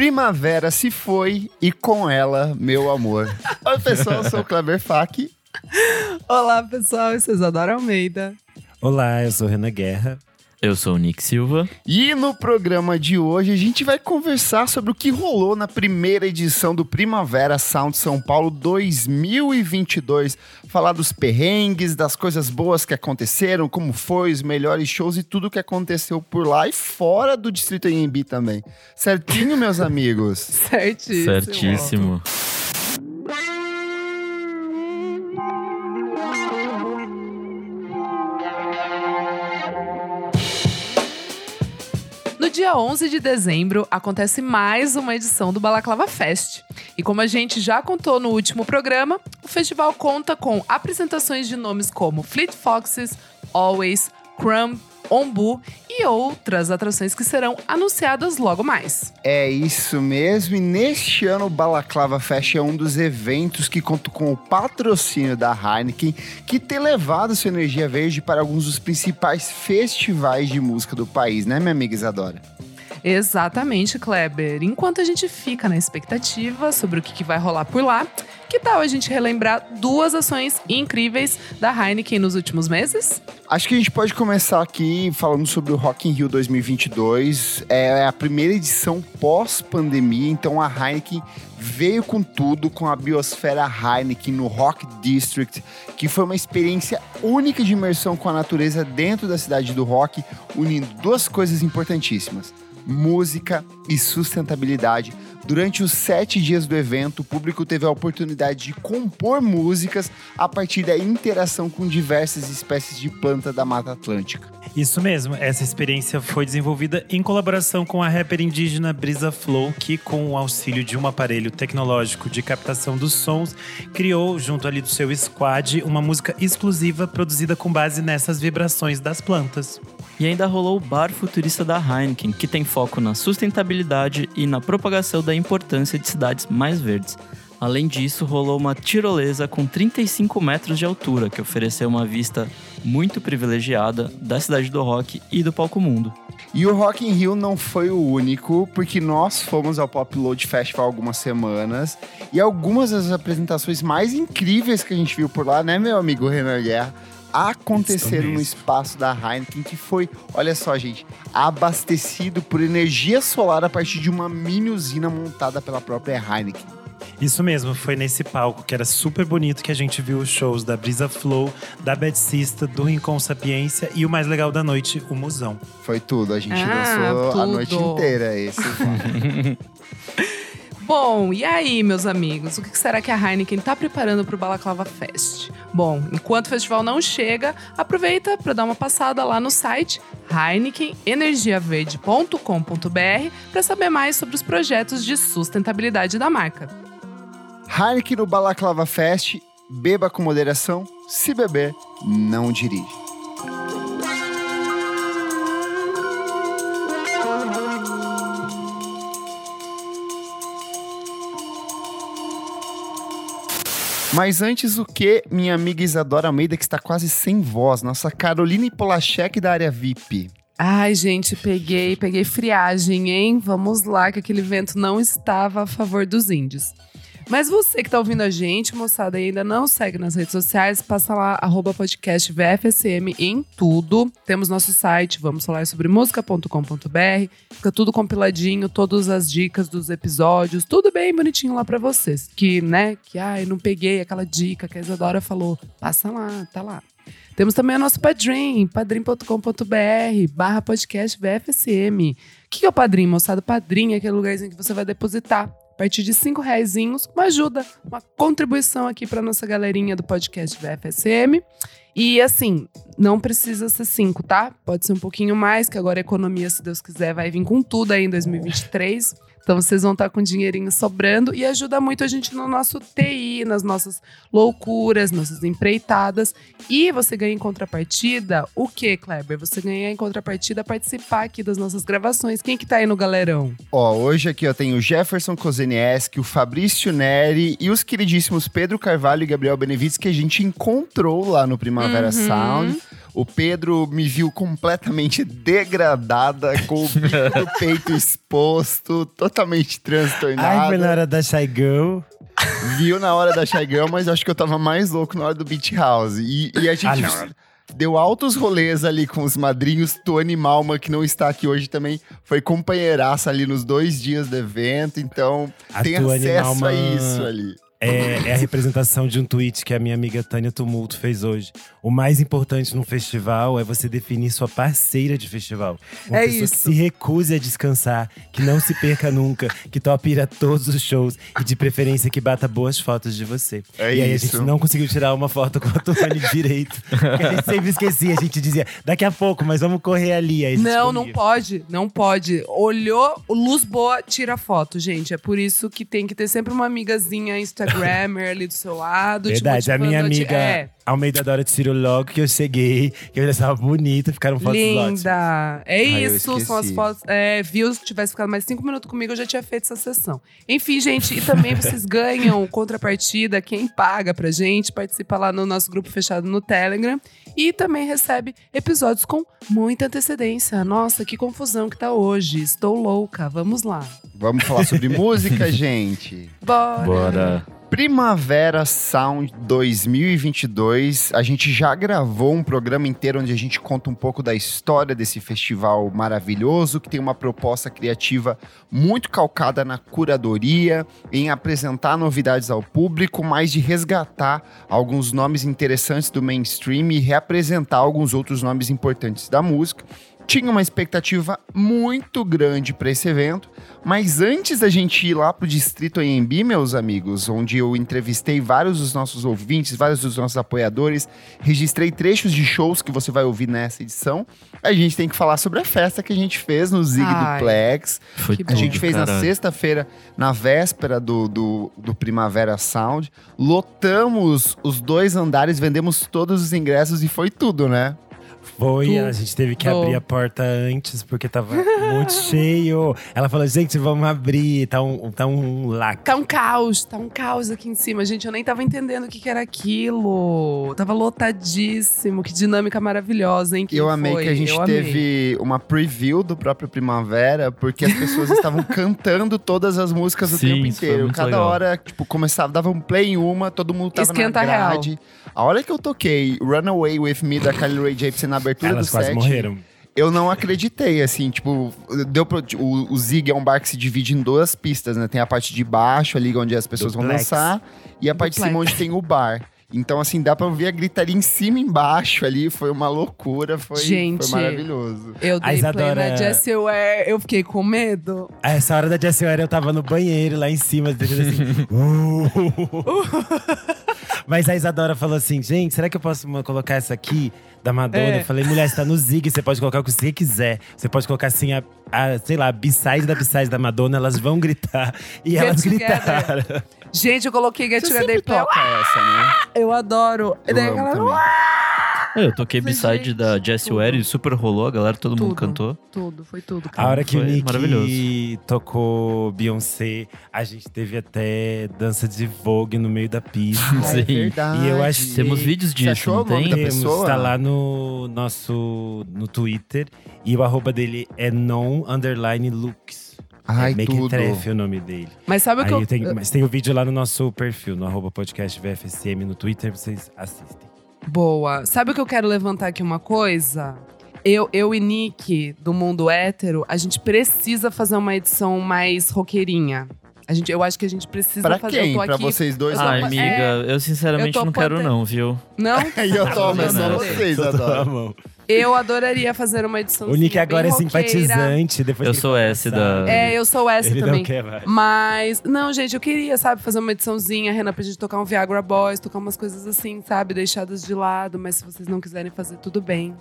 Primavera se foi e com ela, meu amor. Oi, pessoal, eu sou o Kleber Fak. Olá, pessoal, eu sou Isadora Almeida. Olá, eu sou Renan Guerra. Eu sou o Nick Silva. E no programa de hoje a gente vai conversar sobre o que rolou na primeira edição do Primavera Sound São Paulo 2022. Falar dos perrengues, das coisas boas que aconteceram, como foi, os melhores shows e tudo que aconteceu por lá e fora do Distrito AMB também. Certinho, meus amigos? Certíssimo. Certíssimo. Dia 11 de dezembro acontece mais uma edição do Balaclava Fest. E como a gente já contou no último programa, o festival conta com apresentações de nomes como Fleet Foxes, Always, Crumb, Ombu e outras atrações que serão anunciadas logo mais. É isso mesmo, e neste ano o Balaclava Fest é um dos eventos que conta com o patrocínio da Heineken, que tem levado sua energia verde para alguns dos principais festivais de música do país, né, minha amiga Isadora? Exatamente, Kleber. Enquanto a gente fica na expectativa sobre o que, que vai rolar por lá, que tal a gente relembrar duas ações incríveis da Heineken nos últimos meses? Acho que a gente pode começar aqui falando sobre o Rock in Rio 2022. É a primeira edição pós-pandemia, então a Heineken veio com tudo, com a biosfera Heineken no Rock District, que foi uma experiência única de imersão com a natureza dentro da cidade do rock, unindo duas coisas importantíssimas: música e sustentabilidade. Durante os sete dias do evento, o público teve a oportunidade de compor músicas a partir da interação com diversas espécies de planta da Mata Atlântica. Isso mesmo, essa experiência foi desenvolvida em colaboração com a rapper indígena Brisa Flow, que, com o auxílio de um aparelho tecnológico de captação dos sons, criou, junto ali do seu squad, uma música exclusiva produzida com base nessas vibrações das plantas. E ainda rolou o Bar Futurista da Heineken, que tem foco na sustentabilidade e na propagação da importância de cidades mais verdes. Além disso, rolou uma tirolesa com 35 metros de altura, que ofereceu uma vista muito privilegiada da cidade do rock e do palco mundo. E o Rock in Rio não foi o único, porque nós fomos ao Pop Load Festival algumas semanas e algumas das apresentações mais incríveis que a gente viu por lá, né, meu amigo Renan Guerra? Aconteceram no espaço da Heineken, que foi, olha só, gente, abastecido por energia solar a partir de uma mini usina montada pela própria Heineken. Isso mesmo, foi nesse palco que era super bonito que a gente viu os shows da Brisa Flow, da Bad Sista, do Rincon Sapiência e o mais legal da noite, o Musão. Foi tudo, a gente Ah, dançou a tudo. noite inteira. Esse Bom, e aí, meus amigos? O que será que a Heineken está preparando para o Balaclava Fest? Bom, enquanto o festival não chega, aproveita para dar uma passada lá no site heinekenenergiaverde.com.br para saber mais sobre os projetos de sustentabilidade da marca. Heineken no Balaclava Fest, beba com moderação, se beber, não dirige. Mas antes o que, minha amiga Isadora Almeida, que está quase sem voz, nossa Caroline Polachek da área VIP. Ai, gente, peguei, peguei friagem, hein? Vamos lá, que aquele vento não estava a favor dos índios. Mas você que tá ouvindo a gente, moçada, e ainda não segue nas redes sociais, passa lá, arroba podcast VFSM em tudo. Temos nosso site, vamos falar sobre música.com.br. Fica tudo compiladinho, todas as dicas dos episódios, tudo bem bonitinho lá pra vocês. Que, né, que, ai, não peguei aquela dica que a Isadora falou. Passa lá, tá lá. Temos também o nosso Padrim, padrim.com.br, barra podcast VFSM. O que é o Padrim, moçada? Padrim é aquele lugarzinho que você vai depositar partir de cinco reais, uma ajuda, uma contribuição aqui para nossa galerinha do podcast VFSM. E assim, não precisa ser cinco, tá? Pode ser um pouquinho mais, que agora a economia, se Deus quiser, vai vir com tudo aí em 2023. Então vocês vão estar com dinheirinho sobrando e ajuda muito a gente no nosso TI, nas nossas loucuras, nossas empreitadas. E você ganha em contrapartida o que, Kleber? Você ganha em contrapartida participar aqui das nossas gravações. Quem que tá aí no galerão? Ó, hoje aqui eu tenho o Jefferson Kozenieski, o Fabrício Neri e os queridíssimos Pedro Carvalho e Gabriel Benevides que a gente encontrou lá no Primavera Uhum. Sound. O Pedro me viu completamente degradada, com o peito exposto, totalmente transtornada. Ai, foi na hora da Shy Girl. Viu na hora da Shy Girl, mas acho que eu tava mais louco na hora do Beach House. E, e a gente Ah, deu altos rolês ali com os madrinhos. Tony Malma, que não está aqui hoje também, foi companheiraça ali nos dois dias do evento. Então, A tem acesso Malma- a isso ali. É, é a representação de um tweet que a minha amiga Tânia Tumulto fez hoje. O mais importante num festival é você definir sua parceira de festival. Uma É pessoa isso. que se recuse a descansar, que não se perca nunca, que tope ir a todos os shows e de preferência que bata boas fotos de você. É e aí isso. a gente não conseguiu tirar uma foto com a Tuane direito. Porque a gente sempre esquecia, a gente dizia, daqui a pouco, mas vamos correr ali. Aí Não, não pode, não pode. Olhou, luz boa, tira foto, gente. É por isso que tem que ter sempre uma amigazinha Instagrammer ali do seu lado. te Verdade, a minha te- amiga É, Almeida Dora de Ciro logo que eu cheguei, que eu já estava bonita, ficaram fotos ótimas. linda. É Ai, isso, são as fotos. É, viu? Se tivesse ficado mais cinco minutos comigo, eu já tinha feito essa sessão. Enfim, gente, e também vocês ganham contrapartida. Quem paga pra gente participa lá no nosso grupo fechado no Telegram. E também recebe episódios com muita antecedência. Nossa, que confusão que tá hoje. Estou louca. Vamos lá. Vamos falar sobre música, gente. Bora. Bora. Primavera Sound 2022. A gente já gravou um programa inteiro onde a gente conta um pouco da história desse festival maravilhoso, que tem uma proposta criativa muito calcada na curadoria, em apresentar novidades ao público, mas de resgatar alguns nomes interessantes do mainstream e reapresentar alguns outros nomes importantes da música. Tinha uma expectativa muito grande para esse evento, mas antes da gente ir lá pro Distrito AMB, meus amigos, onde eu entrevistei vários dos nossos ouvintes, vários dos nossos apoiadores, registrei trechos de shows que você vai ouvir nessa edição, a gente tem que falar sobre a festa que a gente fez no Zig Ai. do Plex. Foi Que A gente fez na caralho. sexta-feira, na véspera do, do, do Primavera Sound. Lotamos os dois andares, vendemos todos os ingressos e foi tudo, né? Foi, Tu- a gente teve que abrir a porta antes, porque tava muito cheio. Ela falou, gente, vamos abrir, tá um, tá um lac. Tá um caos, tá um caos aqui em cima. Gente, eu nem tava entendendo o que, que era aquilo. Tava lotadíssimo, que dinâmica maravilhosa, hein? E eu amei foi? que a gente Eu amei. teve uma preview do próprio Primavera, porque as pessoas estavam cantando todas as músicas o Sim, tempo inteiro. Cada legal. hora, tipo, começava, dava um play em uma, todo mundo tava Esquenta na grade. A hora que eu toquei Runaway With Me da Kylie Rae Jepsen na abertura Elas do quase set, morreram. eu não acreditei, assim, tipo, deu pro, o, o Zig é um bar que se divide em duas pistas, né? Tem a parte de baixo ali, onde as pessoas vão Duplex. dançar, e a parte de cima Duplex. onde tem o bar. Então, assim, dá pra ouvir a gritaria em cima e embaixo ali, foi uma loucura, foi, Gente. foi maravilhoso. Eu A dei play Isadora- na Jessie Ware, eu fiquei com medo. A essa hora da Jessie Ware, eu tava no banheiro, lá em cima, assim. "Uh". Mas a Isadora falou assim: gente, será que eu posso colocar essa aqui da Madonna? É. Eu falei, mulher, você tá no Zig, você pode colocar o que você quiser. Você pode colocar assim, a, a, sei lá, a B-side da B-side da Madonna, elas vão gritar. E Get elas together. gritaram. Gente, eu coloquei Get Together toca essa, né? Eu adoro. E Eu daí amo aquela- também. Eu toquei B-side da Jessie. Ware e super rolou, a galera, todo mundo Tudo. cantou. Tudo, foi tudo. A cara. hora que o Foi Nick maravilhoso. tocou Beyoncé, a gente teve até dança de Vogue no meio da pista. É Sim. verdade. E eu achei- Temos vídeos Você disso, achou não o tem? Temos, pessoa? tá lá no nosso no Twitter. E o arroba dele é non underline looks. Ai, é Make tudo. Trefe o nome dele. Mas sabe o que eu. tem, mas tem o vídeo lá no nosso perfil, no arroba podcast VFSM no Twitter, vocês assistem. Boa. Sabe o que eu quero levantar aqui uma coisa? Eu, eu e Nick, do mundo hétero, a gente precisa fazer uma edição mais roqueirinha. A gente, eu acho que a gente precisa Pra fazer. quem? Eu tô Pra aqui. vocês dois? Eu tô- Ai, é, amiga, eu sinceramente eu tô não quero não, viu? Não? E eu tomo, é só Não, vocês, Eu tô adoro. Eu adoraria fazer uma edição O Nick bem agora é simpatizante. Depois Eu sou S da- É, eu sou essa Ele também. não quer mais. Mas, não, gente, eu queria, sabe, fazer uma ediçãozinha, Renan, pra gente tocar um Viagra Boys, tocar umas coisas assim, sabe, deixadas de lado, mas se vocês não quiserem fazer, tudo bem.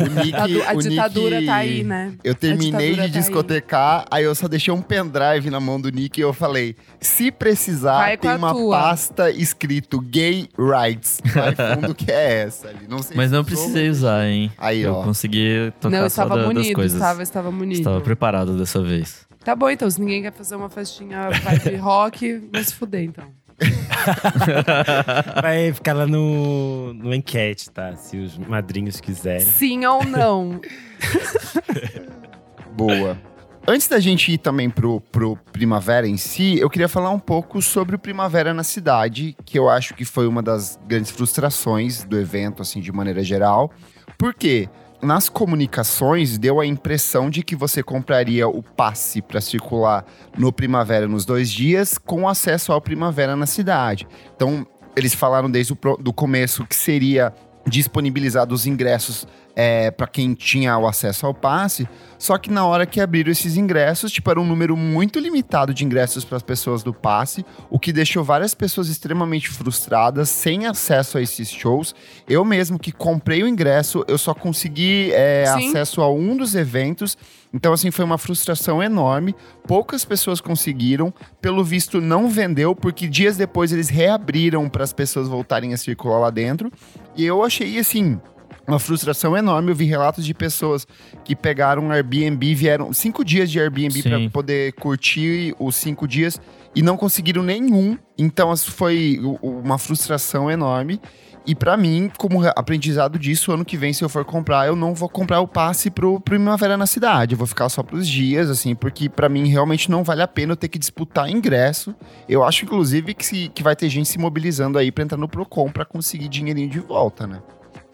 O Nick, A, o ditadura Nick- tá aí, né? Eu terminei de tá aí. discotecar, aí. eu só deixei um pendrive na mão do Nick e eu falei: se precisar, Vai tem uma tua. pasta escrito gay rights. Vai fundo que é essa ali. Não sei Mas não precisei usar, hein? Aí, eu ó. consegui tocar Não, estava da- das bonito, coisas. estava, estava bonito. Estava preparado dessa vez. Tá bom, então, se ninguém quer fazer uma festinha vibe rock, vai se fuder, então. Vai ficar lá no, no enquete, tá? Se os madrinhos quiserem. Sim ou não? Boa. Antes da gente ir também pro, pro Primavera em si, eu queria falar um pouco sobre o Primavera na cidade, que eu acho que foi uma das grandes frustrações do evento, assim, de maneira geral. Por quê? Nas comunicações, deu a impressão de que você compraria o passe para circular no Primavera nos dois dias, com acesso ao Primavera na cidade. Então, eles falaram desde o do começo que seria disponibilizados os ingressos é, para quem tinha o acesso ao passe, só que na hora que abriram esses ingressos, tipo, era um número muito limitado de ingressos para as pessoas do passe, o que deixou várias pessoas extremamente frustradas, sem acesso a esses shows. Eu mesmo que comprei o ingresso, eu só consegui é, acesso a um dos eventos. Então, assim, foi uma frustração enorme. Poucas pessoas conseguiram. Pelo visto, não vendeu, porque dias depois eles reabriram para as pessoas voltarem a circular lá dentro. E eu achei, assim, uma frustração enorme. Eu vi relatos de pessoas que pegaram um Airbnb, vieram cinco dias de Airbnb para poder curtir os cinco dias e não conseguiram nenhum. Então, isso foi uma frustração enorme. E pra mim, como aprendizado disso, ano que vem, se eu for comprar, eu não vou comprar o passe pro Primavera na cidade. Eu vou ficar só pros dias, assim, porque pra mim realmente não vale a pena eu ter que disputar ingresso. Eu acho, inclusive, que, se- que vai ter gente se mobilizando aí pra entrar no Procon pra conseguir dinheirinho de volta, né?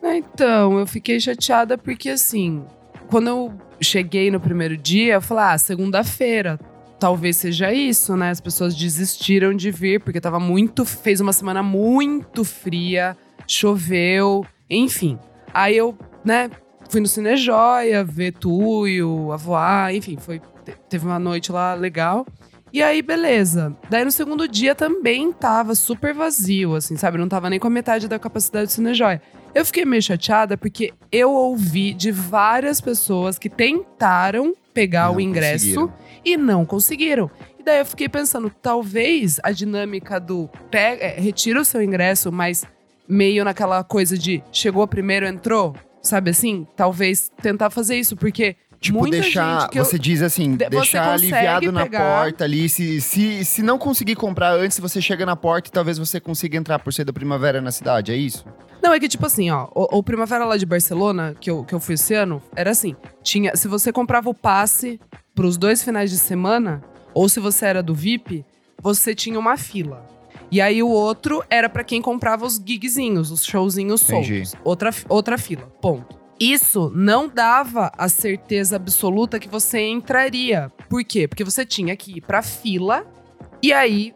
Então, eu fiquei chateada porque, assim, quando eu cheguei no primeiro dia, eu falei, ah, segunda-feira. Talvez seja isso, né? As pessoas desistiram de vir porque tava muito. fez uma semana muito fria, choveu, enfim. Aí eu, né, fui no Cinejoia ver Tuyo, Avoar, enfim, foi, te- teve uma noite lá legal. E aí, beleza. Daí no segundo dia também tava super vazio, assim, sabe? Não tava nem com a metade da capacidade do Cinejoia. Eu fiquei meio chateada porque eu ouvi de várias pessoas que tentaram pegar Não o ingresso e não conseguiram. E daí eu fiquei pensando, talvez a dinâmica do pega, é, retira o seu ingresso, mas meio naquela coisa de chegou primeiro, entrou, sabe assim? Talvez tentar fazer isso, porque Tipo, muita deixar. gente que eu- Você diz assim, de- você deixar aliviado na pegar- porta ali. Se, se, se não conseguir comprar antes, você chega na porta e talvez você consiga entrar por ser da primavera na cidade, é isso? Não, é que tipo assim, ó, o, o Primavera lá de Barcelona, que eu, que eu fui esse ano, era assim: tinha, se você comprava o passe pros dois finais de semana, ou se você era do VIP, você tinha uma fila. E aí o outro era pra quem comprava os gigzinhos, os showzinhos Entendi. soltos. Outra, outra fila. Ponto. Isso não dava a certeza absoluta que você entraria. Por quê? Porque você tinha que ir pra fila e aí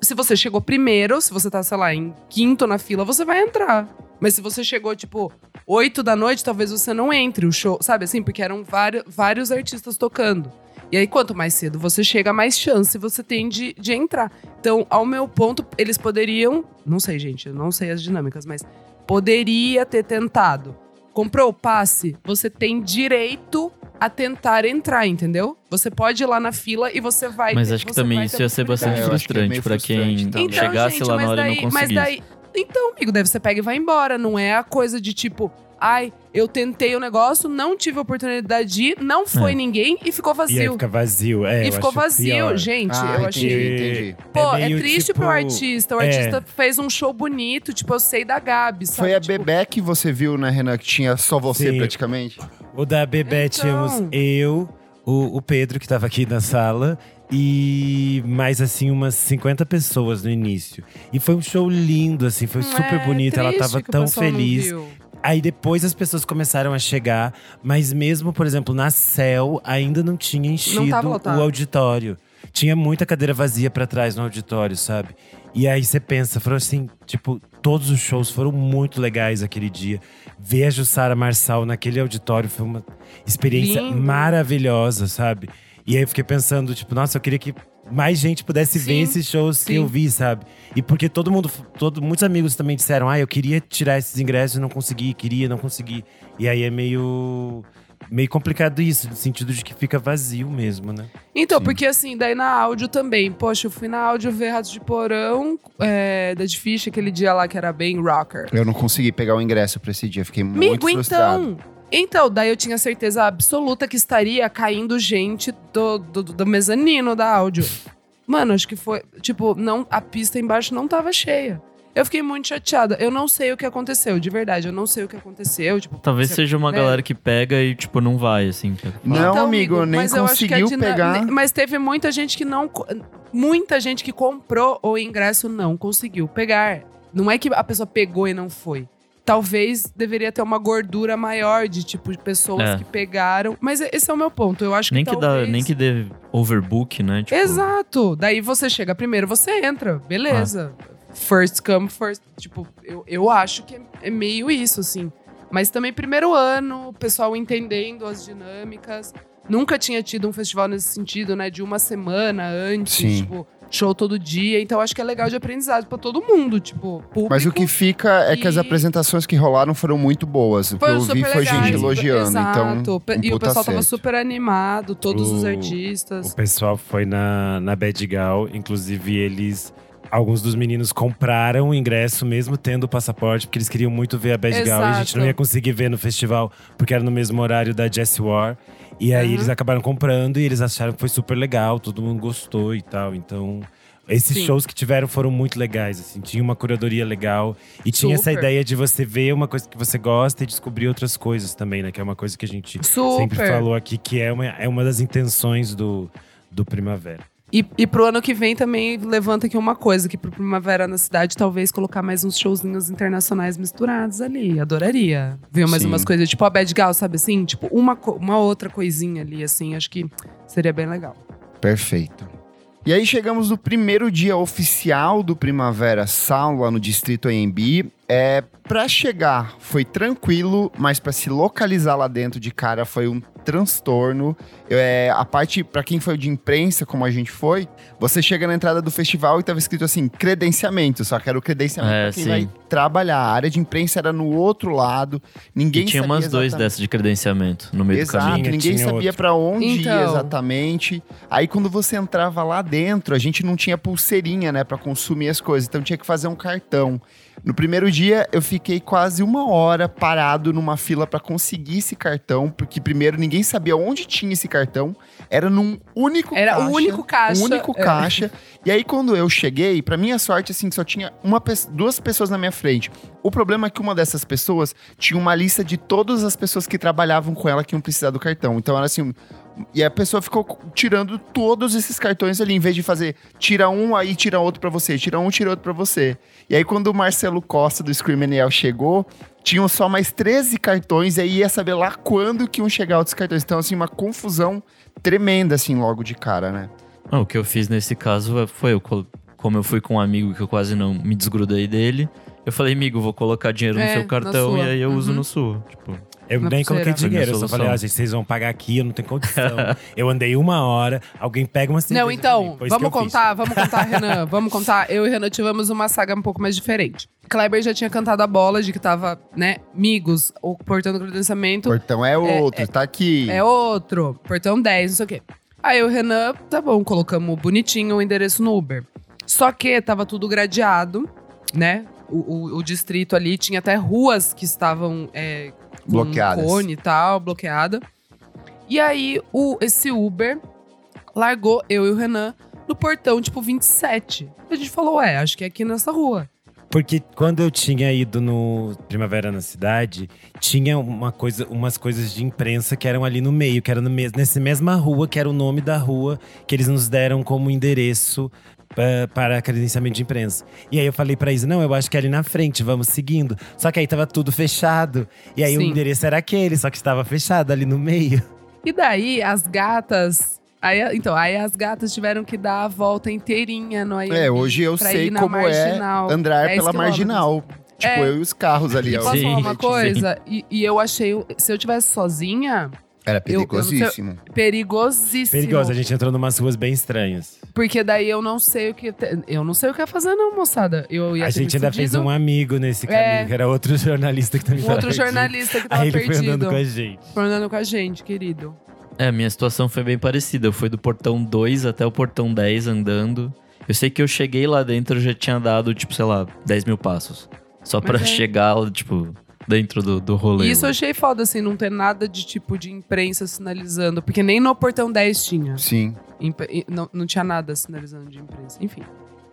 se você chegou primeiro, se você tá, sei lá, em quinto na fila, você vai entrar. Mas se você chegou, tipo, 8 da noite, talvez você não entre o show, sabe assim? Porque eram vários, vários artistas tocando. E aí, quanto mais cedo você chega, mais chance você tem de, de entrar. Então, ao meu ponto, eles poderiam. Não sei, gente, eu não sei as dinâmicas, mas poderia ter tentado. Comprou o passe, você tem direito a tentar entrar, entendeu? Você pode ir lá na fila e você vai Mas ter- acho que você também vai isso ia ser bastante É, é frustrante pra quem também. chegasse lá na hora e não mas conseguisse. daí. Então, amigo, daí você pega e vai embora. Não é a coisa de tipo, ai, eu tentei o negócio, não tive a oportunidade de ir, não foi É. ninguém e ficou E aí vazio. fica vazio. É, E ficou vazio, pior. gente. Ah, eu entendi, achei. entendi. Pô, é, meio, triste tipo, pro artista. O é. artista fez um show bonito, tipo, eu sei da Gabi, sabe? Foi a Tipo, Bebé que você viu, né, Renan, que tinha só você Sim. praticamente? O da Bebé Então. tínhamos eu, o, o Pedro, que tava aqui na sala, e mais assim, umas 50 pessoas no início. E foi um show lindo, assim, foi super é bonito. Ela tava tão não feliz. Aí depois as pessoas começaram a chegar, mas mesmo, por exemplo, na Cell ainda não tinha enchido lotado. o auditório. Tinha muita cadeira vazia pra trás no auditório, sabe? E aí você pensa, foram assim, tipo, todos os shows foram muito legais aquele dia. Ver a Jussara Marçal naquele auditório foi uma experiência Lindo. maravilhosa, sabe? E aí eu fiquei pensando, tipo, nossa, eu queria que mais gente pudesse ver Sim, esses shows que sim. eu vi, sabe? E porque todo mundo, todo, muitos amigos também disseram, ah, eu queria tirar esses ingressos e não consegui, queria, não consegui. E aí é meio, meio complicado isso, no sentido de que fica vazio mesmo, né? Então, Sim. porque assim, daí na áudio também. Poxa, eu fui na áudio ver Ratos de Porão, é, Dead Fish, aquele dia lá que era bem rocker. Eu não consegui pegar o ingresso pra esse dia, fiquei muito frustrado. então. Então, daí eu tinha certeza absoluta que estaria caindo gente do, do, do mezanino da áudio. Mano, acho que foi. Tipo, não, a pista embaixo não tava cheia. Eu fiquei muito chateada. Eu não sei o que aconteceu, de verdade. Eu não sei o que aconteceu. Tipo, Talvez seja uma né? galera que pega e, tipo, não vai, assim. que- Não, Então, amigo, nem mas eu acho que a conseguiu pegar. Mas teve muita gente que não. Muita gente que comprou o ingresso não conseguiu pegar. Não é que a pessoa pegou e não foi. Talvez deveria ter uma gordura maior de tipo de pessoas É. que pegaram. Mas esse é o meu ponto. Eu acho Nem que que, dá, talvez... nem que dê overbook, né? Tipo, Exato. Daí você chega primeiro, você entra. Beleza. First come, first. Tipo, eu, eu acho que é, é meio isso, assim. Mas também primeiro ano, o pessoal entendendo as dinâmicas. Nunca tinha tido um festival nesse sentido, né? De uma semana antes, Sim. tipo, show todo dia. Então acho que é legal de aprendizado pra todo mundo, tipo, público. Mas o que fica é que as e- apresentações que rolaram foram muito boas. O que Foi eu vi foi gente elogiando. Exato. Então, um e o pessoal tava acerto. super animado, todos os O- artistas. O pessoal foi na, na Bad Gal, inclusive eles. Alguns dos meninos compraram o ingresso, mesmo tendo o passaporte, porque eles queriam muito ver a Bad Gal. E a gente Exato. não ia conseguir ver no festival, porque era no mesmo horário da Jessie War. E aí Uhum. eles acabaram comprando e eles acharam que foi super legal, todo mundo gostou e tal. Então, esses Sim. shows que tiveram foram muito legais, assim. Tinha uma curadoria legal. E tinha essa Super. ideia de você ver uma coisa que você gosta e descobrir outras coisas também, né? Que é uma coisa que a gente Super. sempre falou aqui, que é uma, é uma das intenções do, do Primavera. E, e pro ano que vem também levanta aqui uma coisa, que pro Primavera na cidade, talvez colocar mais uns showzinhos internacionais misturados ali. Adoraria. Ver mais Sim. umas coisas, tipo a Bad Gal, sabe assim? Tipo, uma, uma outra coisinha ali, assim, acho que seria bem legal. Perfeito. E aí chegamos no primeiro dia oficial do Primavera Sound lá no Distrito AMB. É, para chegar foi tranquilo, mas para se localizar lá dentro de cara foi um transtorno. É, a parte, para quem foi de imprensa, como a gente foi, você chega na entrada do festival e tava escrito assim, credenciamento, só que era o credenciamento É, pra quem sim. vai trabalhar. A área de imprensa era no outro lado, ninguém E tinha sabia umas dois exatamente- dessas de credenciamento no meio do Exato, caminho. Tinha, ninguém sabia pra onde ir Então. exatamente. Aí quando você entrava lá dentro, a gente não tinha pulseirinha, né, Pra consumir as coisas, então tinha que fazer um cartão. No primeiro dia eu fiquei quase uma hora parado numa fila pra conseguir esse cartão, porque primeiro ninguém sabia onde tinha esse cartão. Era num único Era caixa. o único caixa. Um único é. caixa. E aí, quando eu cheguei, pra minha sorte, assim, só tinha uma, duas pessoas na minha frente. O problema é que uma dessas pessoas tinha uma lista de todas as pessoas que trabalhavam com ela que iam precisar do cartão. Então era assim. E a pessoa ficou co- tirando todos esses cartões ali, em vez de fazer tira um, aí tira outro pra você, tira um, tira outro pra você. E aí, quando o Marcelo Costa do Scream and Yell chegou, tinham só mais 13 cartões, e aí ia saber lá quando que iam chegar outros cartões. Então, assim, uma confusão tremenda, assim, logo de cara, né? Ah, o que eu fiz nesse caso foi, eu, como eu fui com um amigo que eu quase não me desgrudei dele, eu falei, amigo, vou colocar dinheiro no É, seu na cartão sua. e aí eu uso Uhum. no sua. Tipo, Eu nem coloquei dinheiro, eu só solução. falei, ó, gente, vocês vão pagar aqui, eu não tenho condição. eu andei uma hora, alguém pega uma cerveja Não, pra então, mim. Foi isso que vamos eu fiz. contar, vamos contar, Renan. Vamos contar. Eu e Renan tivemos uma saga um pouco mais diferente. Kleber já tinha cantado a bola de que tava, né, amigos, o portão do credenciamento. Portão é outro, tá aqui. É outro, portão 10, não sei o quê. Aí o Renan, tá bom, colocamos bonitinho o endereço no Uber. Só que tava tudo gradeado, né? O, o- o distrito ali tinha até ruas que estavam é, com Bloqueadas. cone e tal, bloqueada. E aí o, esse Uber largou eu e o Renan no portão, tipo, 27. A gente falou, ué, acho que é aqui nessa rua. Porque quando eu tinha ido no Primavera na Cidade, tinha uma coisa, umas coisas de imprensa que eram ali no meio, que era no mes nessa mesma rua, que era o nome da rua, que eles nos deram como endereço para credenciamento de imprensa. E aí eu falei pra Isa, não, eu acho que é ali na frente, vamos seguindo. Só que aí tava tudo fechado. E aí o Sim. endereço era aquele, só que estava fechado ali no meio. E daí as gatas. Aí, então, aí as gatas tiveram que dar a volta inteirinha no AMB. É, hoje eu sei ir na como marginal. é andrar 10 pela quilômetros. marginal. Tipo, É. eu e os carros ali. E posso Sim, falar uma coisa? E, e eu achei, se eu tivesse sozinha, Era eu não sei- perigosíssimo. perigosíssimo. Perigoso, a gente entrou numas ruas bem estranhas. Porque daí eu não sei o que. te- Eu não sei o que ia fazer, não, moçada. Eu ia A gente ainda fez um amigo nesse caminho, É. que era outro jornalista que também Um tava outro jornalista que tava Aí ele foi perdido. andando com a gente. Foi andando com a gente, querido. É, a minha situação foi bem parecida. Eu fui do portão 2 até o portão 10 andando. Eu sei que eu cheguei lá dentro, eu já tinha dado, tipo, sei lá, 10 mil passos. Só pra é. chegar, tipo, dentro do, do rolê. Isso eu lá. achei foda, assim, não ter nada de tipo de imprensa sinalizando. Porque nem no portão 10 tinha. Sim. Imp- não, não tinha nada sinalizando de imprensa. Enfim.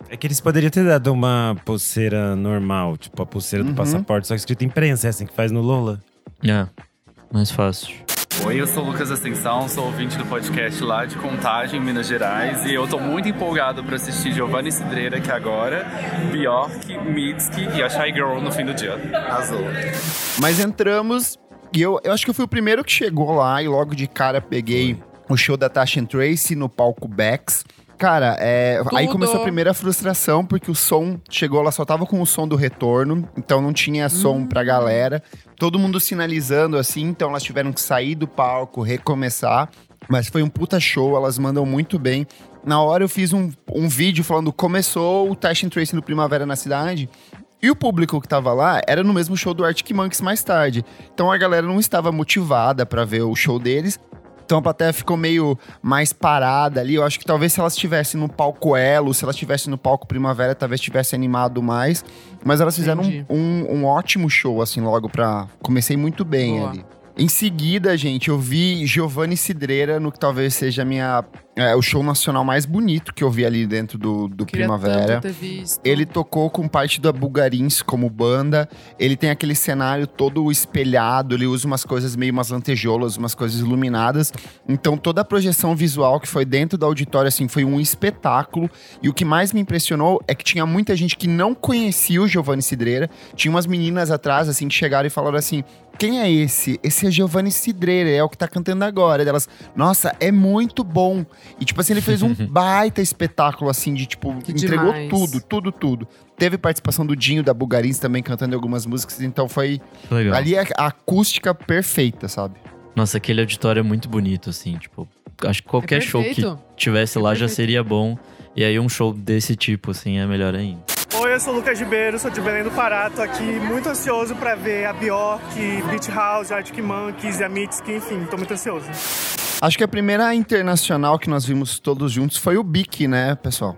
É que eles poderiam ter dado uma pulseira normal, tipo a pulseira Uhum. do passaporte, só que escrito imprensa, é assim que faz no Lola. É, mais fácil. Oi, eu sou o Lucas Ascensão, sou ouvinte do podcast lá de Contagem, Minas Gerais, e eu tô muito empolgado pra assistir Giovanni Cidreira aqui agora, Bjork, Mitski e a Shy Girl no fim do dia. Azul. Mas entramos e eu, eu acho que eu fui o primeiro que chegou lá e logo de cara peguei o show da Tasha and Tracy no palco Bex. Cara, é, aí começou a primeira frustração, porque o som chegou lá, só tava com o som do retorno, então não tinha som pra galera. Todo mundo sinalizando assim, então elas tiveram que sair do palco, recomeçar. Mas foi um puta show, elas mandam muito bem. Na hora eu fiz um, um vídeo falando começou o and Tracy no Primavera na cidade. E o público que tava lá era no mesmo show do Arctic Monkeys mais tarde. Então a galera não estava motivada pra ver o show deles. Então a plateia ficou meio mais parada ali. Eu acho que talvez se elas estivessem no palco Elo, se elas estivessem no palco Primavera, talvez tivesse animado mais. Mas elas fizeram um, um, um ótimo show, assim, logo pra. Comecei muito bem Boa. ali. Em seguida, gente, eu vi Giovanni Cidreira no que talvez seja a minha, é, o show nacional mais bonito que eu vi ali dentro do, do Queria Primavera. Ele tocou com parte da Bulgarins como banda. Ele tem aquele cenário todo espelhado, ele usa umas coisas meio umas lantejoulas, umas coisas iluminadas. Então toda a projeção visual que foi dentro do auditório assim foi um espetáculo. E o que mais me impressionou é que tinha muita gente que não conhecia o Giovanni Cidreira. Tinha umas meninas atrás assim que chegaram e falaram assim: "Quem é esse? Esse é Giovanni Cidreira, é o que tá cantando agora". E Elas: "Nossa, é muito bom". E tipo assim, ele fez um baita espetáculo assim de tipo Que entregou demais. tudo, tudo, tudo. Teve participação do Dinho da Bulgarins também cantando em algumas músicas, então foi Legal. ali a, a acústica perfeita, sabe? Nossa, aquele auditório é muito bonito, assim, tipo, acho que qualquer show que tivesse É lá já seria bom. E aí um show desse tipo, assim, é melhor ainda. Oi, eu sou o Lucas Ribeiro, sou de Belém do Pará. Tô aqui muito ansioso pra ver a Bjork, Beach House, Arctic Monkeys e a Mitski, enfim, tô muito ansioso. Acho que a primeira internacional que nós vimos todos juntos foi o Bic, né, pessoal?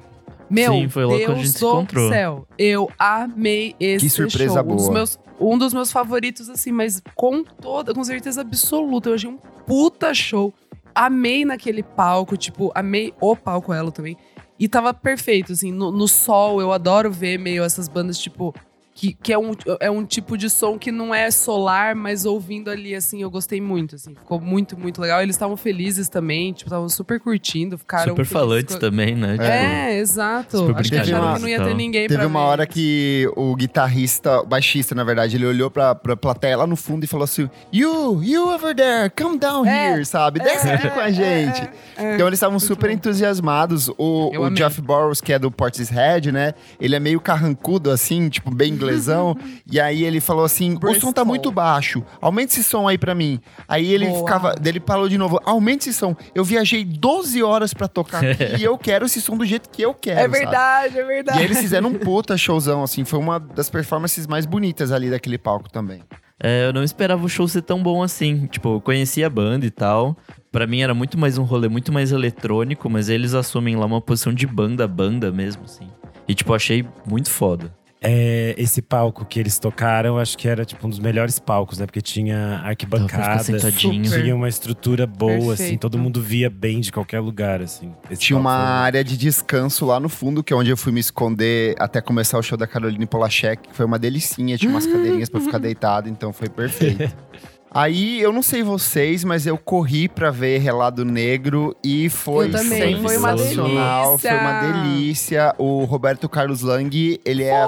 Meu Sim, foi lá Deus a gente se encontrou. céu. Eu amei esse Que surpresa show. Um dos, boa. meus, um dos meus favoritos, assim, mas com toda, com certeza absoluta. Eu achei um puta show. Amei naquele palco, tipo, amei o palco Elo também. E tava perfeito, assim, no, no sol. Eu adoro ver meio essas bandas, tipo, que, que é, um, é um tipo de som que não é solar, mas ouvindo ali, assim, eu gostei muito, assim. Ficou muito, muito legal. Eles estavam felizes também, tipo, estavam super curtindo, ficaram Super felizes falantes com- também, né? Tipo, é, exato. super Acho que acharam que não ia ter tal. ninguém Teve pra uma ver. hora que o guitarrista, o baixista, na verdade, ele olhou pra, pra plateia lá no fundo e falou assim: You, you over there, come down É, here, sabe? Desce é, aqui com a é, gente. é, é. Então eles estavam super bom. entusiasmados. O, Eu o amei. Jeff Burrows, que é do Portishead, né? Ele é meio carrancudo, assim, tipo, bem inglesão. e aí ele falou assim: o som tá muito baixo. Aumente esse som aí pra mim. Aí ele Boa. ficava. Ele falou de novo: aumente esse som. Eu viajei 12 horas pra tocar aqui e eu quero esse som do jeito que eu quero. É sabe? verdade, é verdade. E eles fizeram um puta showzão, assim. Foi uma das performances mais bonitas ali daquele palco também. É, eu não esperava o show ser tão bom assim. Tipo, eu conhecia a banda e tal. Pra mim era muito mais um rolê, muito mais eletrônico, mas eles assumem lá uma posição de banda, banda mesmo, assim. E, tipo, achei muito foda. É, esse palco que eles tocaram, acho que era tipo um dos melhores palcos, né? Porque tinha arquibancada, tinha uma estrutura boa, assim, Perfeito. todo mundo via bem de qualquer lugar, assim. Esse Tinha uma foi- área de descanso lá no fundo, que é onde eu fui me esconder até começar o show da Caroline Polachek, que foi uma delicinha. Tinha umas cadeirinhas pra eu ficar deitado, então foi perfeito. Aí, eu não sei vocês, mas eu corri pra ver Relado Negro e foi Eu também, foi uma sensacional, delícia. Foi uma delícia. O Roberto Carlos Lang, ele é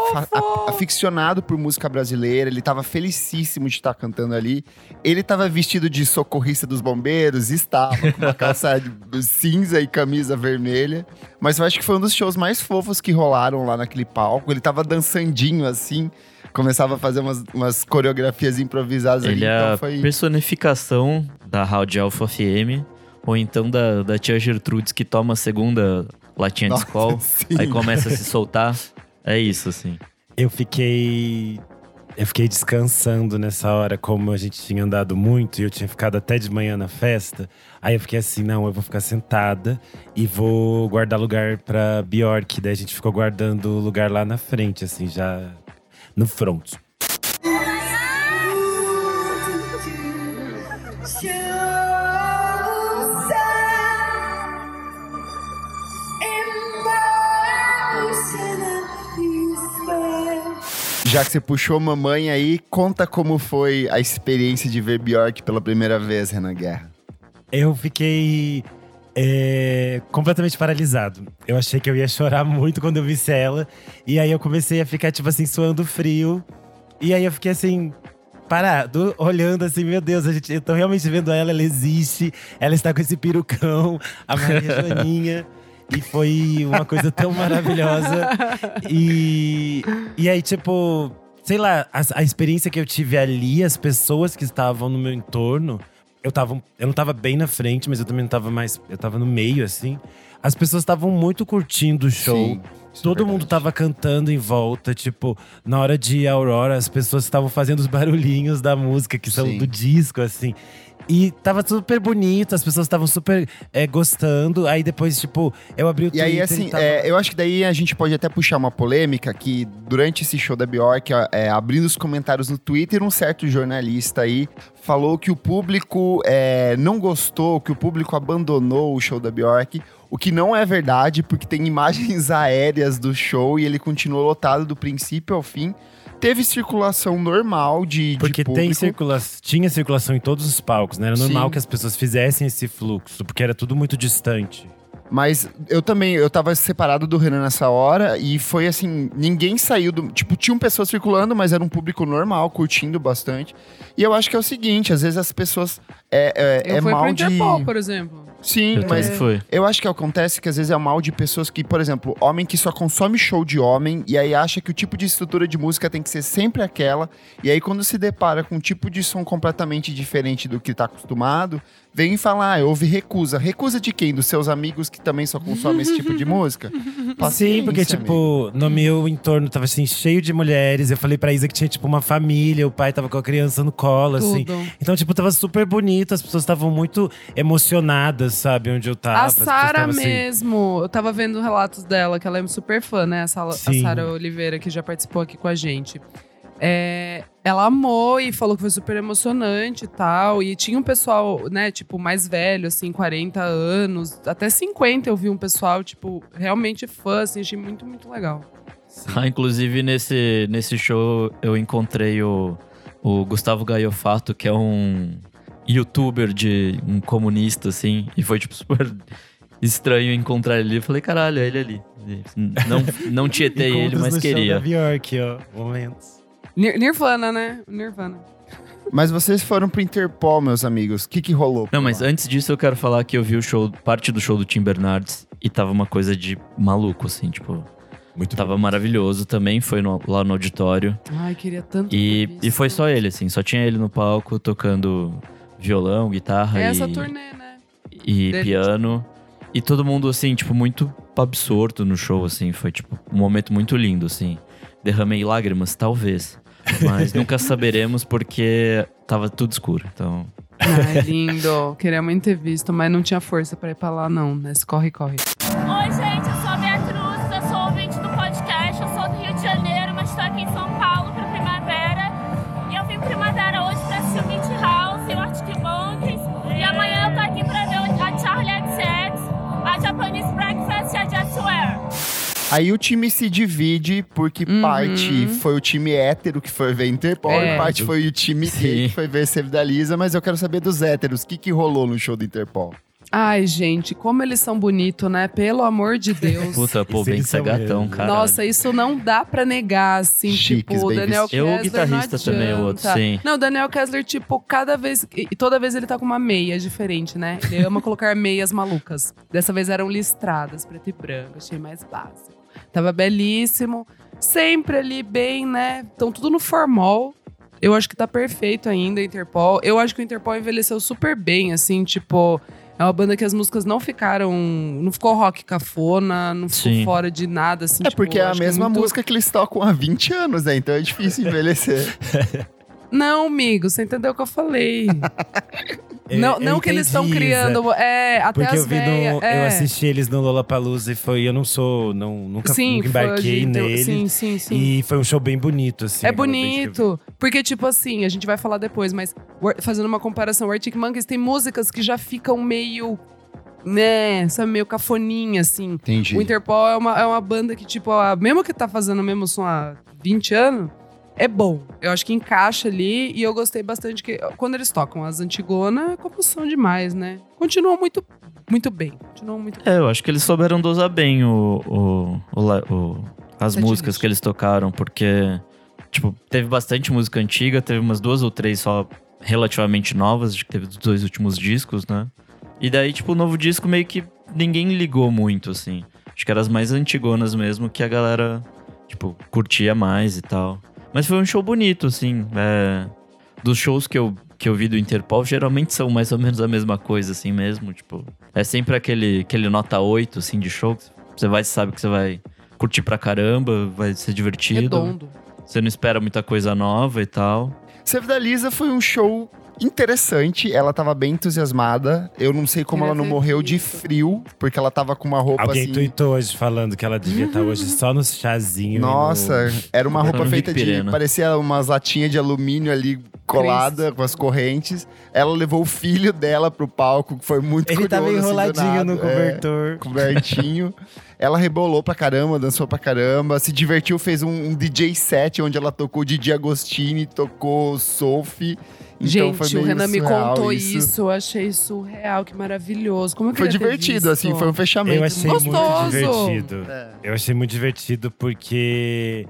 aficionado por música brasileira, ele tava felicíssimo de estar cantando ali. Ele tava vestido de socorrista dos bombeiros, estava com uma calça de- cinza e camisa vermelha. Mas eu acho que foi um dos shows mais fofos que rolaram lá naquele palco. Ele tava dançandinho assim, começava a fazer umas, umas coreografias improvisadas ali. Ele é Então a foi. personificação da Rádio Alpha FM, ou então da, da tia Gertrudes que toma a segunda latinha de Nossa, Skol, sim. aí começa a se soltar. É isso, assim. Eu fiquei. Eu fiquei descansando nessa hora, como a gente tinha andado muito e eu tinha ficado até de manhã na festa. Aí eu fiquei assim, não, eu vou ficar sentada e vou guardar lugar pra Bjork. Daí a gente ficou guardando lugar lá na frente, assim, já no front. Já que você puxou mamãe aí, conta como foi a experiência de ver Bjork pela primeira vez, Renan Guerra. Eu fiquei é, completamente paralisado. Eu achei que eu ia chorar muito quando eu visse ela. E aí eu comecei a ficar, tipo assim, suando frio. E aí eu fiquei assim, parado, olhando assim, meu Deus, a gente, eu tô realmente vendo ela, ela existe, ela está com esse perucão, a Maria Joaninha. E foi uma coisa tão maravilhosa. E, e aí, tipo, sei lá, a, a experiência que eu tive ali, as pessoas que estavam no meu entorno, eu tava. Eu não tava bem na frente, mas eu também não tava mais. Eu tava no meio, assim. As pessoas estavam muito curtindo o show. Sim, é Todo verdade. mundo tava cantando em volta, tipo, na hora de Aurora, as pessoas estavam fazendo os barulhinhos da música, que são Sim. do disco, assim. E tava super bonito, as pessoas estavam super é, gostando. Aí depois, tipo, eu abri o E Twitter aí, assim, tava- é, eu acho que daí a gente pode até puxar uma polêmica que durante esse show da Bjork, é, abrindo os comentários no Twitter, um certo jornalista aí falou que o público é, não gostou, que o público abandonou o show da Bjork. O que não é verdade, porque tem imagens aéreas do show e ele continuou lotado do princípio ao fim. Teve circulação normal de, de Porque tem público. circula tinha circulação em todos os palcos, né? Era normal Sim. que as pessoas fizessem esse fluxo, porque era tudo muito distante. Mas eu também, eu tava separado do Renan nessa hora e foi assim, ninguém saiu do. Tipo, tinham pessoas circulando, mas era um público normal, curtindo bastante. E eu acho que é o seguinte, às vezes as pessoas. É, é, Eu é fui mal pro de. Interpol, por exemplo. Sim, Eu mas fui. eu acho que acontece que às vezes é mal de pessoas que, por exemplo, homem que só consome show de homem e aí acha que o tipo de estrutura de música tem que ser sempre aquela. E aí quando se depara com um tipo de som completamente diferente do que tá acostumado, vem falar, ah, houve recusa. Recusa de quem? Dos seus amigos que também só consomem esse tipo de música? Sim, porque, Paciência, amigo. tipo, no meu entorno tava assim, cheio de mulheres. Eu falei pra Isa que tinha, tipo, uma família, o pai tava com a criança no colo, assim. Tudo. Então, tipo, tava super bonito, as pessoas estavam muito emocionadas, sabe, onde eu tava. A Sara assim, mesmo, eu tava vendo relatos dela, que ela é super fã, né? A. Sara Oliveira, que já participou aqui com a gente. É, ela amou e falou que foi super emocionante e tal. E tinha um pessoal, né, tipo, mais velho, assim, 40 anos, até 50 eu vi um pessoal, tipo, realmente fã, assim, achei muito, muito legal. Ah, inclusive, nesse, nesse show eu encontrei o, o Gustavo Gaiofato, que é um youtuber de um comunista, assim. E foi, tipo, super estranho encontrar ele. Eu falei, caralho, é ele ali. Não, não tietei ele, mas show queria. da Bjork, ó, momentos. Nir- Nirvana, né? Nirvana. Mas vocês foram pro Interpol, meus amigos. O que que rolou? Não, mas lá? antes disso eu quero falar que eu vi o show, parte do show do Tim Bernardes e tava uma coisa de maluco, assim, tipo, Muito tava maravilhoso também, foi no- lá no auditório. Ai, queria tanto. E, e foi só ele, assim, só tinha ele no palco tocando violão, guitarra É essa e, turnê, né? e dele, piano. E todo mundo, assim, tipo, muito absorto no show, assim, foi, tipo, um momento muito lindo, assim. Derramei lágrimas, talvez. Mas nunca saberemos porque tava tudo escuro, então... Ai, lindo. Queria muito ter visto, mas não tinha força pra ir pra lá, não. Nesse corre, corre. Oi, gente, Aí o time se divide, porque Uhum. parte foi o time hétero que foi ver Interpol É. e parte foi o time gay que foi ver Save da Lisa. Mas eu quero saber dos héteros. O que que rolou no show do Interpol? Ai, gente, como eles são bonitos, né? Pelo amor de Deus. Puta, pô, bem eles ser são gatão, mesmo. cara. Nossa, isso não dá pra negar, assim, Chiques, tipo, o Daniel vestidos. Eu, o Kessler guitarrista não também, o outro, sim. Não, o Daniel Kessler, tipo, cada vez... E toda vez ele tá com uma meia diferente, né? Ele ama colocar meias malucas. Dessa vez eram listradas, preto e branco. Achei mais básico. Tava belíssimo. Sempre ali bem, né? Estão tudo no formal. Eu acho que tá perfeito ainda, Interpol. Eu acho que o Interpol envelheceu super bem, assim, tipo... É uma banda que as músicas não ficaram... Não ficou rock cafona, não ficou Sim. fora de nada, assim. é tipo, porque é a acho que mesma muito- música que eles tocam há 20 anos, né? Então é difícil envelhecer. Não, amigo, você entendeu o que eu falei. É, não eu não que eles estão criando. É, até Porque as eu vi no, é. eu assisti eles no Lollapalooza e foi, eu não sou, não, nunca, Sim, nunca embarquei de- nele. Sim, sim, sim. E foi um show bem bonito, assim. É eu bonito, porque, tipo assim, a gente vai falar depois, mas fazendo uma comparação, o Arctic Monkeys tem músicas que já ficam meio, né, sabe, meio cafoninha, assim. Entendi. O Interpol é uma, é uma banda que, tipo, a- mesmo que tá fazendo o mesmo som há 20 anos, é bom. Eu acho que encaixa ali e eu gostei bastante que quando eles tocam as Antigona, é composição demais, né? Continuam muito, muito bem. Continuam muito É, eu acho que eles souberam dosar bem o, o, o o- as músicas que eles tocaram, porque, tipo, teve bastante música antiga, teve umas duas ou três só relativamente novas, acho que teve dos dois últimos discos, né? E daí, tipo, o novo disco meio que ninguém ligou muito, assim. Acho que eram as mais antigonas mesmo, que a galera, tipo, curtia mais e tal. Mas foi um show bonito, assim. é, Dos shows que eu, que eu vi do Interpol, geralmente são mais ou menos a mesma coisa, assim mesmo. Tipo, é sempre aquele, aquele nota 8, assim, de show. Você vai, sabe que você vai curtir pra caramba, vai ser divertido. redondo. Você não espera muita coisa nova e tal. Save da Lisa foi um show interessante. Ela tava bem entusiasmada. Eu não sei como ela não morreu de frio, porque ela tava com uma roupa Alguém assim. tweetou hoje falando que ela devia estar hoje só no chazinho. e no- Nossa, era uma roupa feita de. Parecia umas latinhas de alumínio ali colada com as correntes. Ela levou o filho dela pro palco, que foi muito Ele tava curioso, assim, do enroladinho no. É, cobertor. cobertinho. ela rebolou pra caramba, dançou pra caramba, se divertiu, fez um, um DJ set onde ela tocou Didi Agostini, tocou Sophie. Então foi Gente, o Renan me contou isso. eu achei surreal, que maravilhoso. Como eu Foi divertido, visto. assim, foi um fechamento. Eu achei Gostoso. muito divertido. É. Eu achei muito divertido porque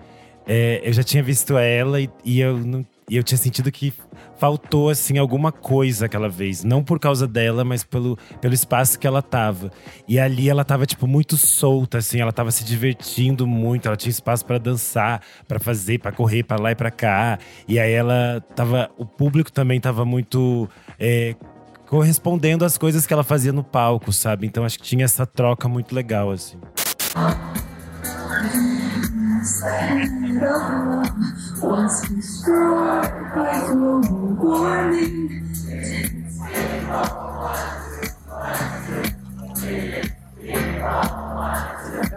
é, eu já tinha visto ela e, e eu não, e eu tinha sentido que faltou assim alguma coisa aquela vez, não por causa dela, mas pelo, pelo espaço que ela tava. E ali ela tava tipo muito solta assim, ela tava se divertindo muito, ela tinha espaço pra dançar, pra fazer, pra correr pra lá e pra cá. E aí ela tava, o público também tava muito é, correspondendo às coisas que ela fazia no palco, sabe? Então acho que tinha essa troca muito legal assim. Was destroyed by global warming. Canta, mulher, eu paguei pra você cantar. Don't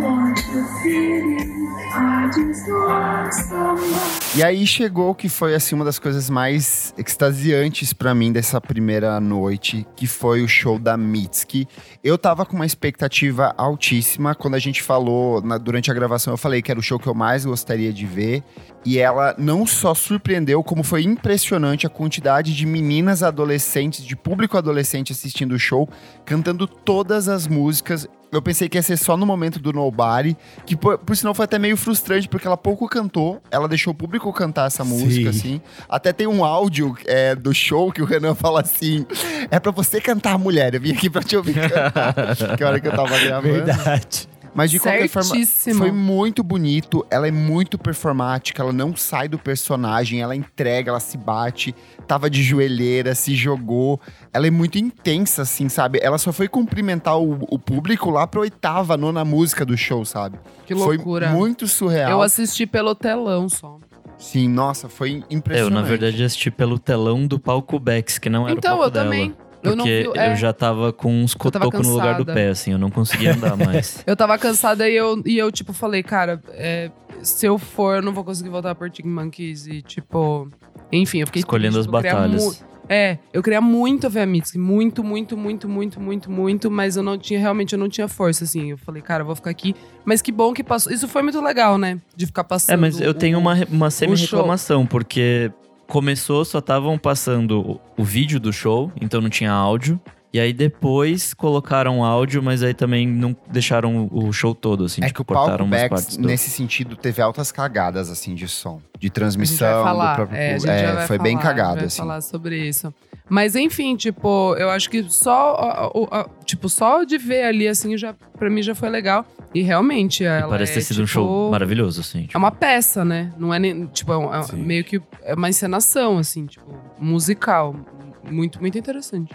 want the feeling, I just want somebody. E aí chegou que foi assim uma das coisas mais extasiantes pra mim dessa primeira noite, que foi o show da Mitski. Eu tava com uma expectativa altíssima quando a gente falou na- durante a gravação, eu falei que era o show que eu mais gostaria de ver, e ela não só surpreendeu, como foi impressionante a quantidade de meninas adolescentes, de público adolescente assistindo o show, cantando todas as músicas. Eu pensei que ia ser só no momento do Nobody, que por, por sinal foi até meio frustrante, porque ela pouco cantou, ela deixou o público cantar essa música, Sim. assim. Até tem um áudio é, do show que o Renan fala assim: é pra você cantar, mulher. Eu vim aqui pra te ouvir cantar. que hora que eu tava gravando. Verdade. Mas de qualquer forma, Certíssimo. foi muito bonito. Ela é muito performática, ela não sai do personagem, ela entrega, ela se bate, tava de joelheira, se jogou. Ela é muito intensa, assim, sabe? Ela só foi cumprimentar o, o público lá pra oitava, nona música do show, sabe? Que loucura. Foi muito surreal. Eu assisti pelo telão só. Sim, nossa, foi É, Eu, impressionante. na verdade, assisti pelo telão do palco Bex, que não era Então, o palco eu dela. também. Eu não Porque vi- é. eu já tava com uns Eu cotocos no lugar do pé, assim, eu não conseguia andar mais. Eu tava cansada e eu, e eu tipo, falei, cara, é, se eu for, eu não vou conseguir voltar por Arctic Monkeys. E, tipo, enfim, eu fiquei Escolhendo triste, as eu queria batalhas. É, eu queria muito ver a Mitski. Muito, muito, muito, muito, muito, muito. Mas eu não tinha, realmente, eu não tinha força, assim. Eu falei, cara, eu vou ficar aqui. Mas que bom que passou. Isso foi muito legal, né? De ficar passando. É, mas eu tenho o- uma, re- uma semi-reclamação, porque começou, só estavam passando o, vídeo do show, então não tinha áudio. E aí depois colocaram áudio, mas aí também não deixaram o show todo, assim, É tipo, que o palco Bex, nesse sentido, teve altas cagadas, assim, de som. De A transmissão, gente vai falar. do próprio é, a gente público. já É, vai foi bem falar, a gente cagado, vai assim. falar sobre isso. Mas enfim, tipo, eu acho que só, tipo, só de ver ali, assim, já, pra mim já foi legal. E realmente, ela Parece é, ter sido um tipo, show maravilhoso, assim. É tipo. uma peça, né? Não é nem, tipo, é um- é Sim. meio que é uma encenação, assim, tipo, musical. Muito, muito interessante.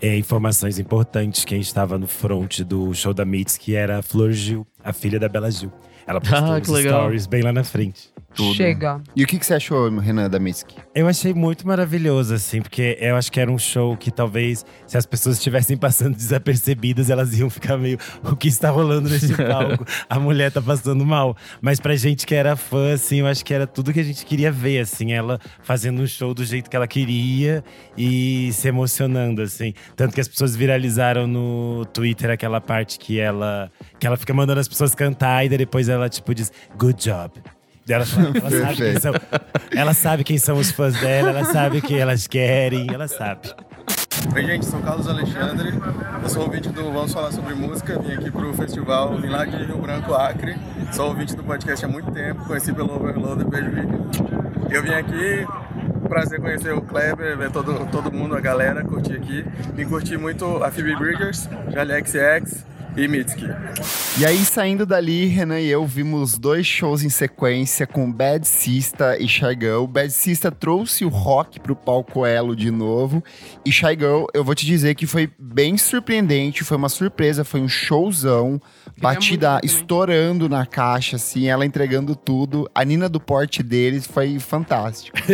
É, informações importantes. Quem estava no front do show da Mitski era a Flor Gil, a filha da Bela Gil. Ela postou Ah, os que legal. stories bem lá na frente. Tudo. Chega. E o que, que você achou, Renan, da Mitski? Eu achei muito maravilhoso, assim, porque eu acho que era um show que talvez, se as pessoas estivessem passando desapercebidas, elas iam ficar meio. O que está rolando nesse palco? a mulher tá passando mal. Mas pra gente que era fã, assim, eu acho que era tudo que a gente queria ver, assim, ela fazendo um show do jeito que ela queria e se emocionando, assim. Tanto que as pessoas viralizaram no Twitter aquela parte que ela, que ela fica mandando as pessoas cantar e daí depois ela, tipo, diz, good job. Ela, ela sabe quem são, ela sabe quem são os fãs dela, ela sabe o que elas querem, ela sabe. Oi, gente, sou Carlos Alexandre. Eu sou ouvinte do Vamos Falar Sobre Música. Vim aqui pro festival, vim lá de Rio Branco, Acre. Sou ouvinte do podcast há muito tempo, conheci pelo Overloader Video. Eu vim aqui, prazer conhecer o Kleber, ver todo, todo mundo, a galera, curtir aqui. Vim curtir muito a Phoebe Bridgers, Jali XX e Mitski. E aí, saindo dali, Renan e eu vimos dois shows em sequência com Bad Sista e Shy Girl. Bad Sista trouxe o rock pro palco Elo de novo. E Shy Girl, eu vou te dizer que foi bem surpreendente, foi uma surpresa, foi um showzão. Batida estourando na caixa, assim, ela entregando tudo. A Nina do porte deles foi fantástico.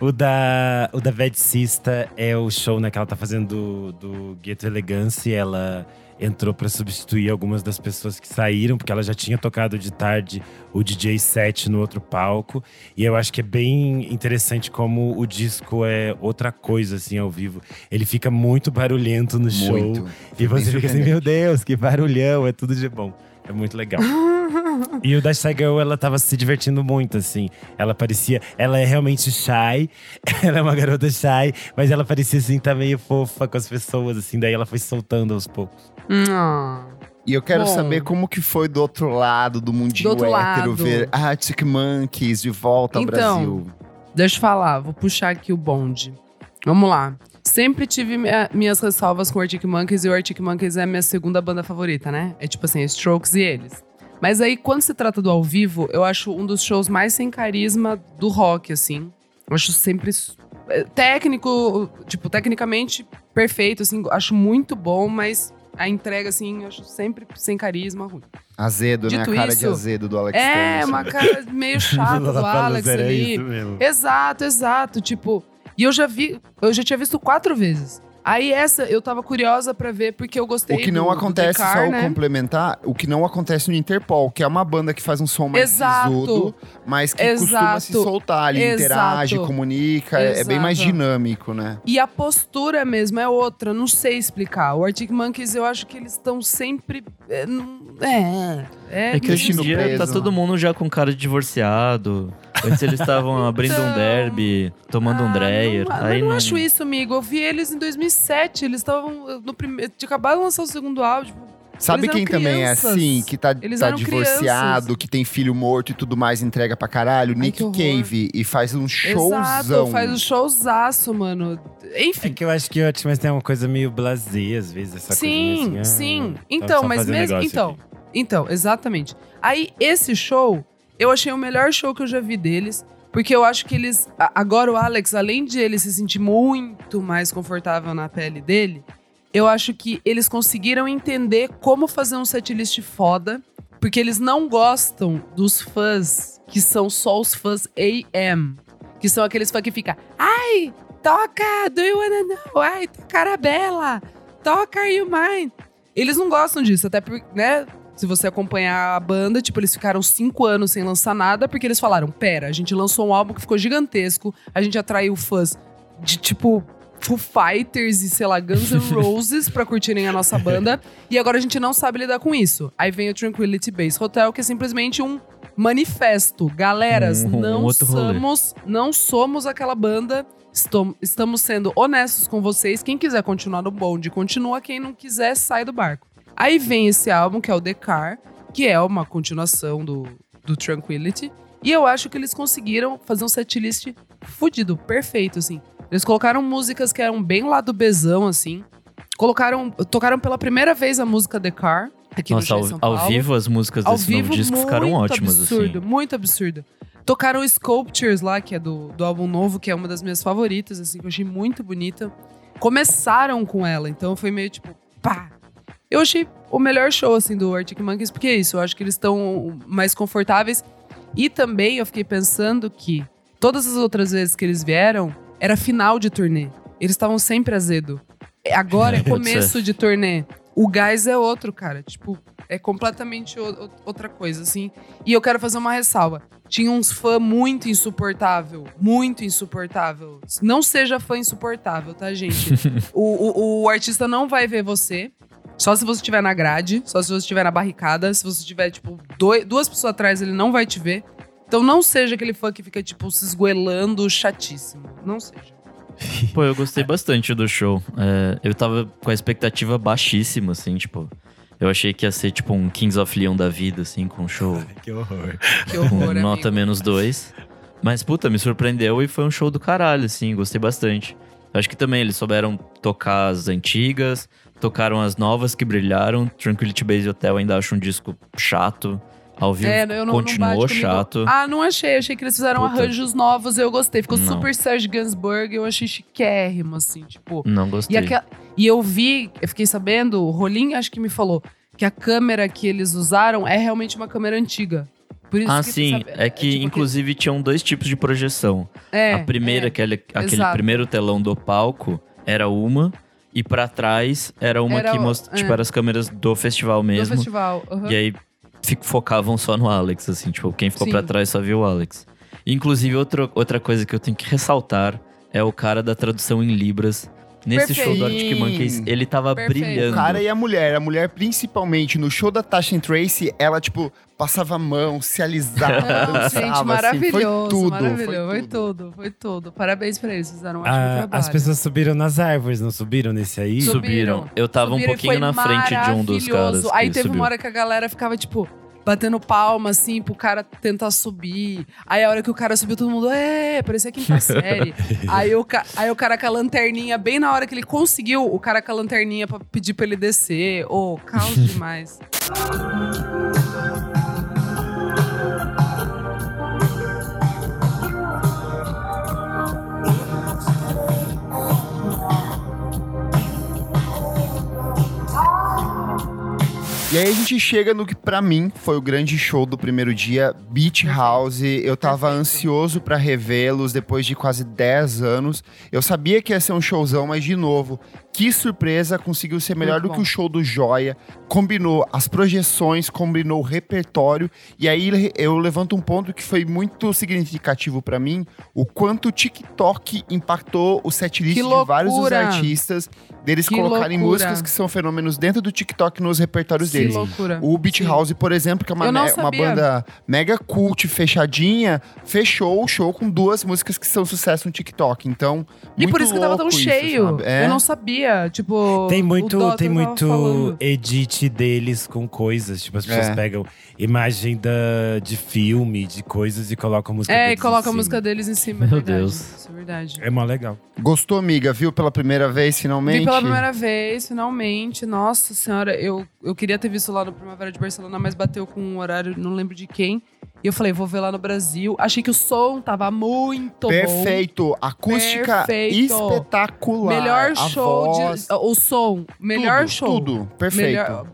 O da, o da Vedcista é o show né, que ela tá fazendo do, do Ghetto Elegance. Ela entrou pra substituir algumas das pessoas que saíram, porque ela já tinha tocado de tarde o DJ set no outro palco. E eu acho que é bem interessante como o disco é outra coisa, assim, ao vivo. Ele fica muito barulhento no show. Muito. E você fica assim, meu Deus, que barulhão, é tudo de bom. É muito legal. E o da Shy Girl, ela tava se divertindo muito, assim. Ela parecia. Ela é realmente shy. Ela é uma garota shy, mas ela parecia, assim, tá meio fofa com as pessoas, assim. Daí ela foi soltando aos poucos. Hum. E eu quero Bom. saber como que foi do outro lado do mundinho Do hétero lado. ver Arctic Monkeys de volta ao Então, Brasil. Deixa eu falar, vou puxar aqui o bonde. Vamos lá. Sempre tive minha- minhas ressalvas com o Arctic Monkeys e o Arctic Monkeys é a minha segunda banda favorita, né? É tipo assim, Strokes e eles. Mas aí, quando se trata do ao vivo, eu acho um dos shows mais sem carisma do rock, assim. Eu acho sempre s- é, técnico, tipo, tecnicamente perfeito, assim, acho muito bom, mas a entrega, assim, eu acho sempre sem carisma, ruim. Azedo, né? A Dito cara de isso, azedo do Alex É, Turner. uma cara meio chata do Alex era ali. Exato, exato. Tipo, e eu já vi, eu já tinha visto quatro vezes. Aí essa eu tava curiosa pra ver porque eu gostei O que não do- do acontece, Car, só né? complementar, o que não acontece no Interpol, que é uma banda que faz um som mais Exato. mas que costuma se Exato. soltar ali, Exato. interage, comunica, é- é bem mais Exato. dinâmico, né? E a postura mesmo é outra, não sei explicar. O Arctic Monkeys, eu acho que eles estão sempre. É, não- é, é, É que hoje em dia preso. tá todo mundo já com cara de divorciado. Antes eles estavam abrindo um Então. derby, tomando um Ah, Dreyer. Não, aí eu não não- acho isso, amigo. Eu vi eles em 2007. Eles estavam no primeiro. Acabado de lançar o segundo áudio. Sabe quem eram também é crianças. assim, que tá, tá divorciado, crianças. que tem filho morto e tudo mais, entrega pra caralho? Ai, Nick. Cave. E faz um showzão. Exato, faz um showzaço, mano. É Enfim. que eu acho que o Monkeys tem uma coisa meio blasé, às vezes, essa sim, coisa meio assim, sim. ah, Então, só mas um mesmo. Então, aqui. Então, exatamente. Aí, esse show, eu achei o melhor show que eu já vi deles. Porque eu acho que eles. Agora, o Alex, além de ele se sentir muito mais confortável na pele dele, eu acho que eles conseguiram entender como fazer um setlist foda. Porque eles não gostam dos fãs que são só os fãs AM. Que são aqueles fãs que ficam. Ai, toca Do You Wanna Know? Ai, toca Arabella. Toca Are You Mine? Eles não gostam disso, até porque, né? Se você acompanhar a banda, tipo, eles ficaram cinco anos sem lançar nada, porque eles falaram: pera, a gente lançou um álbum que ficou gigantesco, a gente atraiu fãs de tipo. Foo Fighters e, sei lá, Guns N' Roses pra curtirem a nossa banda. E agora a gente não sabe lidar com isso. Aí vem o Tranquility Base Hotel, que é simplesmente um manifesto. Galeras, Um- um não rolê. somos, não somos aquela banda. Estamos sendo honestos com vocês. Quem quiser continuar no bonde, continua. Quem não quiser, sai do barco. Aí vem esse álbum, que é o The Car, que é uma continuação do, do Tranquility. E eu acho que eles conseguiram fazer um setlist fudido, perfeito, assim. Eles colocaram músicas que eram bem lá do bezão, assim. Colocaram, tocaram pela primeira vez a música The Car, aqui Nossa, no ao, São ao Paulo. vivo as músicas Ao desse vivo, novo disco ficaram ótimas, absurdo, assim. muito absurdo. Tocaram Sculptures lá, que é do, do álbum novo, que é uma das minhas favoritas, assim, que eu achei muito bonita. Começaram com ela, então foi meio tipo, pá. Eu achei o melhor show, assim, do Arctic Monkeys, porque é isso, eu acho que eles estão mais confortáveis. E também eu fiquei pensando que todas as outras vezes que eles vieram, era final de turnê. Eles estavam sempre azedo. Agora é começo de turnê. O gás é outro, cara. Tipo, é completamente o- outra coisa, assim. E eu quero fazer uma ressalva. Tinha uns fã muito insuportável. Muito insuportável. Não seja fã insuportável, tá, gente? o, o, o artista não vai ver você. Só se você estiver na grade, só se você estiver na barricada. Se você tiver, tipo, doi- duas pessoas atrás, ele não vai te ver. Então não seja aquele fã que fica, tipo, se esgoelando chatíssimo. Não seja. Pô, eu gostei bastante do show. É, eu tava com a expectativa baixíssima, assim, tipo. Eu achei que ia ser tipo um Kings of Leon da vida, assim, com um show Que horror. Que com horror, nota amigo. menos dois. Mas, puta, me surpreendeu e foi um show do caralho, assim, gostei bastante. Acho que também eles souberam tocar as antigas, tocaram as novas que brilharam. Tranquility Base Hotel ainda acho um disco chato. Ao vivo É, eu não, continuou chato. Ah, não achei. Achei que eles fizeram Puta. arranjos novos eu gostei. Ficou Não. super Serge Gainsbourg. Eu achei chiquérrimo, assim, tipo. Não E, gostei. aquela- e eu vi, eu fiquei sabendo, o Rolim acho que me falou, que a câmera que eles usaram é realmente uma câmera antiga. Por isso Ah, que, sim. sabe, É que, tipo inclusive, tinham dois tipos de projeção. É, a primeira, é. aquele, aquele primeiro telão do palco, era uma. E pra trás, era uma Era que o- most... é. tipo, era as câmeras do festival do mesmo. festival. aham. E aí, fi- focavam só no Alex, assim. Tipo, quem ficou Sim. pra trás só viu o Alex. Inclusive, outro, outra coisa que eu tenho que ressaltar é o cara da tradução em Libras. Nesse show do Arctic Perfeito. Monkeys, ele tava Perfeito. brilhando. O cara e a mulher. A mulher, principalmente no show da Tasha Tracy, ela, tipo, passava a mão, se alisava, Não, dançava, gente, assim. maravilhoso. Foi tudo, maravilhoso. foi Foi tudo. tudo, foi tudo. Parabéns pra eles, fizeram um ótimo Ah, trabalho. as pessoas subiram nas árvores, não subiram nesse aí? Subiram. Subiram. Eu tava Subiram um pouquinho na frente de um dos caras. Aí que teve subiu. uma hora que a galera ficava, tipo, batendo palma, assim, pro cara tentar subir. Aí a hora que o cara subiu, todo mundo, é, parecia quinta série. aí, o aí o cara com a lanterninha, bem na hora que ele conseguiu, o cara com a lanterninha pra pedir pra ele descer. Ô, caos demais. E aí a gente chega no que pra mim foi o grande show do primeiro dia, Beach House. Eu tava ansioso pra revê-los depois de quase 10 anos. Eu sabia que ia ser um showzão, mas de novo, que surpresa, conseguiu ser melhor Muito do bom. que o show do Joia. Combinou as projeções, combinou o repertório. E aí eu levanto um ponto que foi muito significativo pra mim, o quanto o TikTok impactou o setlist de vários dos artistas, deles Que colocarem loucura! músicas que são fenômenos dentro do TikTok nos repertórios Que deles. loucura. O Beat Sim. House, por exemplo, que é uma, me- uma banda mega cult, fechadinha, fechou o show com duas músicas que são sucesso no TikTok. Então, E muito por isso que tava tão isso, cheio. É. Eu não sabia. Tipo. Tem muito, tem muito edit deles com coisas. Tipo, as pessoas É. pegam imagem da, de filme, de coisas e colocam música É, e deles em coloca a música deles em cima. Meu é verdade. Deus. Isso é verdade. É mó legal. Gostou, amiga? Viu pela primeira vez, finalmente? Vi pela primeira vez, finalmente. Nossa senhora, eu, eu queria ter visto lá no Primavera de Barcelona, mas bateu com um horário, não lembro de quem. E eu falei, vou ver lá no Brasil. Achei que o som tava muito bom. Perfeito. Acústica Perfeito. espetacular. Melhor A show voz, de. O som. Melhor tudo, show. Tudo. Perfeito. Melhor,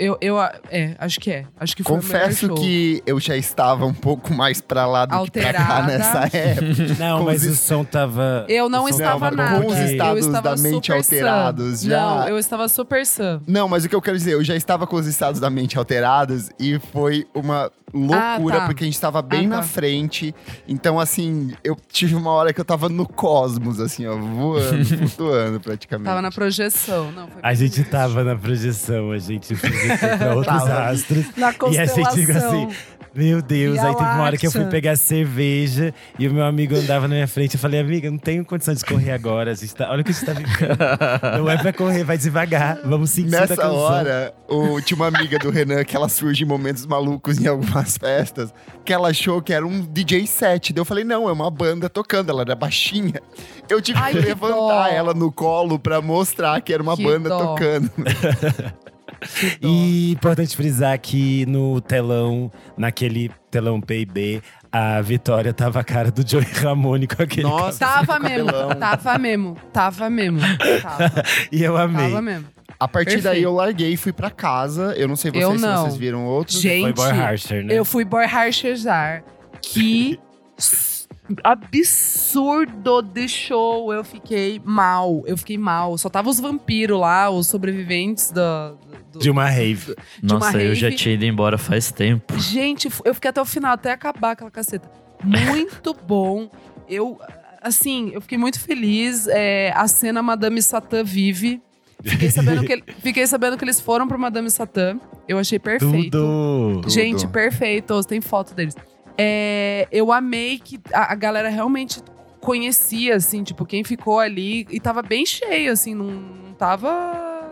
eu, eu. É, acho que é. Acho que Confesso que eu já estava um pouco mais pra lá do que pra cá Alterada. nessa época. Não, mas os o som tava. Eu não estava tava nada. Com os estados eu estava da mente alterados, sã. já. Não, eu estava super sã. Não, mas o que eu quero dizer, eu já estava com os estados da mente alterados e foi uma loucura, Ah, tá. porque a gente estava bem Ah, na tá. frente. Então, assim, eu tive uma hora que eu tava no cosmos, assim, ó, voando, flutuando praticamente. Tava na projeção. Não, foi A gente tava na projeção, a gente pra outros Tava. astros. na E a gente fica assim, Meu Deus, aí teve uma hora que eu fui pegar cerveja e o meu amigo andava na minha frente. Eu falei, amiga, não tenho condição de correr agora. A gente tá, olha o que a gente tá vivendo. não é pra correr, vai devagar. Vamos sentir Nessa hora, o, tinha uma amiga do Renan que ela surge em momentos malucos em algumas festas, que ela achou que era um DJ set. Daí eu falei, não, é uma banda tocando, ela era baixinha. Eu tive Ai, que que levantar dó. ela no colo pra mostrar que era uma Que banda dó. tocando. E importante frisar que no telão, naquele telão PIB, a Vitória tava a cara do Joey Ramone com aquele Nossa, Tava mesmo, tava mesmo, tava mesmo. Tava. E eu amei. tava mesmo. A partir daí Perfeito. eu larguei e fui pra casa. Eu não sei vocês Eu se não. vocês viram outros. Gente, Foi Boy Harsher, né? eu fui borrachezar. Que s- absurdo de show. Eu fiquei mal. Eu fiquei mal. Só tava os vampiros lá, os sobreviventes da. Do- De uma rave. de uma Nossa, eu já rave. tinha ido embora faz tempo. Gente, eu fiquei até o final, até acabar aquela caceta. Muito bom. Eu, assim, eu fiquei muito feliz. É, a cena Madame Satã vive. Fiquei sabendo, que, ele- fiquei sabendo que eles foram pro Madame Satã. Eu achei perfeito. Tudo. Gente, Tudo. perfeito. Tem foto deles. É, eu amei que a, a galera realmente conhecia, assim, tipo, quem ficou ali. E tava bem cheio, assim, não, não tava.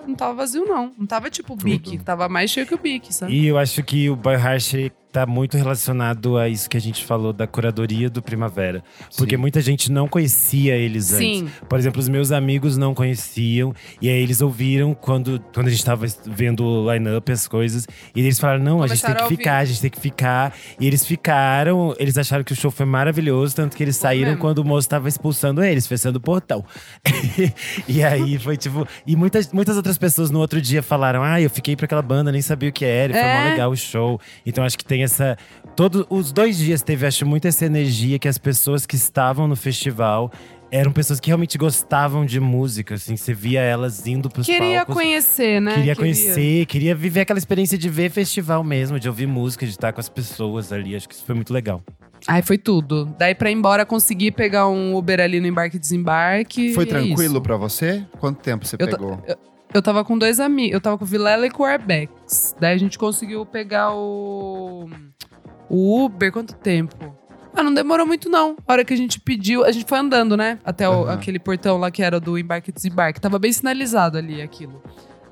Não tava vazio, não. Não tava tipo o Bic. Tava mais cheio que o Bic, sabe? E eu acho que o Boy Harsh tá muito relacionado a isso que a gente falou da curadoria do Primavera. Porque Sim. muita gente não conhecia eles antes. Sim. Por exemplo, os meus amigos não conheciam. E aí eles ouviram quando, quando a gente tava vendo o line-up, as coisas. E eles falaram: não, a gente tem Começaram que a ficar, a gente tem que ficar. E eles ficaram, eles acharam que o show foi maravilhoso, tanto que eles saíram mesmo. quando o moço tava expulsando eles, fechando o portão. e aí foi tipo. E muitas, muitas outras pessoas no outro dia falaram: ah, eu fiquei pra aquela banda, nem sabia o que era, e foi É. mó legal o show. Então acho que tem essa. Todos os dois dias teve, acho, muito essa energia que as pessoas que estavam no festival eram pessoas que realmente gostavam de música, assim, você via elas indo pros Queria palcos. conhecer, né? Queria conhecer, queria viver aquela experiência de ver festival mesmo, de ouvir música, de estar com as pessoas ali. Acho que isso foi muito legal. Ai, foi tudo. Daí pra ir embora, consegui pegar um Uber ali no embarque e desembarque. Foi e é tranquilo isso. pra você? Quanto tempo você Eu pegou? Eu tava com dois amigos. Eu tava com o Vilela e com o Arbex. Daí a gente conseguiu pegar o. O Uber, quanto tempo? Ah, não demorou muito, não. A hora que a gente pediu, a gente foi andando, né? Até o- Aham. aquele portão lá que era do embarque e desembarque. Tava bem sinalizado ali aquilo.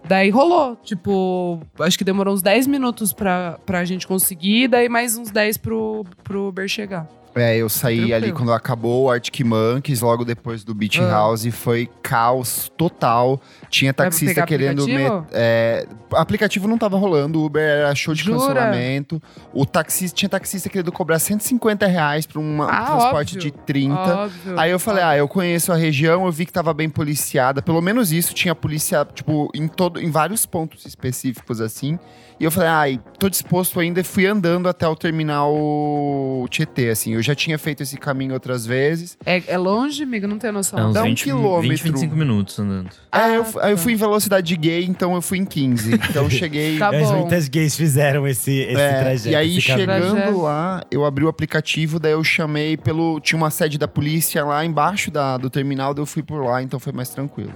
Daí rolou. Tipo, acho que demorou uns 10 minutos pra, pra gente conseguir, daí mais uns 10 pro, pro Uber chegar. É, eu saí Tranquilo. ali quando acabou o Arctic Monkeys, logo depois do Beach Ah. House, e foi caos total. Tinha taxista querendo. aplicativo? met- é, aplicativo não tava rolando, o Uber era show de Jura? cancelamento. O taxista tinha taxista querendo cobrar 150 reais pra uma- um Ah, transporte óbvio. de 30. Óbvio. Aí eu falei, ah, eu conheço a região, eu vi que tava bem policiada. Pelo menos isso, tinha polícia, tipo, em, todo, em vários pontos específicos, assim. E eu falei, ai, tô disposto ainda. E fui andando até o terminal Tietê, assim. Eu já tinha feito esse caminho outras vezes. É, é longe, amigo? Não tenho noção. É uns Dá um 20, quilômetro. 20, 25 minutos andando. Ah, eu, Ah, aí eu tá. fui em velocidade gay, então eu fui em 15. Então eu cheguei… Tá Mas bom. muitas gays fizeram esse, esse É, trajeto. e aí, chegando Trajeto. lá, eu abri o aplicativo, daí eu chamei pelo. Tinha uma sede da polícia lá embaixo da, do terminal, daí eu fui por lá, então foi mais tranquilo.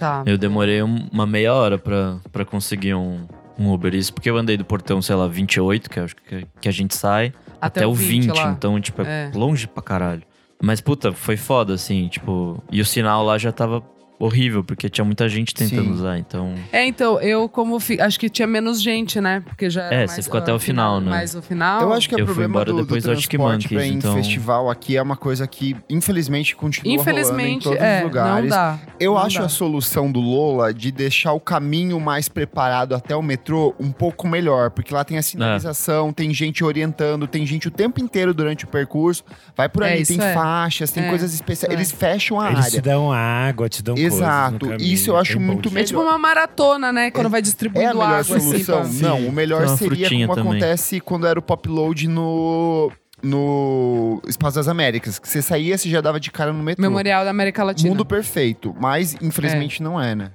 Tá. Eu demorei um- uma meia hora pra, pra conseguir um, um Uber. Isso porque eu andei do portão, sei lá, 28, que acho que, que a gente sai, até, o 20. lá. então, tipo, é, É. longe pra caralho. Mas, puta, foi foda, assim, tipo… E o sinal lá já tava horrível, porque tinha muita gente tentando Sim. usar, então… É, então, eu como… fi- Acho que tinha menos gente, né? Porque já era É, mais, você ficou ah, até o final, né? Mais o final. Eu acho que o Eu fui problema embora do, depois do transporte pra Monkeys, em então- festival aqui é uma coisa que, infelizmente, continua rolando em Infelizmente, todos é, os lugares. não dá. Eu não acho dá. a solução do Lola de deixar o caminho mais preparado até o metrô um pouco melhor, porque lá tem a sinalização, tem gente orientando, tem gente o tempo inteiro durante o percurso, vai por É, ali, isso tem é. faixas, tem É, coisas especiais, é. eles fecham a Eles te área. dão água, te dão Exato, caminho, isso eu é acho muito de É tipo melhor. uma maratona, né? Quando vai É a distribuindo melhor água, solução? assim. pra- Não, o melhor seria como também. acontece quando era o pop load no no Espaço das Américas, que você saía, você já dava de cara no metrô. Memorial da América Latina. Mundo perfeito, mas infelizmente não é, né?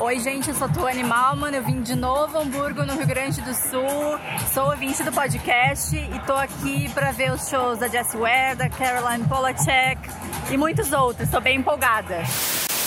Oi, gente, eu sou Tuane Malman, eu vim de Novo Hamburgo, no Rio Grande do Sul. Sou ouvinte do podcast e tô aqui para ver os shows da Jessie Ware, da Caroline Polachek e muitos outros. Tô bem empolgada.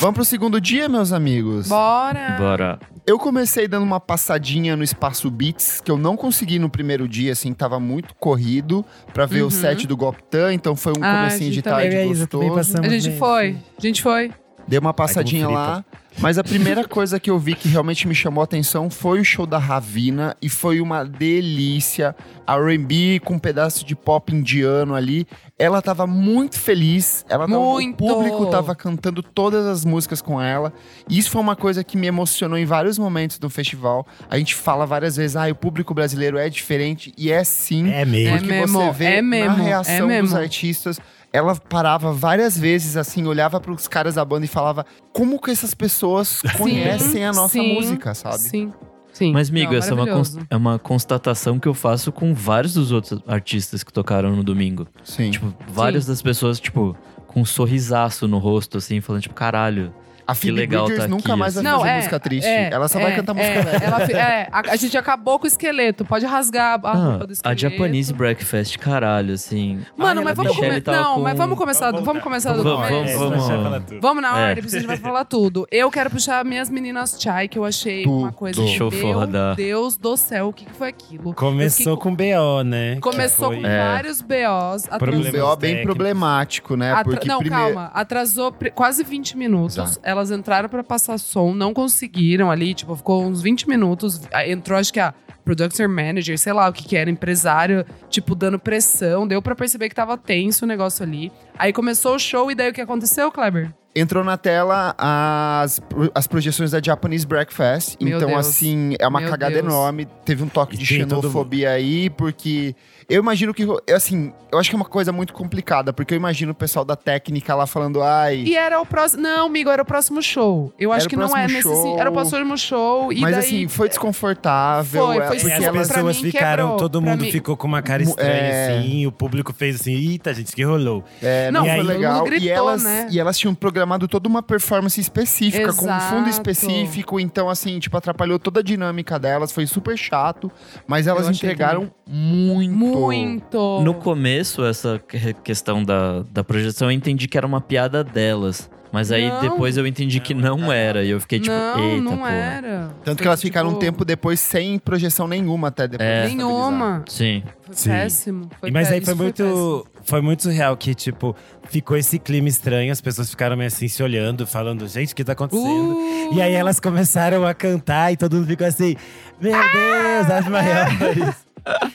Vamos pro segundo dia, meus amigos? Bora! Bora. Eu comecei dando uma passadinha no Espaço Beats, que eu não consegui no primeiro dia, assim, tava muito corrido pra ver Uhum. o set do Goptan, então foi um Ah, comecinho de tarde também. Gostoso. A gente foi. A gente foi. Dei uma passadinha Ai, lá. Mas a primeira coisa que eu vi que realmente me chamou a atenção foi o show da Ravina e foi uma delícia. R&B com um pedaço de pop indiano ali. Ela tava muito feliz. Ela tava- Muito! O público tava cantando todas as músicas com ela. E isso foi uma coisa que me emocionou em vários momentos do festival. A gente fala várias vezes, ah, o público brasileiro é diferente. E é sim. É mesmo. Porque É mesmo, você vê é mesmo, na reação é dos mesmo. artistas, ela parava várias vezes, assim, olhava pros caras da banda e falava como que essas pessoas conhecem a nossa sim, música, sabe? Sim. Sim. Mas, amigo, Não, essa é uma, é uma constatação que eu faço com vários dos outros artistas que tocaram no domingo. Sim. Tipo, várias das pessoas, tipo, com um sorrisaço no rosto, assim, falando, tipo, caralho. A que Phoebe legal Bridgers tá nunca aqui, mais vai assim. Não, fazer é, música triste. é, ela só vai é, cantar música é, ela fi- é, a, a gente acabou com o esqueleto. Pode rasgar a Ah, roupa do a esqueleto. Japanese Breakfast, caralho, assim. Mano, Ai, mas vamos tava Não, com- mas vamos começar, do- vamos começar do Vamos, começo. vamos, vamos. Vamos na É. ordem, porque a gente vai falar tudo. Eu quero puxar minhas meninas Chai, que eu achei Tudo. uma coisa. Que show Meu foda. Deus do céu, o que que foi aquilo? Começou fiquei com BO, né? Começou com É. vários BOs. Um BO bem problemático, né? Não, calma. Atrasou quase 20 minutos. Elas entraram pra passar som, não conseguiram ali. Tipo, ficou uns 20 minutos. Entrou, acho que a producer manager, sei lá o que que era, empresário, tipo, dando pressão. Deu pra perceber que tava tenso o negócio ali. Aí começou o show e daí o que aconteceu, Kleber? Entrou na tela as, as projeções da Japanese Breakfast. Meu então, Deus. assim, é uma Meu cagada Deus. enorme. Teve um toque E de xenofobia aí, porque eu imagino que, assim, eu acho que é uma coisa muito complicada, porque eu imagino o pessoal da técnica lá falando, ai. E era o próximo. Não, amigo, era o próximo show. Eu acho que não é nesse. show. Era o próximo show. E Mas daí, assim, foi desconfortável. Foi, é, foi E porque as pessoas ficaram, quebrou. todo mundo mim- ficou com uma cara estranha, É. assim. O público fez assim, eita, gente, que rolou. É, não, Não, foi e aí- legal. mundo e, gritou, elas, né? e elas tinham programado toda uma performance específica, com um fundo Exato. específico. Então, assim, tipo, atrapalhou toda a dinâmica delas. Foi super chato. Mas elas Eu achei entregaram muito. Muito. No começo, essa que- questão da, da projeção, eu entendi que era uma piada delas. Mas aí Não. depois eu entendi que não era. E eu fiquei tipo, não, eita, não porra. era. Tanto que elas ficaram um tipo, tempo depois sem projeção nenhuma até depois. É. Nenhuma. Sim. Foi Sim. péssimo. Foi Mas aí foi muito, péssimo. Foi muito surreal que, tipo, ficou esse clima estranho, as pessoas ficaram meio assim se olhando, falando, gente, o que tá acontecendo? Uh, E aí elas começaram a cantar e todo mundo ficou assim, meu Deus, as maiores.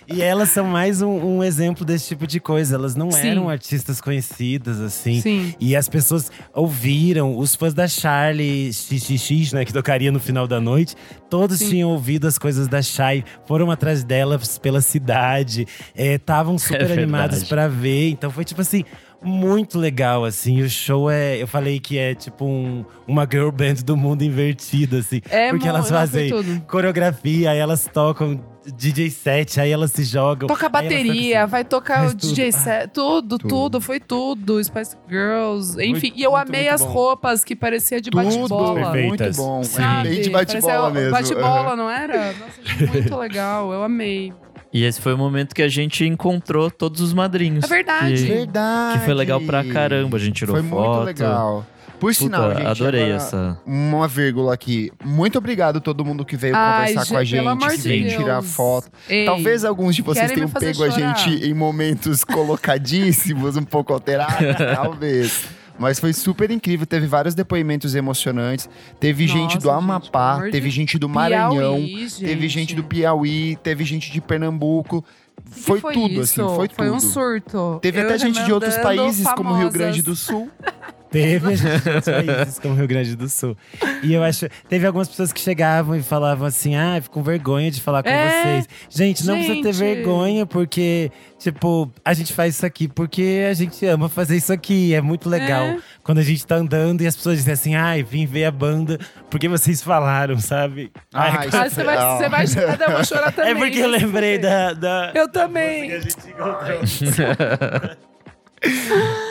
E elas são mais um, um exemplo desse tipo de coisa. Elas não Sim. eram artistas conhecidas, assim. Sim. E as pessoas ouviram, os fãs da Charlie XXX, né, que tocaria no final da noite, todos Sim. tinham ouvido as coisas da Shai, foram atrás delas pela cidade, estavam super verdade. animados pra ver. Então foi tipo assim. Muito legal, assim. O show é. Eu falei que é tipo um, uma girl band do mundo invertido, assim. É porque elas fazem tudo. coreografia, aí elas tocam DJ set, aí elas se jogam. Toca bateria, assim. vai tocar o tudo. DJ Ah, set, tudo, tudo, tudo. foi tudo. Spice Girls, enfim. e eu muito, amei muito as bom. roupas que parecia de Tudo bate-bola. muito bom. Sabe? Bem de bate-bola mesmo. Bate-bola, não era? Nossa, muito legal. Eu amei. E esse foi o momento que a gente encontrou todos os madrinhos. É verdade. Que, Verdade. que foi legal pra caramba. A gente tirou Foi foto. muito legal. Por Puta, sinal, gente, adorei agora, essa. Uma vírgula aqui. Muito obrigado a todo mundo que veio Ai, conversar com a gente, gente, que veio Deus. tirar foto. Ei, Talvez alguns de vocês tenham pego a chorar. gente em momentos colocadíssimos, um pouco alterados, talvez. Mas foi super incrível, teve vários depoimentos emocionantes. Teve Nossa, gente do gente, Amapá, amor teve gente do Maranhão, Piauí, teve gente do Piauí, teve gente de Pernambuco. Foi, foi tudo, isso? assim, foi tudo. Foi um surto. Teve Eu até gente de outros países, como o Rio famosas. Grande do Sul. Teve gente países, como Rio Grande do Sul. E eu acho. Teve algumas pessoas que chegavam e falavam assim: ah, fico com vergonha de falar com É, vocês. Gente, não precisa ter gente. vergonha, porque, tipo, a gente faz isso aqui porque a gente ama fazer isso aqui. É muito legal. É. Quando a gente tá andando e as pessoas dizem assim: ai, vim ver a banda porque vocês falaram, sabe? Ai, Ai, isso Ah, você vai, você vai chorar, eu vou chorar também. é porque eu lembrei da. da Eu também. que a gente encontrou.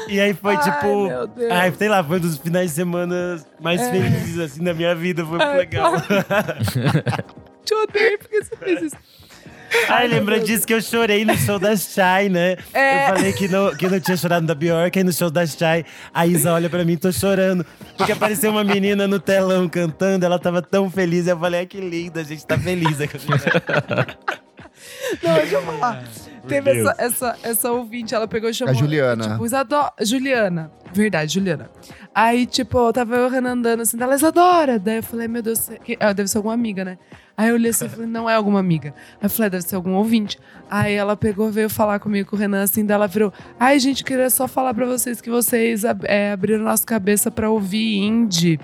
E aí foi Ai, tipo. Ai, sei lá, foi um dos finais de semana mais É. felizes assim da minha vida. Foi muito legal. Te odeio porque você fez isso. Ai, lembra disso que eu chorei no show da Shai, né? É. Eu falei que não, que não tinha chorado da Bjork, aí no show da Shai, a Isa olha pra mim, tô chorando. Porque apareceu uma menina no telão cantando, ela tava tão feliz. Eu falei, ai, que linda, a gente tá feliz. Não, deixa eu falar. Teve essa, essa, essa ouvinte, ela pegou e chamou. A Juliana. Tipo, Isadora. Juliana. Verdade, Juliana. Aí, tipo, eu tava eu e o Renan andando assim, dela, Isadora. Daí eu falei, meu Deus, ah, deve ser alguma amiga, né? Aí eu olhei assim e falei, não é alguma amiga. Aí eu falei, deve ser algum ouvinte. Aí ela pegou, veio falar comigo com o Renan, assim, dela virou, ai, gente, queria só falar pra vocês que vocês ab- é, abriram nossa cabeça pra ouvir indie.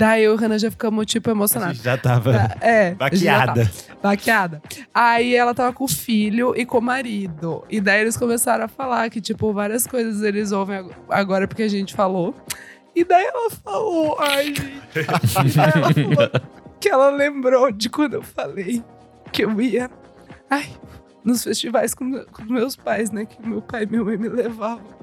Daí eu e o Renan já ficamos, tipo, A emocionados. gente já tava É, baqueada. já tá. Baqueada. Aí ela tava com o filho e com o marido. E daí eles começaram a falar que, tipo, várias coisas eles ouvem ag- agora porque a gente falou. E daí ela falou, ai, gente. Ela falou, que ela lembrou de quando eu falei que eu ia ai, nos festivais com, com meus pais, né? Que meu pai e minha mãe me levavam.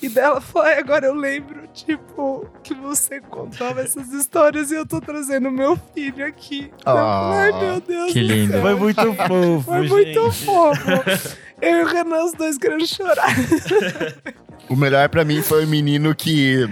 E dela foi, agora eu lembro, tipo, que você contava essas histórias e eu tô trazendo meu filho aqui. Ah, Ai, meu Deus que do lindo. céu. Foi muito fofo, Foi gente. muito fofo. Eu e o Renan, os dois querendo chorar. O melhor pra mim foi o menino que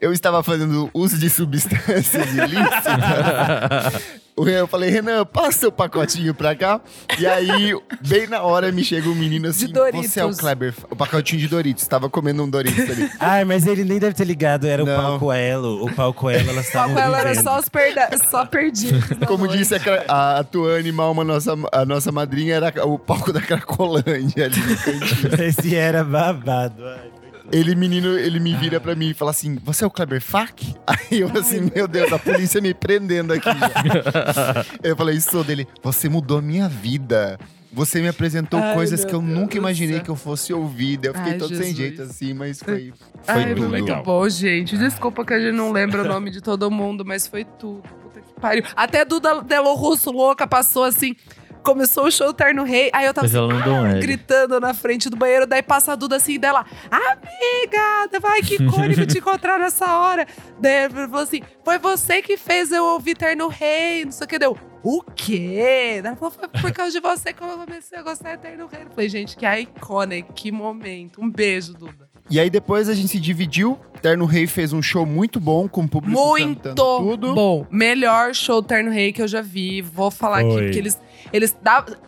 eu estava fazendo uso de substâncias ilícitas. O Renan- Eu falei, Renan, passa o pacotinho pra cá. E aí, bem na hora, me chega um menino assim, Doritos. você é o Kleber. O pacotinho de Doritos, tava comendo um Doritos ali. Ai, mas ele nem deve ter ligado, era Não. o palco Elo. O palco Elo, elas Só estavam com ela era vivendo. só os perda só perdidos. Como noite. disse a, a, a Tuane Malma, nossa, a nossa madrinha, era o palco da Cracolândia ali no cantinho. Esse era babado. Ai. Ele, menino, ele me vira pra mim e fala assim: Você é o Kleber Fak? Aí eu assim, meu Deus, a polícia me prendendo aqui já. eu falei, sou dele, você mudou a minha vida. Você me apresentou Ai, coisas que eu Deus nunca imaginei céu. que eu fosse ouvir. Eu fiquei Ai, todo sem Jesus. jeito assim, mas foi, foi Ai, tudo. muito bom, gente. Desculpa que a gente não lembra o nome de todo mundo, mas foi tudo. Puta que pariu. Até Duda Delo Russo louca passou assim. Começou o show Terno Rei, aí eu tava assim, L. gritando na frente do banheiro, daí passa a Duda assim dela, amiga, vai que icônico te encontrar nessa hora. Daí ela falou assim, foi você que fez eu ouvir Terno Rei, não sei o que, deu. O quê? Ela falou, foi por causa de você que eu comecei a gostar de Terno Rei. Eu falei, gente, que icônico, que momento. Um beijo, Duda. E aí depois a gente se dividiu. Terno Rei fez um show muito bom, com o público Muito cantando tudo. bom. Melhor show do Terno Rei que eu já vi. Vou falar Foi. aqui, porque eles. Eles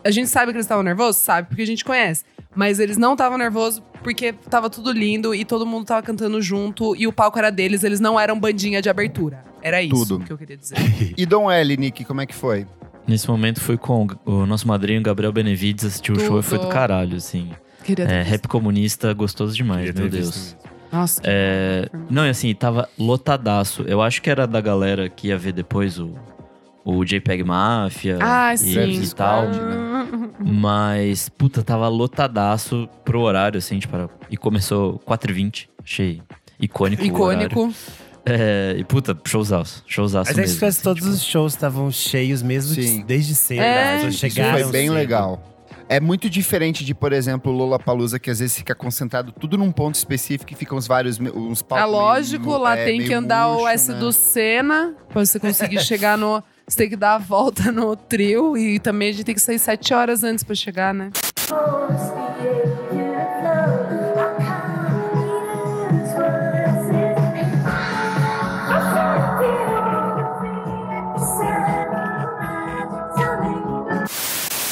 a gente sabe que eles estavam nervosos? Sabe, porque a gente conhece. Mas eles não estavam nervosos porque tava tudo lindo e todo mundo tava cantando junto e o palco era deles, eles não eram bandinha de abertura. Era isso Tudo. que eu queria dizer. E Dom L, Nick, como é que foi? Nesse momento fui com o nosso madrinho Gabriel Benevides assistiu o show e foi do caralho, assim. Queria ter É, rap comunista, gostoso demais, Queria meu Deus. Nossa, que É, não, e assim, tava lotadaço. Eu acho que era da galera que ia ver depois o, o JPEG Mafia Ah, e, sim. e tal. Mas, puta, tava lotadaço pro horário, assim, tipo, era- e começou 4h20. Achei icônico. Icônico. É, e puta, showzaço. Showzaço Mas é mesmo. que quase assim, todos tipo, os shows estavam cheios mesmo de- desde cedo. É, As pessoas Isso chegaram foi bem cedo. legal. É muito diferente de, por exemplo, o Lollapalooza, que às vezes fica concentrado tudo num ponto específico e ficam os vários uns É palcos lógico, meio- lá é, tem que andar o S né? do Senna pra você conseguir chegar no. Você tem que dar a volta no trio e também a gente tem que sair sete horas antes pra chegar, né?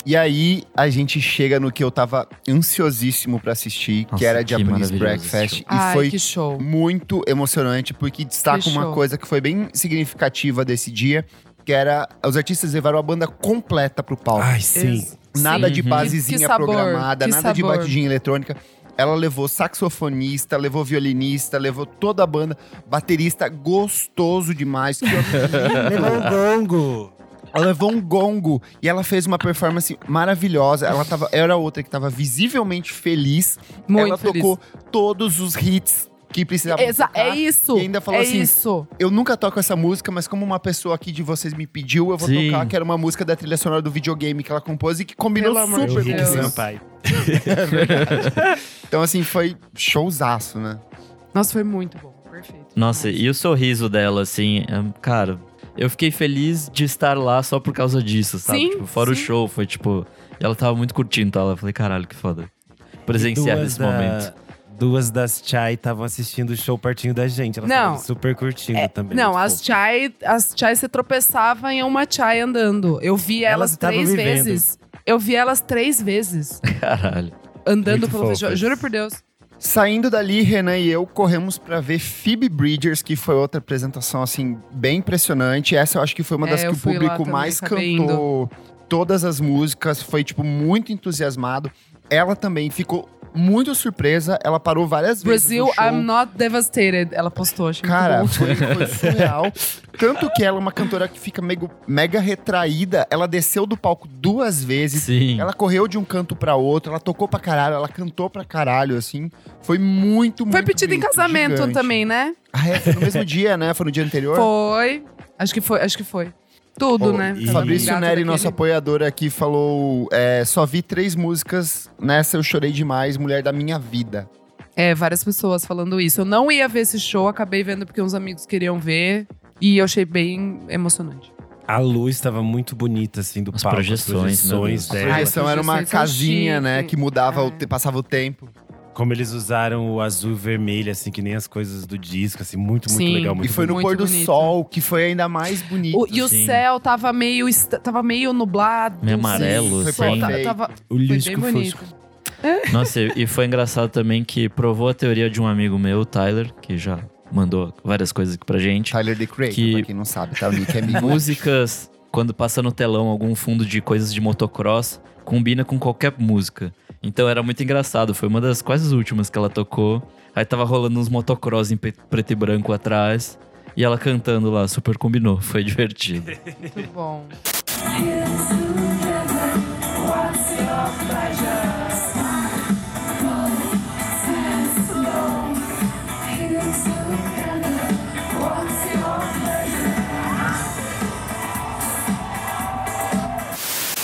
E aí, a gente chega no que eu tava ansiosíssimo pra assistir, que Nossa, era que Japanese Breakfast. E Ai, foi que show. muito emocionante, porque destaca Que uma show. coisa que foi bem significativa desse dia, que era os artistas levaram a banda completa pro palco. Ai, sim. Nada Sim. de basezinha Que sabor, programada, nada de sabor. batidinha eletrônica. Ela levou saxofonista, levou violinista, levou toda a banda, baterista gostoso demais. que Levou um gongo. ela levou um gongo e ela fez uma performance maravilhosa. Ela tava, era outra que tava visivelmente feliz. Muito ela feliz. tocou todos os hits que precisava Exa- tocar. é isso. E ainda falou é assim, isso. Eu nunca toco essa música, mas como uma pessoa aqui de vocês me pediu, eu vou Sim. tocar, que era uma música da trilha sonora do videogame que ela compôs e que combinou Pelo super O com Rick Deus. isso. Sampaio. Então, assim, foi showzaço, né? Nossa, foi muito bom. Perfeito. Nossa, e o sorriso dela, assim, é, cara, eu fiquei feliz de estar lá só por causa disso, sabe? Sim, tipo, fora o sim. show, foi tipo. E ela tava muito curtindo, tá? Eu falei, caralho, que foda. Presenciar esse da- momento. Duas das Chai estavam assistindo o show pertinho da gente. Elas Não. estavam super curtindo É, também. não, as fofo. chai, as chai se tropeçava em uma chai andando. Eu vi Elas elas, três vivendo. vezes. Eu vi elas três vezes Caralho. andando Muito pelo festival. Juro por Deus. Saindo dali, Renan e eu corremos pra ver Phoebe Bridgers, que foi outra apresentação, assim, bem impressionante. Essa eu acho que foi uma É, das que o público também, mais cantou todas as músicas. Foi, tipo, muito entusiasmado. Ela também ficou muito surpresa. Ela parou várias vezes Brasil, no show. I'm not devastated. Ela postou, achei Cara, foi, foi surreal. Tanto que ela é uma cantora que fica mega, mega retraída. Ela desceu do palco duas vezes. Sim. Ela correu de um canto pra outro, ela tocou pra caralho, ela cantou pra caralho, assim. Foi muito, muito Foi pedido em casamento gigante. também, né? Ah, é? Foi no mesmo dia, né? Foi no dia anterior? Foi. Acho que foi, acho que foi. Tudo, né? e Fabrício Neri, daquele- nosso apoiador aqui, falou: é, só vi três músicas, nessa eu chorei demais, mulher da minha vida. É, várias pessoas falando isso. Eu não ia ver esse show, acabei vendo porque uns amigos queriam ver. E eu achei bem emocionante. A luz estava muito bonita, assim, do As palco. projeções, as projeções. A dela. projeção era uma casinha, né, que mudava, o É. te- passava o tempo. Como eles usaram o azul e vermelho, assim, que nem as coisas do disco, assim, muito, muito Sim. legal. E Muito foi no Muito pôr do bonito. sol, que foi ainda mais bonito. O- e o Sim. céu tava meio, tava meio nublado. Meio amarelo, foi assim. perfeito. tava, O foi disco bem foi bonito. Nossa, e e foi engraçado também que provou a teoria de um amigo meu, o Tyler, que já mandou várias coisas aqui pra gente. Tyler, the Creator, Que- pra quem não sabe, tá? O Nick é amigo. Músicas, quando passa no telão algum fundo de coisas de motocross, combina com qualquer música. Então era muito engraçado, foi uma das quase as últimas que ela tocou. Aí tava rolando uns motocross em preto e branco atrás. E ela cantando lá, super combinou, foi divertido. Muito bom.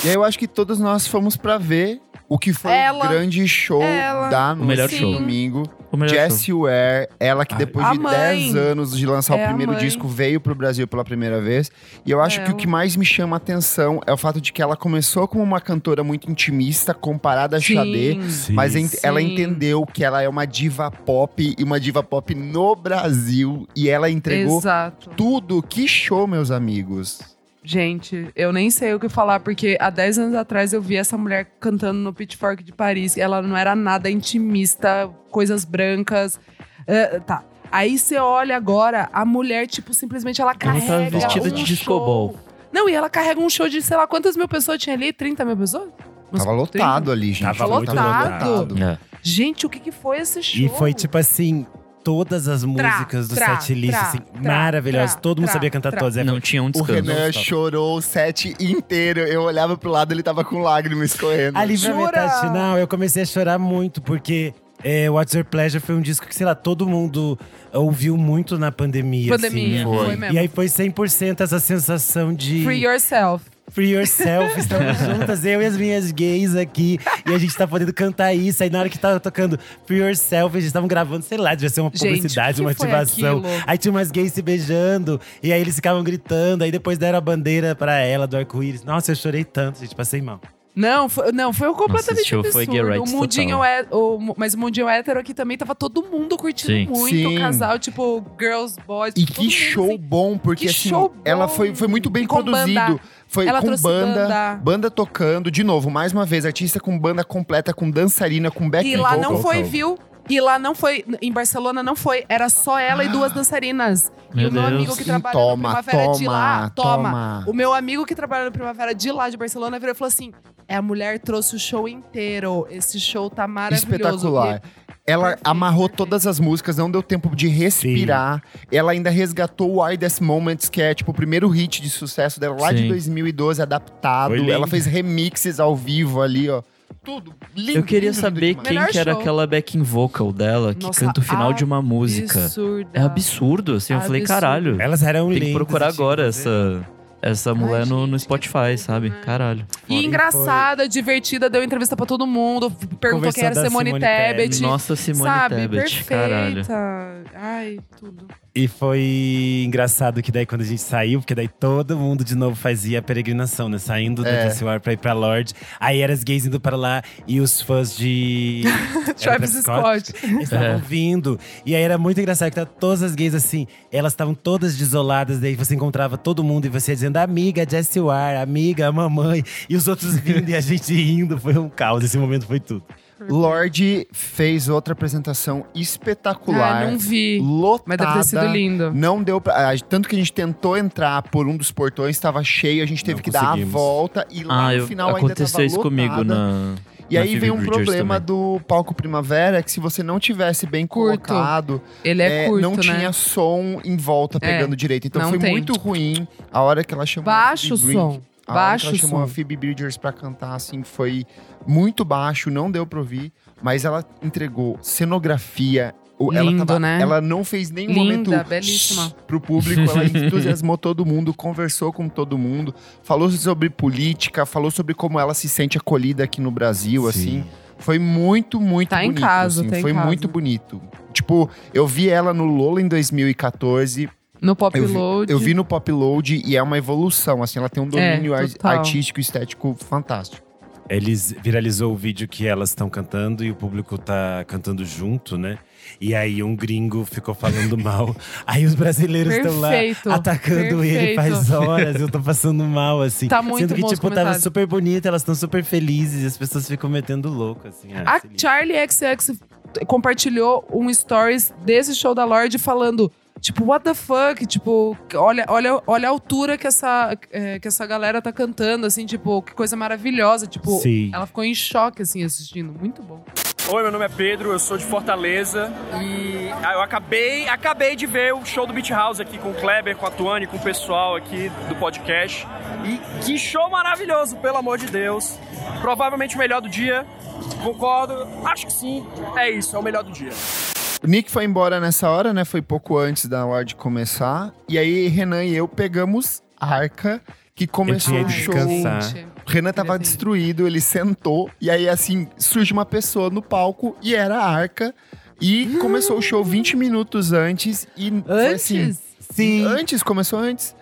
E aí eu acho que todos nós fomos pra ver o que foi Ela- o grande show ela- da O melhor show. de domingo. O melhor Jessie Ware, ela que depois a de mãe. 10 anos de lançar É o primeiro disco, veio pro Brasil pela primeira vez. E eu acho É que o que ela. mais me chama a atenção é o fato de que ela começou como uma cantora muito intimista, comparada a Xadê. Sim. Mas ent- ela Sim. entendeu que ela é uma diva pop e uma diva pop no Brasil. E ela entregou Exato. tudo. Que show, meus amigos. Gente, eu nem sei o que falar, porque há 10 anos atrás eu vi essa mulher cantando no Pitchfork de Paris. Ela não era nada intimista, coisas brancas. É, tá. Aí você olha agora, a mulher, tipo, simplesmente ela Ela carrega. tá vestida um de disco show. ball. Não, e ela carrega um show de, sei lá, quantas mil pessoas tinha ali? 30 mil pessoas? Umas Tava 30? lotado ali, gente. Tava muito lotado. É. Gente, o que, que foi esse show? E foi tipo assim, todas as Tra, músicas do tra, setlist, tra, assim, tra, maravilhosas. tra, Todo mundo tra, sabia cantar tra. todas. É, Não tinha um O descanso. Renan chorou o set inteiro. Eu olhava pro lado, ele tava com lágrimas escorrendo. Ali pra Jura? metade final, eu comecei a chorar muito, porque é, What's Your Pleasure foi um disco que, sei lá, todo mundo ouviu muito na pandemia. Pandemia, assim. foi, Foi. mesmo. E aí foi 100% essa sensação de… Free yourself. Free yourself, estamos juntas, eu e as minhas gays aqui. E a gente tá podendo cantar isso. Aí na hora que tava tocando Free Yourself, a gente estavam gravando, sei lá, devia ser uma Gente, publicidade, que uma foi ativação. Aí tinha umas gays se beijando, e aí eles ficavam gritando. Aí depois deram a bandeira pra ela do arco-íris. Nossa, eu chorei tanto, gente, passei mal. Não, foi, não, foi completamente esse show foi absurdo. Gay o Rights mundinho total. é, o, mas o mundinho hétero aqui também tava todo mundo curtindo Sim. muito. Sim. O casal, tipo, girls, boys. E todo que show assim. bom, porque Que assim, show ela bom. foi, foi muito bem com produzido. banda. Foi Ela com trouxe banda, banda. banda tocando, de novo, mais uma vez, artista com banda completa, com dançarina, com back E lá vocal. não foi, viu? E lá não foi, em Barcelona não foi, era só ela e duas dançarinas. e Meu o meu Deus. amigo que Sim, trabalha toma, no Primavera de lá, toma, toma. toma. O meu amigo que trabalha no Primavera de lá, de Barcelona, virou e falou assim: é, a mulher trouxe o show inteiro. Esse show tá maravilhoso. Espetacular. Ela amarrou todas as músicas, não deu tempo de respirar. Ela ainda resgatou o Widest Moments, que é tipo o primeiro hit de sucesso dela lá de Sim. 2012, adaptado. Ela fez remixes ao vivo ali, ó. Tudo lindo. Eu queria lindo, saber lindo quem que era aquela backing vocal dela que Nossa, canta o final de uma música. Absurda. É absurdo, assim. Eu falei, Absurdo. caralho. Elas eram Tem que procurar agora essa, essa mulher no, no que Spotify, sabe? Caralho. E engraçada, divertida, deu entrevista pra todo mundo, perguntou quem era Simone, Simone Tebet. Tebet. Nossa, Simone sabe? Tebet, Perfeita. caralho. Ai, tudo. E foi engraçado que daí quando a gente saiu, porque daí todo mundo de novo fazia a peregrinação, né? Saindo da É. Ware pra ir pra Lorde. Aí eram as gays indo pra lá e os fãs de… Travis Scott. Estavam É. vindo. E aí era muito engraçado que tava todas as gays assim, elas estavam todas desoladas. Daí você encontrava todo mundo e você dizendo, amiga, Jessie Ware, amiga, mamãe. E os outros vindo e a gente rindo. Foi um caos. Esse momento foi tudo. Lorde fez outra apresentação espetacular. Ah, não vi. Lotada. Mas deve ter sido lindo. Não deu pra. Tanto que a gente tentou entrar por um dos portões, estava cheio, a gente teve Não que dar a volta e lá Ah, no eu, final ainda aconteceu tava isso comigo na. E na aí Phoebe vem um Bridgers problema também. do palco Primavera, que se você não tivesse bem Curto. colocado, Ele é, é, curto, não né? tinha som em volta pegando direito. Então foi tem. muito ruim a hora que ela chamou Baixo a o som. A Baixo que ela o chamou a. Phoebe Bridgers pra cantar, assim, foi muito baixo, não deu pra ouvir. Mas ela entregou cenografia, o- ela, Lindo, tava- né? ela não fez nenhum Linda, momento belíssima. pro público, ela entusiasmou todo mundo, conversou com todo mundo, falou sobre política, falou sobre como ela se sente acolhida aqui no Brasil, assim. Foi muito, muito Tá em bonito. casa, assim, tá em Foi casa. muito bonito. Tipo, eu vi ela no Lola em 2014. No Pop Eu vi, Load. eu vi no Pop Load e é uma evolução, assim, ela tem um domínio total. artístico e estético fantástico. Eles viralizou o vídeo que elas estão cantando e o público tá cantando junto, né? E aí um gringo ficou falando mal. Aí os brasileiros estão lá Perfeito, atacando ele faz perfeito. horas. Eu tô passando mal, assim. Tá muito Sendo que, tipo, tava super bonita, elas estão super felizes e as pessoas ficam metendo louco, assim. Ah, A Charlie XX compartilhou um stories desse show da Lorde falando. Tipo, what the fuck? Tipo, olha, olha, olha a altura que essa, é, que essa galera tá cantando, assim, tipo, que coisa maravilhosa. Tipo, Sim. ela ficou em choque, assim, assistindo. Muito bom. Oi, meu nome é Pedro, eu sou de Fortaleza e ah, eu acabei, acabei de ver o show do Beach House aqui com o Kleber, com a Tuane, com o pessoal aqui do podcast. E que show maravilhoso, pelo amor de Deus. Provavelmente o melhor do dia. Concordo? Acho que sim. É isso, é o melhor do dia. O Nick foi embora nessa hora, né? Foi pouco antes da hora de começar. E aí, Renan e eu pegamos a arca que começou o show. descansar. O Renan tava destruído, ele sentou. E aí, assim, surge uma pessoa no palco e era a arca. E começou o show 20 minutos antes. E foi assim. Antes? Sim. Antes, começou antes.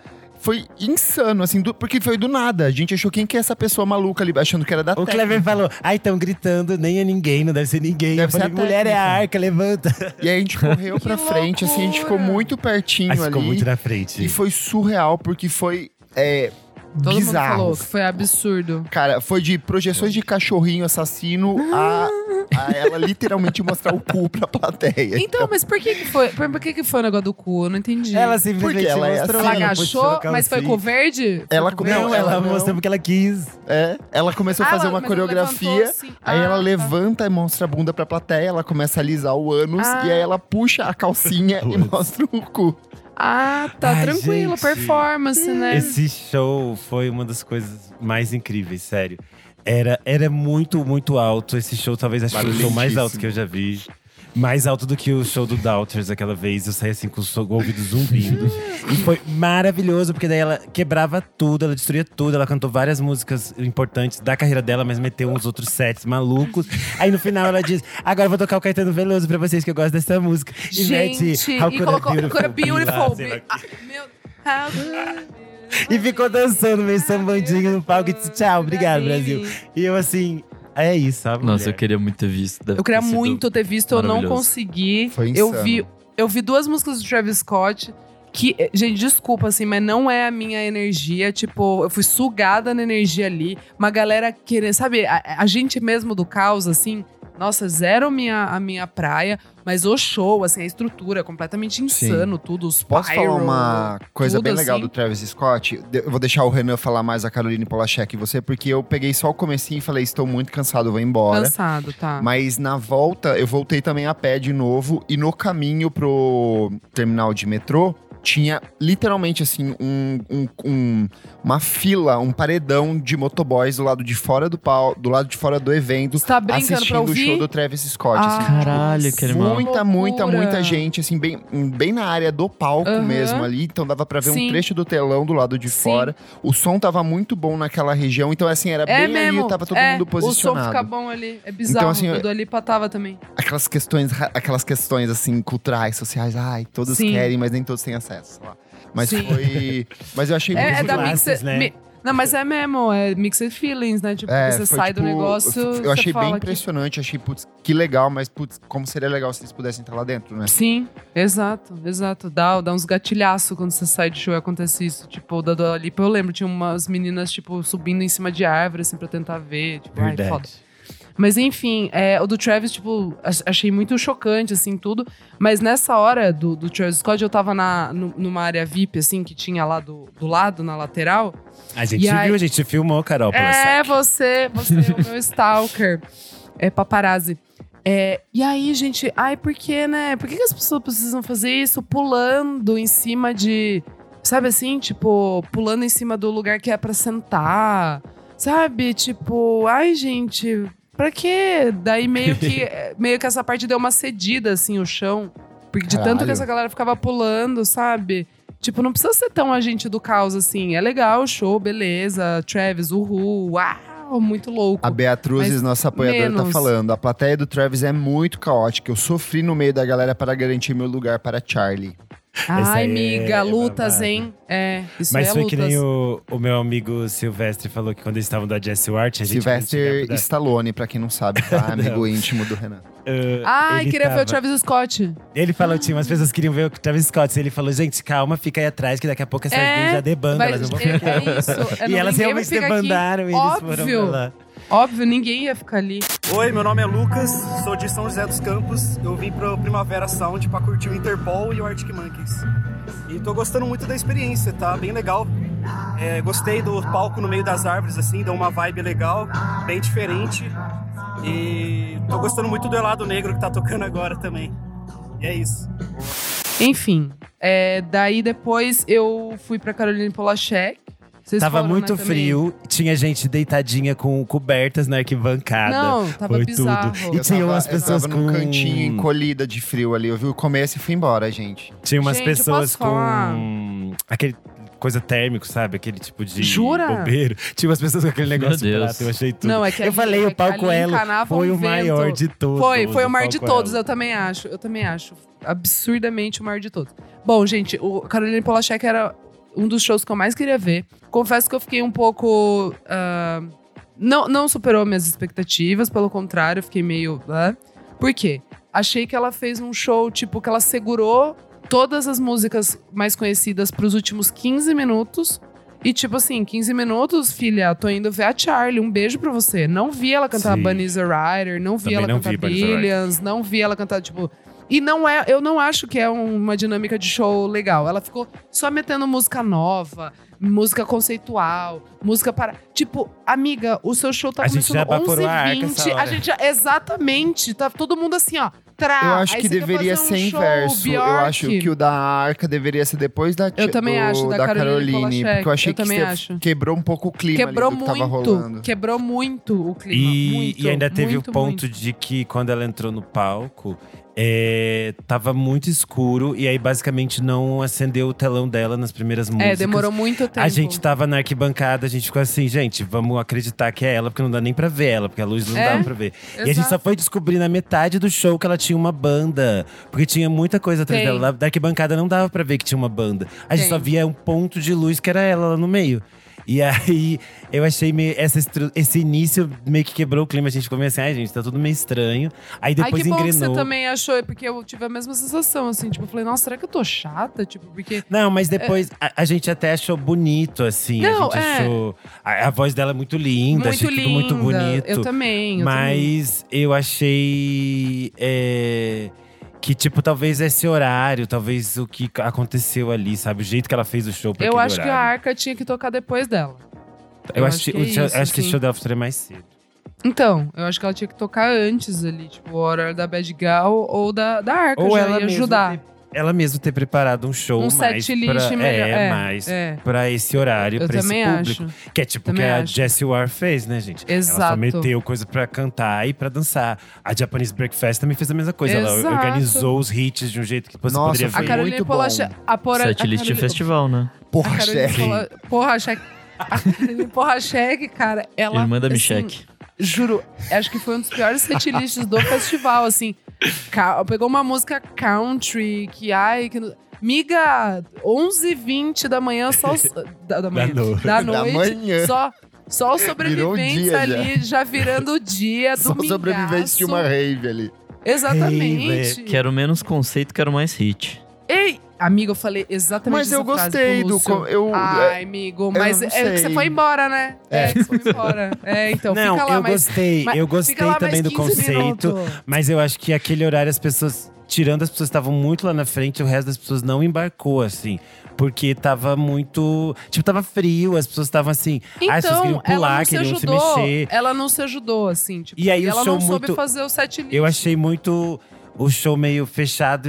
Foi insano, assim, do- porque foi do nada. A gente achou quem que é essa pessoa maluca ali, achando que era da O Clever falou, ai, estão gritando, nem é ninguém, não deve ser ninguém. Deve eu ser falei, a mulher é a técnica." arca, levanta. E aí a gente correu pra frente, assim, a gente ficou muito pertinho Aí ali. ficou muito na frente. E foi surreal, porque foi é, Todo mundo bizarro. falou que foi absurdo. Cara, foi de projeções de cachorrinho assassino a, a ela literalmente mostrar o cu pra plateia. Então, mas por que que foi? Por, por que que foi o negócio do cu? Eu não entendi. Ela simplesmente Porque ela é mostrou. assim, Ela ela agachou, mas foi com verde? Ela com? Não, ela não. mostrou porque ela quis. É, ela começou a Ah, fazer ela- uma mas ela coreografia, levantou assim. aí Ah, ela tá. levanta e mostra a bunda pra plateia, ela começa a alisar o ânus, Ah. e aí ela puxa a calcinha e mostra o cu. Ah, tá Ai, tranquilo. gente. Performance, né? Esse show foi uma das coisas mais incríveis, sério. Era, era muito, muito alto. Esse show talvez acho que foi o show mais alto que eu já vi. Mais alto do que o show do Doubters aquela vez. Eu saí assim com o, ouvido zumbindo. e foi maravilhoso, porque daí ela quebrava tudo, ela destruía tudo. Ela cantou várias músicas importantes da carreira dela, mas meteu uns outros sets malucos. Aí no final ela diz: Agora eu vou tocar o Caetano Veloso pra vocês que eu gosto dessa música. E Gente, mete e How a colocou Beautiful Beautiful Be- Ah, meu, how good- e ficou dançando meio sambandinho no palco e disse tchau, obrigado, Brasil. E eu assim, é isso, sabe? Nossa, mulher? eu queria muito ter visto. Deve Eu queria ter muito ter visto, eu não consegui. Foi eu insano. vi, eu vi duas músicas do Travis Scott que, eh, gente, desculpa assim, mas não é a minha energia, tipo, eu fui sugada na energia ali. Uma galera querendo, sabe, a, a gente mesmo do caos assim, nossa, zero minha, a minha praia, mas o show, assim, a estrutura, completamente insano, tudo, os Posso falar pyro, uma coisa bem legal assim. do Travis Scott? Eu vou deixar o Renan falar mais a Caroline Polachek e você, porque eu peguei só o comecinho e falei, estou muito cansado, vou embora. Cansado, tá. Mas na volta, eu voltei também a pé de novo. E no caminho pro terminal de metrô, tinha literalmente assim um, um- um- uma fila, um paredão de motoboys do lado de fora do pau, do lado de fora do evento, Você tá assistindo o show do Travis Scott. Ah, assim, tipo, Caralho, que animal. Muita, muita, muita gente, assim, bem, bem na área do palco Aham. mesmo ali. Então dava pra ver Sim. um trecho do telão do lado de Sim. fora. O som tava muito bom naquela região. Então, assim, era É bem mesmo. ali, tava todo é, mundo O posicionado. som fica bom ali. É bizarro. Então, assim, o do Alipa tava também. aquelas questões, aquelas questões assim, culturais, sociais, ai, todos Sim. querem, mas nem todos têm acesso. Lá. Mas Sim. foi. Mas eu achei É, muito é da mixed, né? mi- Não, mas é mesmo, é mixed feelings, né? Tipo, É, você foi, sai do tipo, negócio. Eu você achei fala bem que- impressionante, achei, putz, que legal, mas, putz, como seria legal se eles pudessem estar lá dentro, né? Sim, exato, exato. Dá, dá uns gatilhaços quando você sai de show e acontece isso. Tipo, o da Dua Lipa, eu lembro, tinha umas meninas, tipo, subindo em cima de árvore, assim, pra tentar ver. Tipo, ai, Verdade. foda. Mas enfim, é, o do Travis, tipo, ach- achei muito chocante, assim, tudo. Mas nessa hora do, do Travis Scott, eu tava na, nu- numa área VIP, assim, que tinha lá do, do lado, na lateral. A gente aí- viu, a gente filmou, Carol. É, você, você é o meu stalker. É paparazzi. É, e aí, gente, ai, por que, né? Por que, que as pessoas precisam fazer isso pulando em cima de. Sabe assim? Tipo, pulando em cima do lugar que é pra sentar. Sabe? Tipo, ai, gente. Pra quê? Daí meio que, meio que essa parte deu uma cedida, assim, o chão. Porque de tanto Caralho. que essa galera ficava pulando, sabe? Tipo, não precisa ser tão agente do caos assim. É legal show, beleza. Travis, uhul, uau, muito louco. A Beatruzes, nossa apoiadora, tá menos. falando. A plateia do Travis é muito caótica. Eu sofri no meio da galera para garantir meu lugar para Charlie. Ai, aí amiga, é lutas, babado. hein? É, isso Mas é foi lutas. que nem o, o meu amigo Silvestre falou que quando eles estavam da Jesse Wart, a gente Sylvester Stallone, pra quem não sabe, tá? Amigo íntimo do Renan. Ai, ele queria ver o tava- Travis Scott. Ele falou, tinha umas pessoas que queriam ver o Travis Scott. Ele falou, gente, calma, fica aí atrás, que daqui a pouco essas É, já debandam, vai- elas não vão é- ficar. é isso, é, e não, elas realmente ficar aqui. debandaram e eles foram Óbvio. lá. Óbvio, ninguém ia ficar ali. Oi, meu nome é Lucas, sou de São José dos Campos. Eu vim pro Primavera Sound pra curtir o Interpol e o Arctic Monkeys. E tô gostando muito da experiência, tá bem legal. É, gostei do palco no meio das árvores, assim, deu uma vibe legal, bem diferente. E tô gostando muito do Elado Negro que tá tocando agora também. E é isso. Enfim, é, daí depois eu fui pra Caroline Polachek. Vocês Tava foram, né, muito também? frio, tinha gente deitadinha com cobertas na arquibancada. Não, tava Foi bizarro. tudo. E Eu tinha tava- umas pessoas eu tava com... num cantinho encolhida de frio ali. Eu vi o começo e fui embora, gente. Tinha umas Gente, eu pessoas com aquele coisa térmico, sabe? Aquele tipo de Jura? bombeiro. Tinha umas pessoas com aquele Meu negócio Deus. prato, eu achei tudo. Não, é que eu ali- falei, é o palco encanava foi um o maior de todos. Foi, foi o maior de todos, Elo. eu também acho. Eu também acho. Absurdamente o maior de todos. Bom, gente, o Caroline Polachek era um dos shows que eu mais queria ver. Confesso que eu fiquei um pouco. ah, não, não superou minhas expectativas, pelo contrário, eu fiquei meio. ah. Por quê? Achei que ela fez um show, tipo, que ela segurou todas as músicas mais conhecidas pros últimos 15 minutos. E, tipo assim, 15 minutos, filha, tô indo ver a Charlie. Um beijo pra você. Não vi ela cantar Sim. Bunny is a Rider, não vi Também ela não cantar vi. Billions, não vi ela cantar, tipo. E não é, eu não acho que é uma dinâmica de show legal. Ela ficou só metendo música nova, música conceitual, música para. Tipo, amiga, o seu show tá A começando já evaporou a arca 11 essa 20 A gente já, exatamente, tá todo mundo assim, ó. Trá, eu acho aí que deveria um ser show, inverso. Eu Bjork. acho que o da Arca deveria ser depois da, Eu também do- acho, da da Caroline Caroline. Porque eu achei Eu que também você acho. quebrou um pouco o clima Quebrou ali do que tava muito, rolando. quebrou muito o clima. E, muito, e ainda teve muito, o ponto muito. de que quando ela entrou no palco, é, tava muito escuro e aí basicamente não acendeu o telão dela nas primeiras músicas. É, demorou muito tempo. A gente tava na arquibancada, a gente ficou assim, gente, vamos acreditar que é ela, porque não dá nem pra ver ela, porque a luz não É, dava pra ver. E a gente exato. só foi descobrir na metade do show que ela tinha uma banda. Porque tinha muita coisa atrás Tem. dela. Da arquibancada não dava pra ver que tinha uma banda. A gente Tem. só via um ponto de luz que era ela lá no meio. E aí, eu achei meio. Essa esse início meio que quebrou o clima. A gente ficou meio assim, ai, gente, tá tudo meio estranho. Aí depois Ai, que bom que engrenou. você também achou, porque eu tive a mesma sensação, assim. Tipo, eu falei, nossa, será que eu tô chata? Tipo, porque… Não, mas depois a, a gente até achou bonito, assim. Não, a gente é. achou. A, a voz dela é muito linda, Muito achei tudo muito linda. bonito. Eu também, eu mas eu achei. é, que, tipo, talvez esse horário, talvez o que aconteceu ali, sabe? O jeito que ela fez o show pra Eu acho que a horário. Arca tinha que tocar depois dela. Eu, acho, que, é o show- isso, acho que show dela seria mais cedo. Então, eu acho que ela tinha que tocar antes ali, tipo, o horário da Bad Gal ou da, da Arca, Ou já ela ia ajudar. Ela mesmo ter preparado um show Um mais set list pra, melhor, é, é, mais é. pra esse horário, Eu pra esse também público. acho. Que é tipo o que Também a acho. Jessie Ware fez, né, gente? Ela só Exato. meteu coisa pra cantar e pra dançar. A Japanese Breakfast também fez a mesma coisa. Ela Exato. organizou os hits de um jeito que você Nossa, poderia A ver. Caroline muito Polachek… A Pora, a Setlist festival, né? Porra, A. Pola- Porra, cheque. A Caroline Porra Cheque, cara, ela. Irmã da assim, Michelle. Juro, acho que foi um dos piores setlists do festival, assim. Pegou uma música country, que ai, que. Miga, 11h20 da manhã, só. os- Da, da manhã. no- Da Da noite. manhã. Só, só os um sobreviventes dia ali, já. virando o dia Só do sobrevivente de uma rave ali. Exatamente. Quero menos conceito, quero mais hit. Ei, amigo, eu falei exatamente Mas eu gostei do co- eu- Ai, amigo, mas é que você foi embora, né? É, que você foi embora. É, então Não, fica lá eu mais- gostei. mas- eu gostei também do 15 conceito. minutos. Mas eu acho que aquele horário as pessoas. Tirando as pessoas que estavam muito lá na frente, o resto das pessoas não embarcou, assim. Porque tava muito. Tipo, tava frio, as pessoas estavam assim. ah, as pessoas Então, queriam ela pular, não se queriam se ajudou. mexer. Ela não se ajudou, assim. Tipo, E aí ela não soube muito- fazer o set list. Eu achei muito. O show meio fechado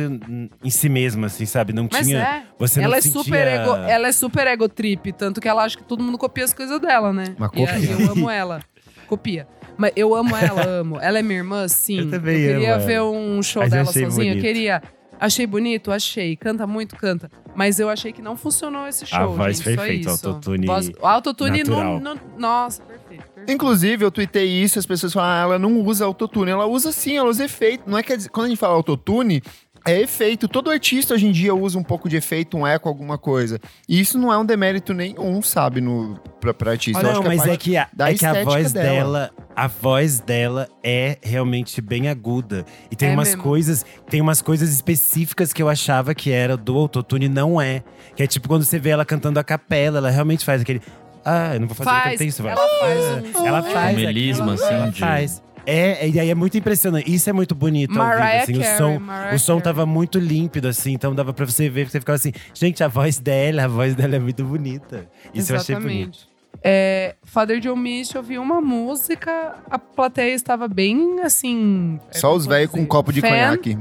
em- si mesmo, assim, sabe? Não Mas tinha. é. Você ela não é sentia... super ego, ela é super ego trip, tanto que ela acha que todo mundo copia as coisas dela, né? Mas E aí copia. eu amo ela. copia. Mas eu amo ela, amo. Ela é minha irmã, sim. Eu também queria amo ver ela. um show Mas eu dela sozinha. bonito. Queria. Achei bonito? Achei. Canta muito? Canta. Mas eu achei que não funcionou esse show. A voz gente, foi só feita, isso. autotune Voz- O autotune não, não. Nossa, perfeito. perfeito. Inclusive, eu tuitei isso, as pessoas falam, ah, ela não usa autotune. Ela usa sim, ela usa efeito. Não é que quando a gente fala autotune, é efeito. Todo artista hoje em dia usa um pouco de efeito, um eco, alguma coisa. E isso não é um demérito nenhum, sabe, no, pra, pra artista. Eu não, que mas parte é que, a, da é que a voz dela. dela. a voz dela é realmente bem aguda. E tem É umas mesmo. coisas, tem umas coisas específicas que eu achava que era do autotune, não é. Que é tipo quando você vê ela cantando a capela, ela realmente faz aquele. Ah, eu não vou fazer Faz, cantar isso, vai. ela faz Ah, um- Ela é. faz. Melisma, aquilo, assim, ela de- faz. É, e aí é muito impressionante. Isso é muito bonito ao vivo, Mariah assim. Carey, o som, Mariah o som Carey. tava muito límpido, assim. Então dava pra você ver, você ficava assim, gente, a voz dela, a voz dela é muito bonita. Isso eu achei bonito. É, Father John Mist, eu vi uma música, a plateia estava bem assim. é, Só os velhos com um copo de fan. conhaque.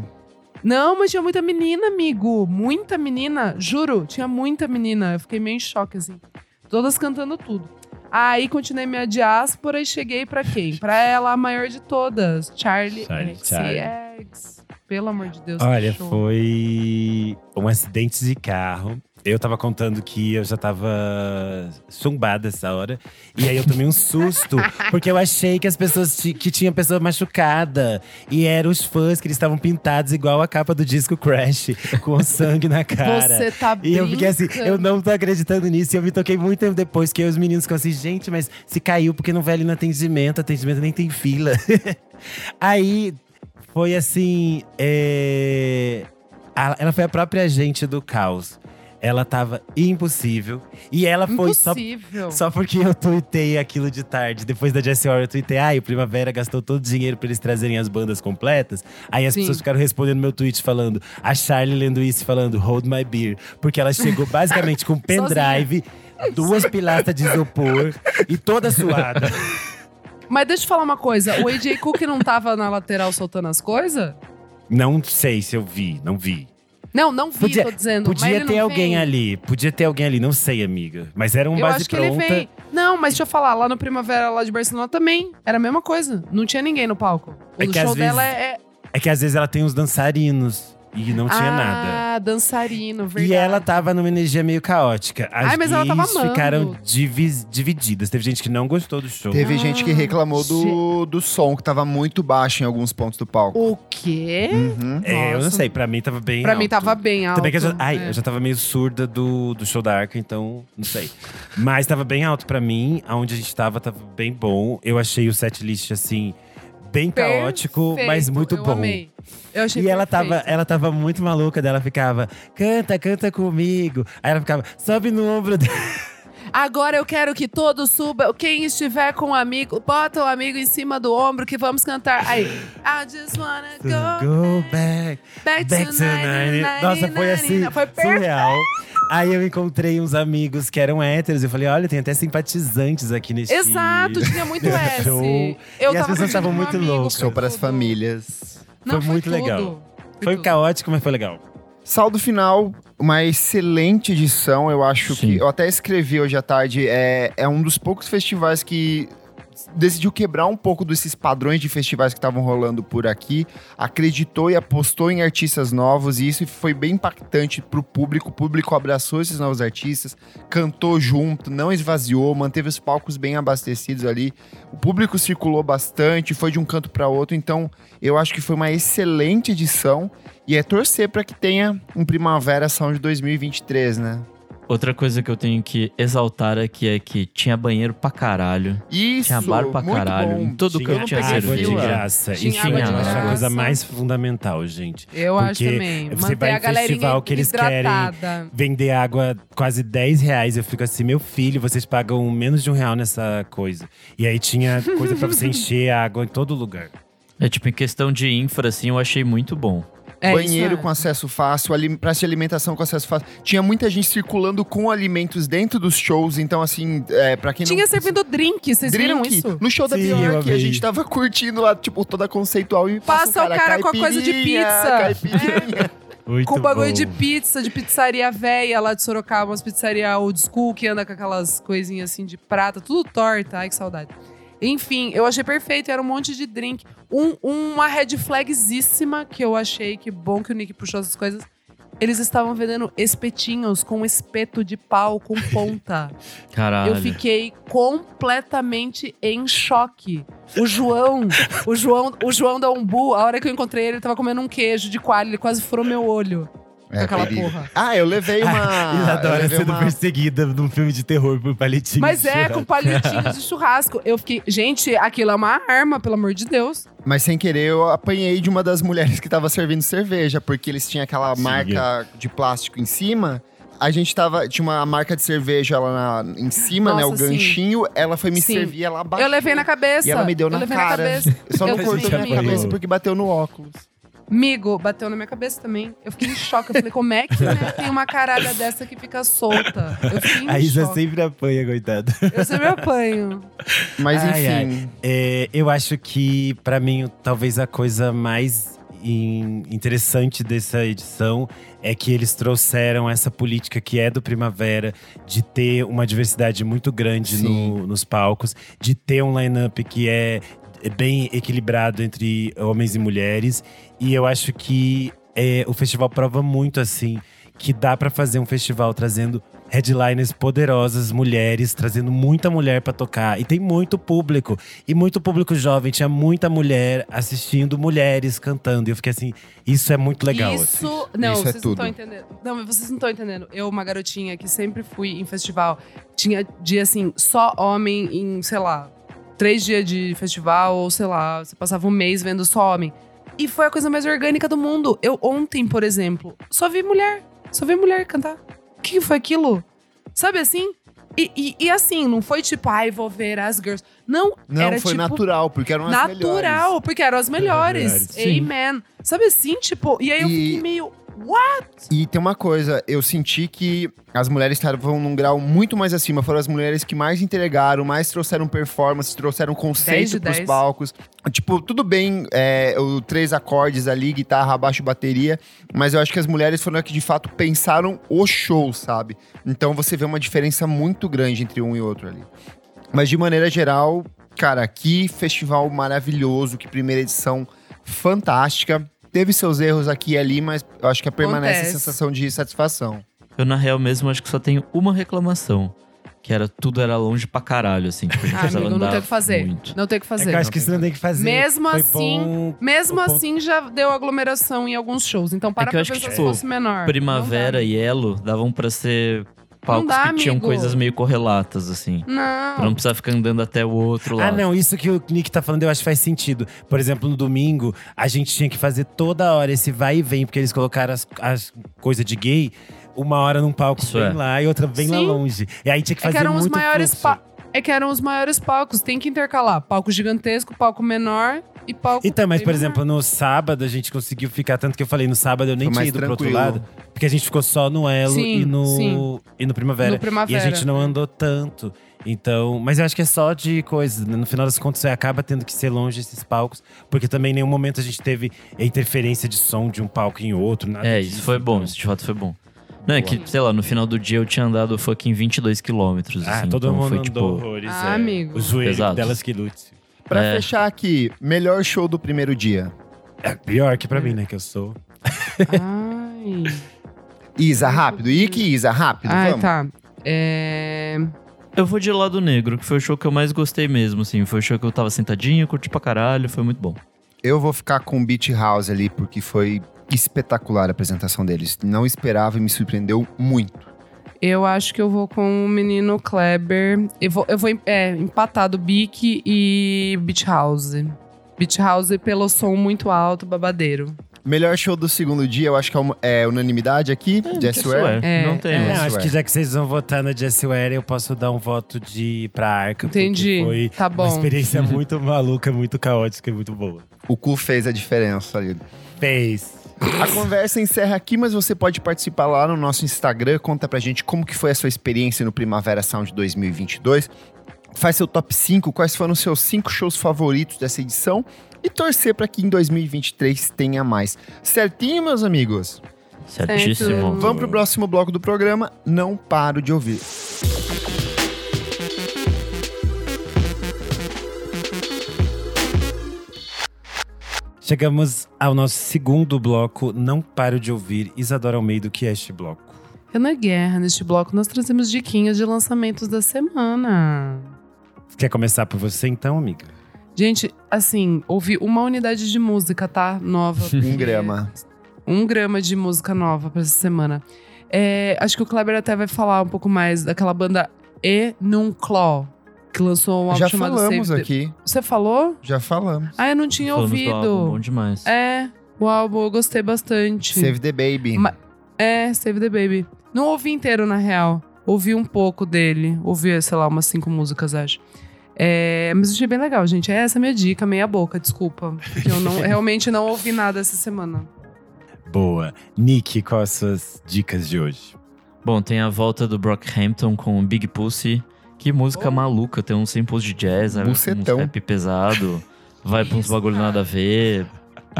Não, mas tinha muita menina, amigo. Muita menina. Juro, tinha muita menina. Eu fiquei meio em choque, assim. Todas cantando tudo. Aí continuei minha diáspora e cheguei pra quem? Pra ela, a maior de todas. Charlie, Charlie, XCX. Pelo amor de Deus. Olha, foi um acidente de carro. Eu tava contando que eu já tava chumbada essa hora. E aí eu tomei um susto, porque eu achei que as pessoas que tinha pessoa machucada. E eram os fãs que eles estavam pintados igual a capa do disco Crash, com sangue na cara. Você tá E eu fiquei assim, brincando. eu não tô acreditando nisso. E eu me toquei muito tempo depois, que os meninos ficam assim, gente, mas se caiu porque não vai ali no atendimento, atendimento nem tem fila. Aí foi assim. é, Ela foi a própria agente do caos. Ela tava impossível. E ela foi só, Impossível. só porque eu tuitei aquilo de tarde. Depois da Jessie Ware, eu tuitei, ai, o Primavera gastou todo o dinheiro pra eles trazerem as bandas completas. Aí as Sim. pessoas ficaram respondendo meu tweet falando, a Charlie lendo isso e falando, hold my beer. Porque ela chegou basicamente com um pendrive, duas pilastras de isopor e toda suada. Mas deixa eu falar uma coisa. O AJ Cook não tava na lateral soltando as coisas? Não sei se eu vi, não vi. Não, não vi, Podia, tô dizendo. podia ter alguém vem. ali, podia ter alguém ali, não sei, amiga. Mas era um Eu base acho que pronta. ele vem. Não, mas deixa eu falar, lá no Primavera, lá de Barcelona também, era a mesma coisa. Não tinha ninguém no palco. O É show às dela vezes- é. é- É que às vezes ela tem uns dançarinos e não tinha nada. Ah, dançarino, verdade. E ela tava numa energia meio caótica. As Ai, mas ela tava amando. ficaram divi- divididas. Teve gente que não gostou do show. Teve gente que reclamou Ah, do, do som, que tava muito baixo em alguns pontos do palco. O quê? Uhum. É, eu não sei, pra mim tava bem Pra alto. mim tava bem alto. Também que eu já, ai, é. eu já tava meio surda do, do show da Arca, então não sei. Mas tava bem alto pra mim, aonde a gente tava tava bem bom. Eu achei o setlist assim bem caótico, Perfeito, mas muito eu bom. amei. Eu achei E ela perfeito. tava, ela tava muito maluca dela, ficava, canta, canta comigo. Aí ela ficava, sobe no ombro dela. Agora eu quero que todos subam. Quem estiver com um amigo, bota o amigo em cima do ombro que vamos cantar. Aí, I just wanna go, Go back, back, back to to 90. Nossa, foi assim, Foi perfeito. surreal. Aí eu encontrei uns amigos que eram héteros. Eu falei, olha, tem até simpatizantes aqui nesse Exato, tinha muito S. show. Eu e as pessoas estavam muito um loucas. Show para as famílias. Não, foi muito tudo. legal. Foi caótico, mas foi legal. Saldo final, uma excelente edição. Eu acho Sim. que. Eu até escrevi hoje à tarde. É, é um dos poucos festivais que decidiu quebrar um pouco desses padrões de festivais que estavam rolando por aqui. Acreditou e apostou em artistas novos. E isso foi bem impactante pro público. O público abraçou esses novos artistas, cantou junto, não esvaziou, manteve os palcos bem abastecidos ali. O público circulou bastante, foi de um canto para outro. Então, eu acho que foi uma excelente edição. E é torcer para que tenha um Primavera Sound 2023, né? Outra coisa que eu tenho que exaltar aqui é que tinha banheiro pra caralho. Isso, Tinha bar pra caralho. bom. Em todo Tinha canto tinha de cerveja. fila. graça. Tinha Isso água de acho a coisa mais fundamental, gente. Eu acho Porque também. Você Manter vai a em festival que eles querem hidratada. vender água quase 10 reais. Eu fico assim, meu filho, vocês pagam menos de um real nessa coisa. E aí tinha coisa pra você encher água em todo lugar. É tipo, em questão de infra, assim, eu achei muito bom. É, Banheiro isso é. com acesso fácil, ali, praça de alimentação com acesso fácil. Tinha muita gente circulando com alimentos dentro dos shows, então assim, é, pra quem Tinha não... servindo drink, vocês viram isso? No show da Sim, Bjork, a gente tava curtindo lá, tipo, toda conceitual. E Passa o cara com a coisa de pizza. caipirinha. Muito Com bagulho bom. de pizza, de pizzaria velha lá de Sorocaba, umas pizzaria old school que anda com aquelas coisinhas assim de prata, tudo torta. Ai, que saudade. Enfim, eu achei perfeito. Era um monte de drink. Um, uma red flagzíssima que eu achei que bom que o Nick puxou essas coisas. Eles estavam vendendo espetinhos com espeto de pau com ponta. Caralho. Eu fiquei completamente em choque. O João, o João, o João da Umbu, a hora que eu encontrei ele, ele tava comendo um queijo de coalho, ele quase furou meu olho. É, aquela perigo. porra. Ah, eu levei uma. Isadora sendo uma- perseguida num filme de terror por palitinhos. Mas de é, churrasco. com palitinhos de churrasco. Eu fiquei, gente, aquilo é uma arma, pelo amor de Deus. Mas sem querer, eu apanhei de uma das mulheres que tava servindo cerveja, porque eles tinham aquela Sim. marca de plástico em cima. A gente tava. Tinha uma marca de cerveja lá na- em cima, né? O Nossa, sim. ganchinho. Ela foi me Sim. servir, ela abaixou. Eu levei na cabeça. E ela me deu eu na levei cara. na cabeça. Só não cortou minha cabeça porque bateu no óculos. Amigo, bateu na minha cabeça também. Eu fiquei em choque. Eu falei, como é que né, tem uma caralha dessa que fica solta? Eu fiquei em A Isa choque. sempre apanha, coitada. Eu sempre apanho. Mas Ai, enfim. ai. É, eu acho que, pra mim, talvez a coisa mais in- interessante dessa edição é que eles trouxeram essa política que é do Primavera, de ter uma diversidade muito grande no- nos palcos, de ter um line-up que é bem equilibrado entre homens e mulheres. E eu acho que é, o festival prova muito assim que dá pra fazer um festival trazendo headliners poderosas, mulheres, trazendo muita mulher pra tocar. E tem muito público. E muito público jovem. Tinha muita mulher assistindo mulheres cantando. E eu fiquei assim, isso é muito legal. Isso, assim. não, Isso é vocês não tudo. estão entendendo. Não, mas vocês não estão entendendo. Eu, uma garotinha que sempre fui em festival, tinha dia assim, só homem em, sei lá, três dias de festival, ou sei lá, você passava um mês vendo só homem. E foi a coisa mais orgânica do mundo. Eu ontem, por exemplo, só vi mulher. Só vi mulher cantar. O que foi aquilo? Sabe assim? E, e- e assim, não foi tipo, ai, vou ver as girls. Não, Não, era foi tipo, natural, porque eram as natural, melhores. porque eram as melhores. Sim. Amen. Sabe assim, tipo, e aí eu E- fiquei meio, what? E tem uma coisa, eu senti que as mulheres estavam num grau muito mais acima. Foram as mulheres que mais entregaram, mais trouxeram performance, trouxeram 10 conceito pros 10. palcos. Tipo, tudo bem, é, o três acordes ali, guitarra, baixo, bateria. Mas eu acho que as mulheres foram as que de fato pensaram o show, sabe? Então você vê uma diferença muito grande entre um e outro ali. Mas de maneira geral, cara, que festival maravilhoso, que primeira edição fantástica. Teve seus erros aqui e ali, mas eu acho que permanece a Acontece. sensação de satisfação. Eu, na real mesmo, acho que só tenho uma reclamação. Que era tudo era longe pra caralho, assim. Tipo, a gente Ah, precisava amigo, não andar tem o que fazer. muito. Não tem o que fazer. É que eu acho que isso não tem que fazer. Mesmo Foi assim, bom mesmo o ponto- assim já deu aglomeração em alguns shows. Então para é que eu pra acho que, pensar tipo, se fosse menor. Primavera e Elo davam pra ser palcos dá, que tinham amigo. coisas meio correlatas, assim. Não. Pra não precisar ficar andando até o outro Ah, lado. não, isso que o Nick tá falando eu acho que faz sentido. Por exemplo, no domingo, a gente tinha que fazer toda hora esse vai e vem, porque eles colocaram as, as coisas de gay, uma hora num palco Isso bem é. lá e outra bem lá Sim. longe. E aí tinha que É fazer que eram os muito maiores fluxo. pa- É que eram os maiores palcos. Tem que intercalar. Palco gigantesco, palco menor e palco. Então, mas por menor. exemplo, no sábado a gente conseguiu ficar, tanto que eu falei, no sábado eu nem Foi tinha mais ido pro outro tranquilo. lado. Porque a gente ficou só no Elo Sim, e, no, sim. e no Primavera. No Primavera, E a gente não andou tanto. Então, mas eu acho que é só de coisa. né? No final das contas, você acaba tendo que ser longe desses palcos, porque também em nenhum momento a gente teve interferência de som de um palco em outro. Nada É, disso. isso foi bom, isso de fato foi bom. Não, é que, sei lá, no final do dia eu tinha andado fucking 22 quilômetros, Ah, assim. todo então mundo foi, andou tipo, horrores. Ah, é. amigo. O joelho Pesados. delas que lute. Pra É. fechar aqui, melhor show do primeiro dia. É pior que pra mim, né? Que eu sou. Ai. Isa, rápido. Ike e Isa, rápido. Ai, vamos. tá. É... Eu vou de Lado Negro, que foi o show que eu mais gostei mesmo, assim. Foi o show que eu tava sentadinho, curti pra caralho, foi muito bom. Eu vou ficar com o Beach House ali, porque foi espetacular a apresentação deles. Não esperava e me surpreendeu muito. Eu acho que eu vou com o menino Kleber. Eu vou, eu vou é, empatado Bic e Beach House. Beach House pelo som muito alto, babadeiro. Melhor show do segundo dia, eu acho que é, é unanimidade aqui. Jess Ware. É, não tem é. Acho que já que vocês vão votar na Jessie Ware, eu posso dar um voto de pra Arca. Entendi. Foi Tá bom. uma experiência muito maluca, muito caótica e muito boa. O cu fez a diferença ali. Fez. A conversa encerra aqui, mas você pode participar lá no nosso Instagram. Conta pra gente como que foi a sua experiência no Primavera Sound 2022. Faz seu top 5, quais foram os seus 5 shows favoritos dessa edição. E torcer pra que em 2023 tenha mais. Certinho, meus amigos? Certíssimo. Vamos pro próximo bloco do programa. Não paro de ouvir. Chegamos ao nosso segundo bloco. Não paro de ouvir Isadora Almeida, o que é este bloco? Renan Guerra, neste bloco nós trazemos diquinhas de lançamentos da semana. Quer começar por você então, amiga? Gente, assim, ouvi uma unidade de música, tá? Nova. Um grama. Um grama de música nova pra essa semana. É, acho que o Kleber até vai falar um pouco mais daquela banda E Num Claw, que lançou um álbum Já chamado falamos Save the- aqui. Você falou? Já falamos. Ah, eu não tinha Falamos do ouvido. álbum, bom demais. É, o álbum eu gostei bastante. Save the Baby. Ma- é, Save the Baby. Não ouvi inteiro, na real. Ouvi um pouco dele. Ouvi, sei lá, umas cinco músicas, acho. É, mas achei bem legal, gente. É essa a minha dica, meia boca, desculpa. Porque eu não, realmente não ouvi nada essa semana. Boa. Nick, quais as suas dicas de hoje? Bom, tem a volta do Brockhampton com o Big Pussy. Que música maluca, tem uns samples de jazz, né, Bucetão. uns rap pesado, vai pra uns bagulho nada a ver.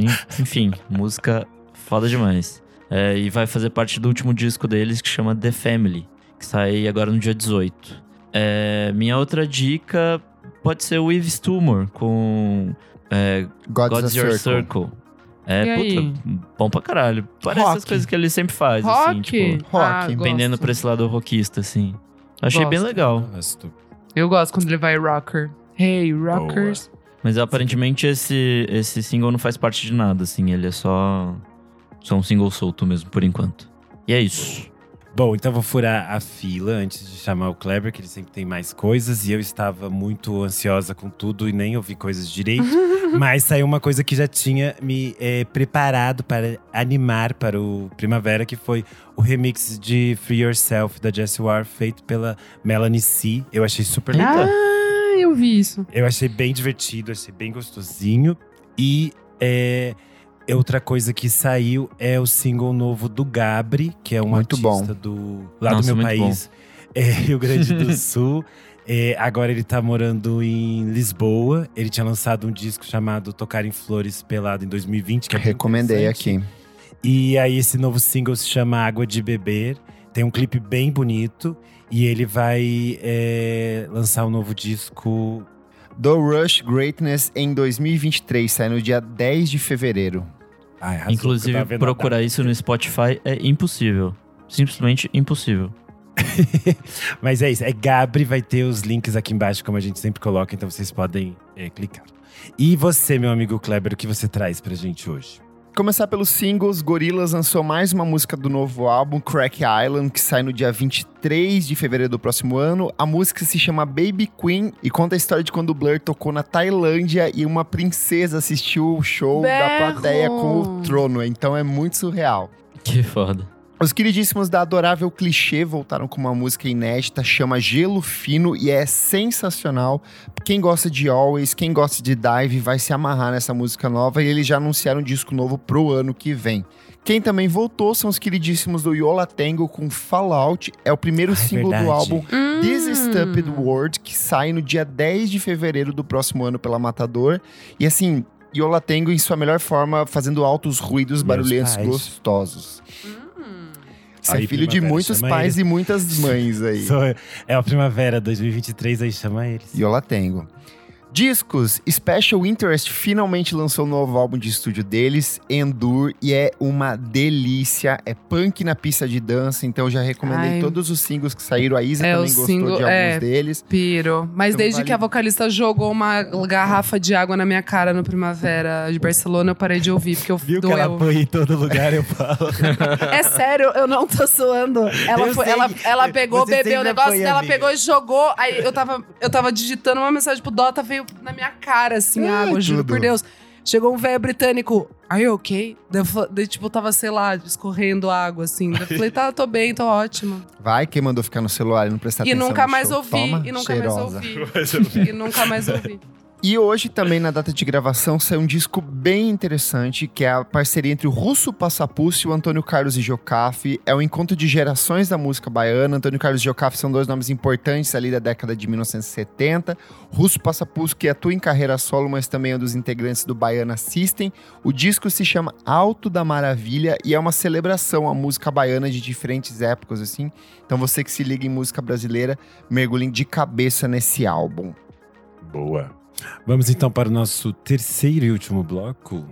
En- Enfim, música foda demais. É, e vai fazer parte do último disco deles que chama The Family, que sai agora no dia 18. É, minha outra dica pode ser o Yves Tumor com é, God's God's, Your Circle. Circle. É, E aí? puta, bom pra caralho. Parece Rock. as coisas que ele sempre faz, assim, Rock? tipo, Ah, pendendo gosto. pra esse lado rockista, assim. Achei bem Gosto. legal. Gosto. Eu gosto quando ele vai rocker. Hey, rockers. Mas aparentemente esse, esse single não faz parte de nada, assim. Ele é só, só um single solto mesmo, por enquanto. E é isso. Bom, então vou furar a fila antes de chamar o Kleber, que ele sempre tem mais coisas. E eu estava muito ansiosa com tudo e nem ouvi coisas direito. Mas saiu uma coisa que já tinha me eh, preparado para animar para o Primavera, que foi o remix de Free Yourself, da Jessie Ware, feito pela Melanie C. Eu achei super legal. Ah, eu vi isso. Eu achei bem divertido, achei bem gostosinho. E é, outra coisa que saiu é o single novo do Gabri, que é um Muito artista do lá Nossa, do meu país, é, Rio Grande do Sul. É, agora ele tá morando em Lisboa. Ele tinha lançado um disco chamado Tocar em Flores Pelado em 2020, que é Recomendei aqui. E aí esse novo single se chama Água de Beber. Tem um clipe bem bonito. E ele vai é, lançar um novo disco Do Rush Greatness em 2023, sai no dia 10 de fevereiro. Ai, Inclusive, procurar isso no Spotify é impossível. Simplesmente impossível. Mas é isso, é Gabri, vai ter os links aqui embaixo, como a gente sempre coloca, então vocês podem é, clicar. E você, meu amigo Kleber, o que você traz pra gente hoje? Começar pelos singles, Gorillaz lançou mais uma música do novo álbum, Crack Island, que sai no dia 23 de fevereiro do próximo ano. A música se chama Baby Queen e conta a história de quando o Blur tocou na Tailândia e uma princesa assistiu o show da Berro! plateia com o trono. Então é muito surreal. Que foda. Os queridíssimos da Adorável Clichê voltaram com uma música inédita, chama Gelo Fino e é sensacional. Quem gosta de Always, quem gosta de Dive vai se amarrar nessa música nova e eles já anunciaram um disco novo pro ano que vem. Quem também voltou são os queridíssimos do Yola Tango com Fallout. É o primeiro Ah, é single do verdade. álbum Hum. This Stupid World, que sai no dia 10 de fevereiro do próximo ano pela Matador. E assim, Yola Tango em sua melhor forma, fazendo altos ruídos Meus barulhentos pais. gostosos. Você é filho de muitos pais ele. e muitas mães aí. Sou é a Primavera 2023, aí chama eles. E eu lá tenho. Discos, Special Interest finalmente lançou um novo álbum de estúdio deles, Endure, e é uma delícia. É punk na pista de dança, então eu já recomendei Ai. todos os singles que saíram. A Isa É, também o gostou single- de alguns é. deles. Piro. Mas Então desde vale- que a vocalista jogou uma garrafa de água na minha cara no Primavera de Barcelona, eu parei de ouvir, porque eu Viu que ela doeu. põe em todo lugar, eu falo. É sério, eu não tô suando. Ela, foi, ela, ela pegou, Você bebeu o negócio amiga. pegou e jogou. Aí eu tava, eu tava digitando uma mensagem pro Dota, veio na minha cara, assim, Ah, água, juro tudo. por Deus. Chegou um velho britânico, are you okay? Daí, tipo, tava, sei lá, escorrendo água, assim. Daí Eu falei, tá, tô bem, tô ótimo. Vai, quem mandou ficar no celular e não prestar e atenção nunca mais ouvi, Toma, e nunca cheirosa. mais ouvi. e nunca mais ouvi. E hoje também, na data de gravação, saiu um disco bem interessante, que é a parceria entre o Russo Passapulso e o Antônio Carlos e Jocafe. É o encontro de gerações da música baiana. Antônio Carlos e Jocafe são dois nomes importantes ali da década de 1970. Russo Passapulso, que atua em carreira solo, mas também é um dos integrantes do Baiana System. O disco se chama Alto da Maravilha e é uma celebração à música baiana de diferentes épocas, assim. Então você que se liga em música brasileira, mergulhem de cabeça nesse álbum. Boa. Vamos então para o nosso terceiro e último bloco.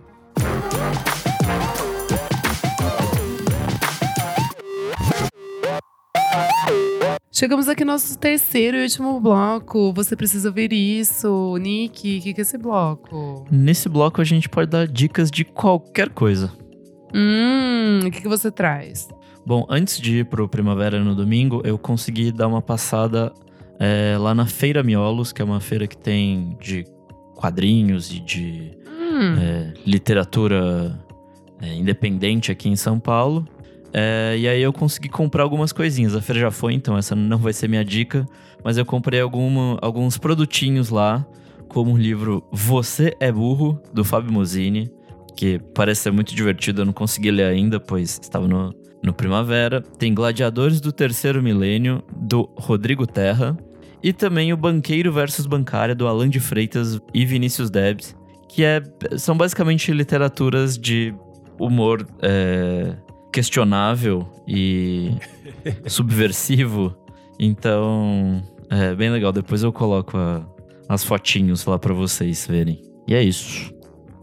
Chegamos aqui no nosso terceiro e último bloco. Você precisa ver isso. Nick, o que, que é esse bloco? Nesse bloco a gente pode dar dicas de qualquer coisa. Hum, o que, que você traz? Bom, antes de ir pro Primavera no domingo, eu consegui dar uma passada é, lá na Feira Miolos, que é uma feira que tem de quadrinhos e de Hum. é, literatura é, independente aqui em São Paulo. É, e aí eu consegui comprar algumas coisinhas. A feira já foi, então essa não vai ser minha dica. Mas eu comprei alguma, alguns produtinhos lá, como o livro Você é Burro, do Fábio Mosini, que parece ser muito divertido. Eu não consegui ler ainda, pois estava no, no Primavera. Tem Gladiadores do Terceiro Milênio, do Rodrigo Terra. E também o Banqueiro versus Bancária, do Alan de Freitas e Vinícius Debs, que é, são basicamente literaturas de humor é, questionável e subversivo. Então, é bem legal. Depois eu coloco a- as fotinhos lá pra vocês verem. E é isso.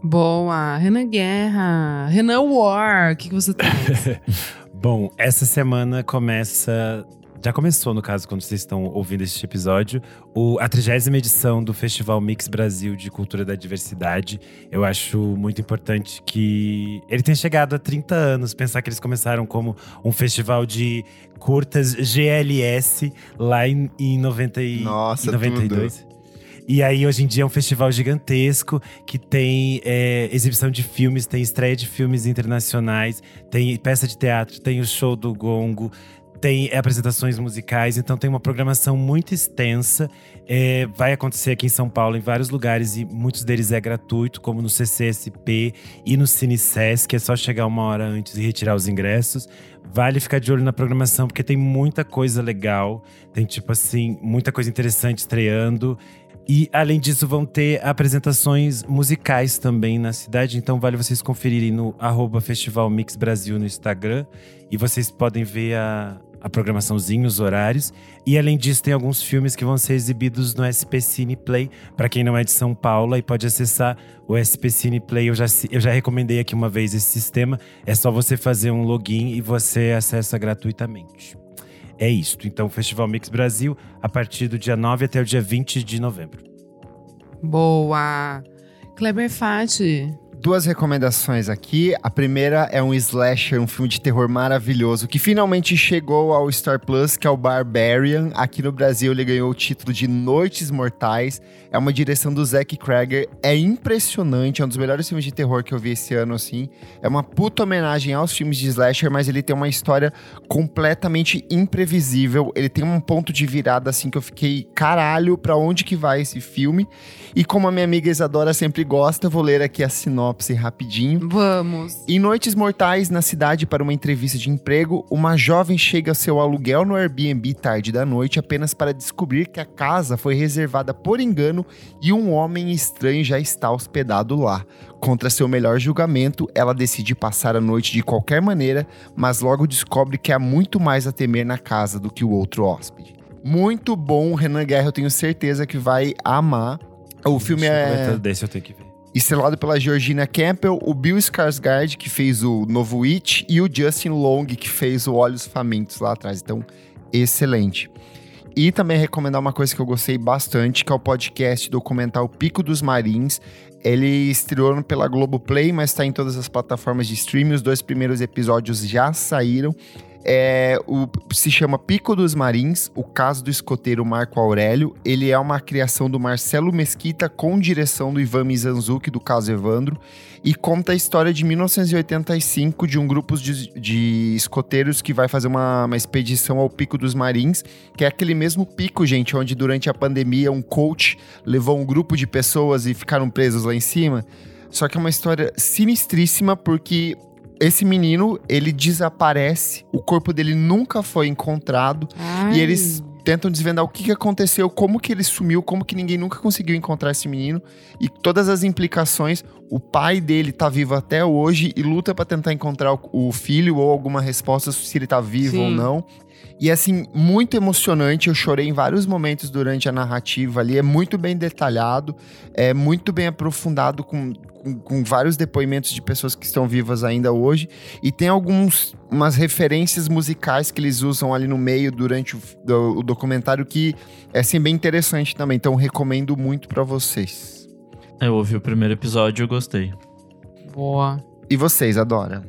Boa. Renan Guerra. Renan War. O que, que você traz? Bom, essa semana começa. Já começou, no caso, quando vocês estão ouvindo este episódio, o, a trigésima edição do Festival Mix Brasil de Cultura da Diversidade. Eu acho muito importante que ele tenha chegado há 30 anos. Pensar que eles começaram como um festival de curtas GLS lá em, em, 90 e, Nossa, em 92. E aí, hoje em dia, é um festival gigantesco que tem é, exibição de filmes, tem estreia de filmes internacionais, tem peça de teatro, tem o show do Gongo, tem apresentações musicais, então tem uma programação muito extensa. É, vai acontecer aqui em São Paulo, em vários lugares, e muitos deles é gratuito, como no CCSP e no CineSesc, que é só chegar uma hora antes e retirar os ingressos. Vale ficar de olho na programação, porque tem muita coisa legal, tem tipo assim, muita coisa interessante estreando. E além disso, vão ter apresentações musicais também na cidade. Então vale vocês conferirem no arroba Festival Mix Brasil no Instagram. E vocês podem ver a, a programaçãozinha, os horários. E além disso, tem alguns filmes que vão ser exibidos no SP Cine Play. Para quem não é de São Paulo, aí pode acessar o SP Cine Play. Eu já, eu já recomendei aqui uma vez esse sistema. É só você fazer um login e você acessa gratuitamente. É isto. Então, o Festival Mix Brasil, a partir do dia 9 até o dia 20 de novembro. Boa. Kleber Fati. Duas recomendações aqui. A primeira é um slasher, um filme de terror maravilhoso que finalmente chegou ao Star Plus, que é o Barbarian. Aqui no Brasil ele ganhou o título de Noites Mortais. É uma direção do Zack Crager. É impressionante, é um dos melhores filmes de terror que eu vi esse ano, assim. É uma puta homenagem aos filmes de slasher, mas ele tem uma história completamente imprevisível. Ele tem um ponto de virada, assim, que eu fiquei, caralho, pra onde que vai esse filme? E como a minha amiga Isadora sempre gosta, eu vou ler aqui a sinopse rapidinho. Vamos. Em Noites Mortais, na cidade para uma entrevista de emprego, uma jovem chega ao seu aluguel no Airbnb tarde da noite apenas para descobrir que a casa foi reservada por engano e um homem estranho já está hospedado lá. Contra seu melhor julgamento, ela decide passar a noite de qualquer maneira, mas logo descobre que há muito mais a temer na casa do que o outro hóspede. Muito bom, Renan Guerra, eu tenho certeza que vai amar. O filme é Desse eu tenho que ver. Estrelado pela Georgina Campbell, o Bill Skarsgård, que fez o novo It, e o Justin Long, que fez o Olhos Famintos lá atrás. Então, excelente. E também recomendar uma coisa que eu gostei bastante, que é o podcast documental Pico dos Marins. Ele estreou pela Globoplay, mas está em todas as plataformas de streaming. Os dois primeiros episódios já saíram. É, o, se chama Pico dos Marins, o caso do escoteiro Marco Aurélio. Ele é uma criação do Marcelo Mesquita com direção do Ivan Mizanzuki, do caso Evandro, e conta a história de 1985 de um grupo de, de escoteiros que vai fazer uma, uma expedição ao Pico dos Marins, que é aquele mesmo pico, gente, onde durante a pandemia um coach levou um grupo de pessoas e ficaram presos lá em cima. Só que é uma história sinistríssima porque esse menino, ele desaparece, o corpo dele nunca foi encontrado Ai. e eles tentam desvendar o que, que aconteceu, como que ele sumiu, como que ninguém nunca conseguiu encontrar esse menino e todas as implicações. o pai dele tá vivo até hoje e luta pra tentar encontrar o, o filho ou alguma resposta se ele tá vivo Sim. ou não. E assim, muito emocionante. Eu chorei em vários momentos durante a narrativa ali. É muito bem detalhado, é muito bem aprofundado com, com, com vários depoimentos de pessoas que estão vivas ainda hoje. E tem alguns umas referências musicais que eles usam ali no meio durante o, do- o documentário que é assim, bem interessante também. Então, recomendo muito pra vocês. Eu ouvi o primeiro episódio e eu gostei. Boa. E vocês, Adora?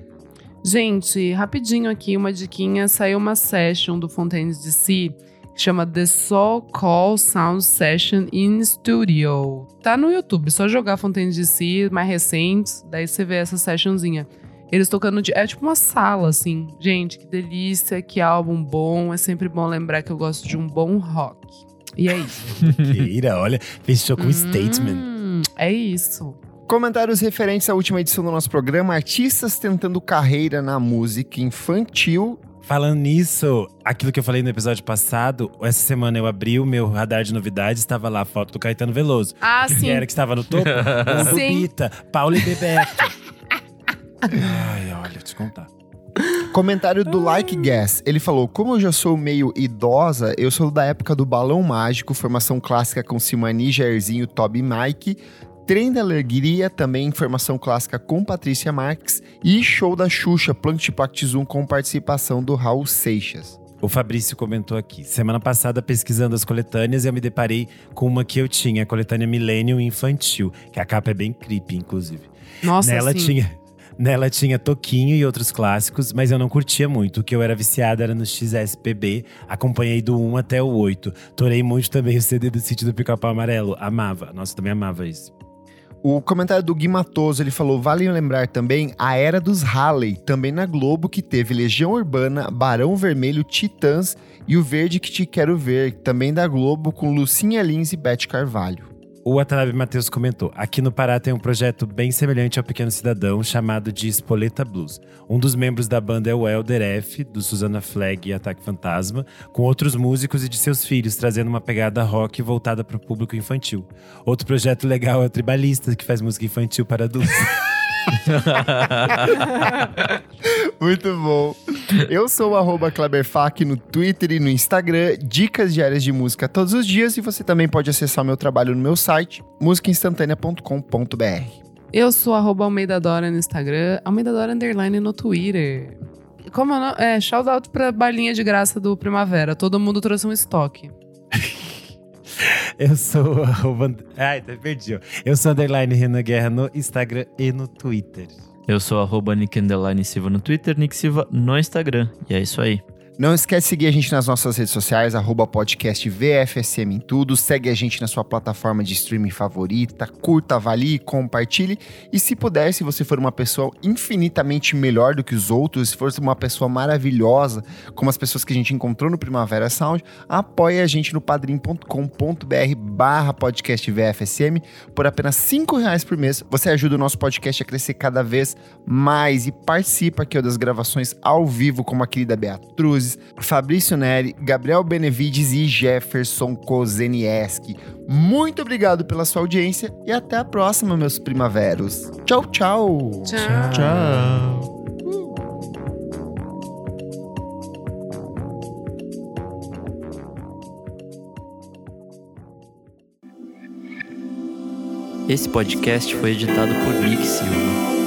Gente, rapidinho aqui, uma diquinha. Saiu uma session do Fontaines DC que chama The So Call Sound Session in Studio. Tá no YouTube, só jogar Fontaines DC, mais recentes, daí você vê essa sessionzinha. Eles tocando de. É tipo uma sala, assim. Gente, que delícia, que álbum bom. É sempre bom lembrar que eu gosto de um bom rock. E é isso. Queira, olha, fechou com um statement. É isso. Comentários referentes à última edição do nosso programa: artistas tentando carreira na música infantil. Falando nisso, aquilo que eu falei no episódio passado, essa semana eu abri o meu radar de novidades, estava lá a foto do Caetano Veloso. Ah, que sim. era que estava no topo? o do Sim. Bita, Paulo e Bebeto. Ai, olha, te contar. Comentário do Like Guess. Ele falou: Como eu já sou meio idosa, eu sou da época do Balão Mágico, formação clássica com Simani, Jairzinho, Toby e Mike. Trem da Alegria, também formação clássica com Patrícia Marques. E show da Xuxa, Plant Pact Zoom com participação do Raul Seixas. O Fabrício comentou aqui. Semana passada, pesquisando as coletâneas, eu me deparei com uma que eu tinha, a coletânea Millennium Infantil, que a capa é bem creepy, inclusive. Nossa, Nela sim. tinha. Nela tinha Toquinho e outros clássicos, mas eu não curtia muito. O que eu era viciada era no XSPB. Acompanhei do 1 até o 8. Torei muito também o CD do Sítio do Pica-Pau Amarelo. Amava. Nossa, também amava isso. O comentário do Gui Matoso, ele falou: vale lembrar também a era dos Halley, também na Globo, que teve Legião Urbana, Barão Vermelho, Titãs e o Verde que Te Quero Ver, também da Globo, com Lucinha Lins e Beth Carvalho. O Atalabe Matheus comentou: aqui no Pará tem um projeto bem semelhante ao Pequeno Cidadão, chamado de Espoleta Blues. Um dos membros da banda é o Elder F, do Susana Flag e Ataque Fantasma, com outros músicos e de seus filhos, trazendo uma pegada rock voltada para o público infantil. Outro projeto legal é o Tribalista, que faz música infantil para adultos. Muito bom. Eu sou o arroba Kleberfac no Twitter e no Instagram, dicas diárias de música todos os dias, e você também pode acessar o meu trabalho no meu site, musicainstantanea.com.br. Eu sou arroba Almeida Dora no Instagram, Almeida Dora Underline no Twitter. Como eu não, é, shout out pra balinha de graça do Primavera. Todo mundo trouxe um estoque. Eu sou arroba. Ai, até perdi. ó. Eu sou underline Renan Guerra no Instagram e no Twitter. Eu sou arroba Nick Silva no Twitter, Nick Silva no Instagram. E é isso aí. Não esquece de seguir a gente nas nossas redes sociais, arroba podcast VFSM em tudo. Segue a gente na sua plataforma de streaming favorita, curta, avalie, compartilhe. E se puder, se você for uma pessoa infinitamente melhor do que os outros, se for uma pessoa maravilhosa, como as pessoas que a gente encontrou no Primavera Sound, apoie a gente no padrim.com.br barra podcast VFSM por apenas cinco reais por mês. Você ajuda o nosso podcast a crescer cada vez mais e participa aqui das gravações ao vivo, como a querida Beatriz, Fabrício Neri, Gabriel Benevides e Jefferson Kozenieski. Muito obrigado pela sua audiência e até a próxima, meus primaveros. Tchau, tchau. Tchau. Tchau. Esse podcast foi editado por Nick Silva.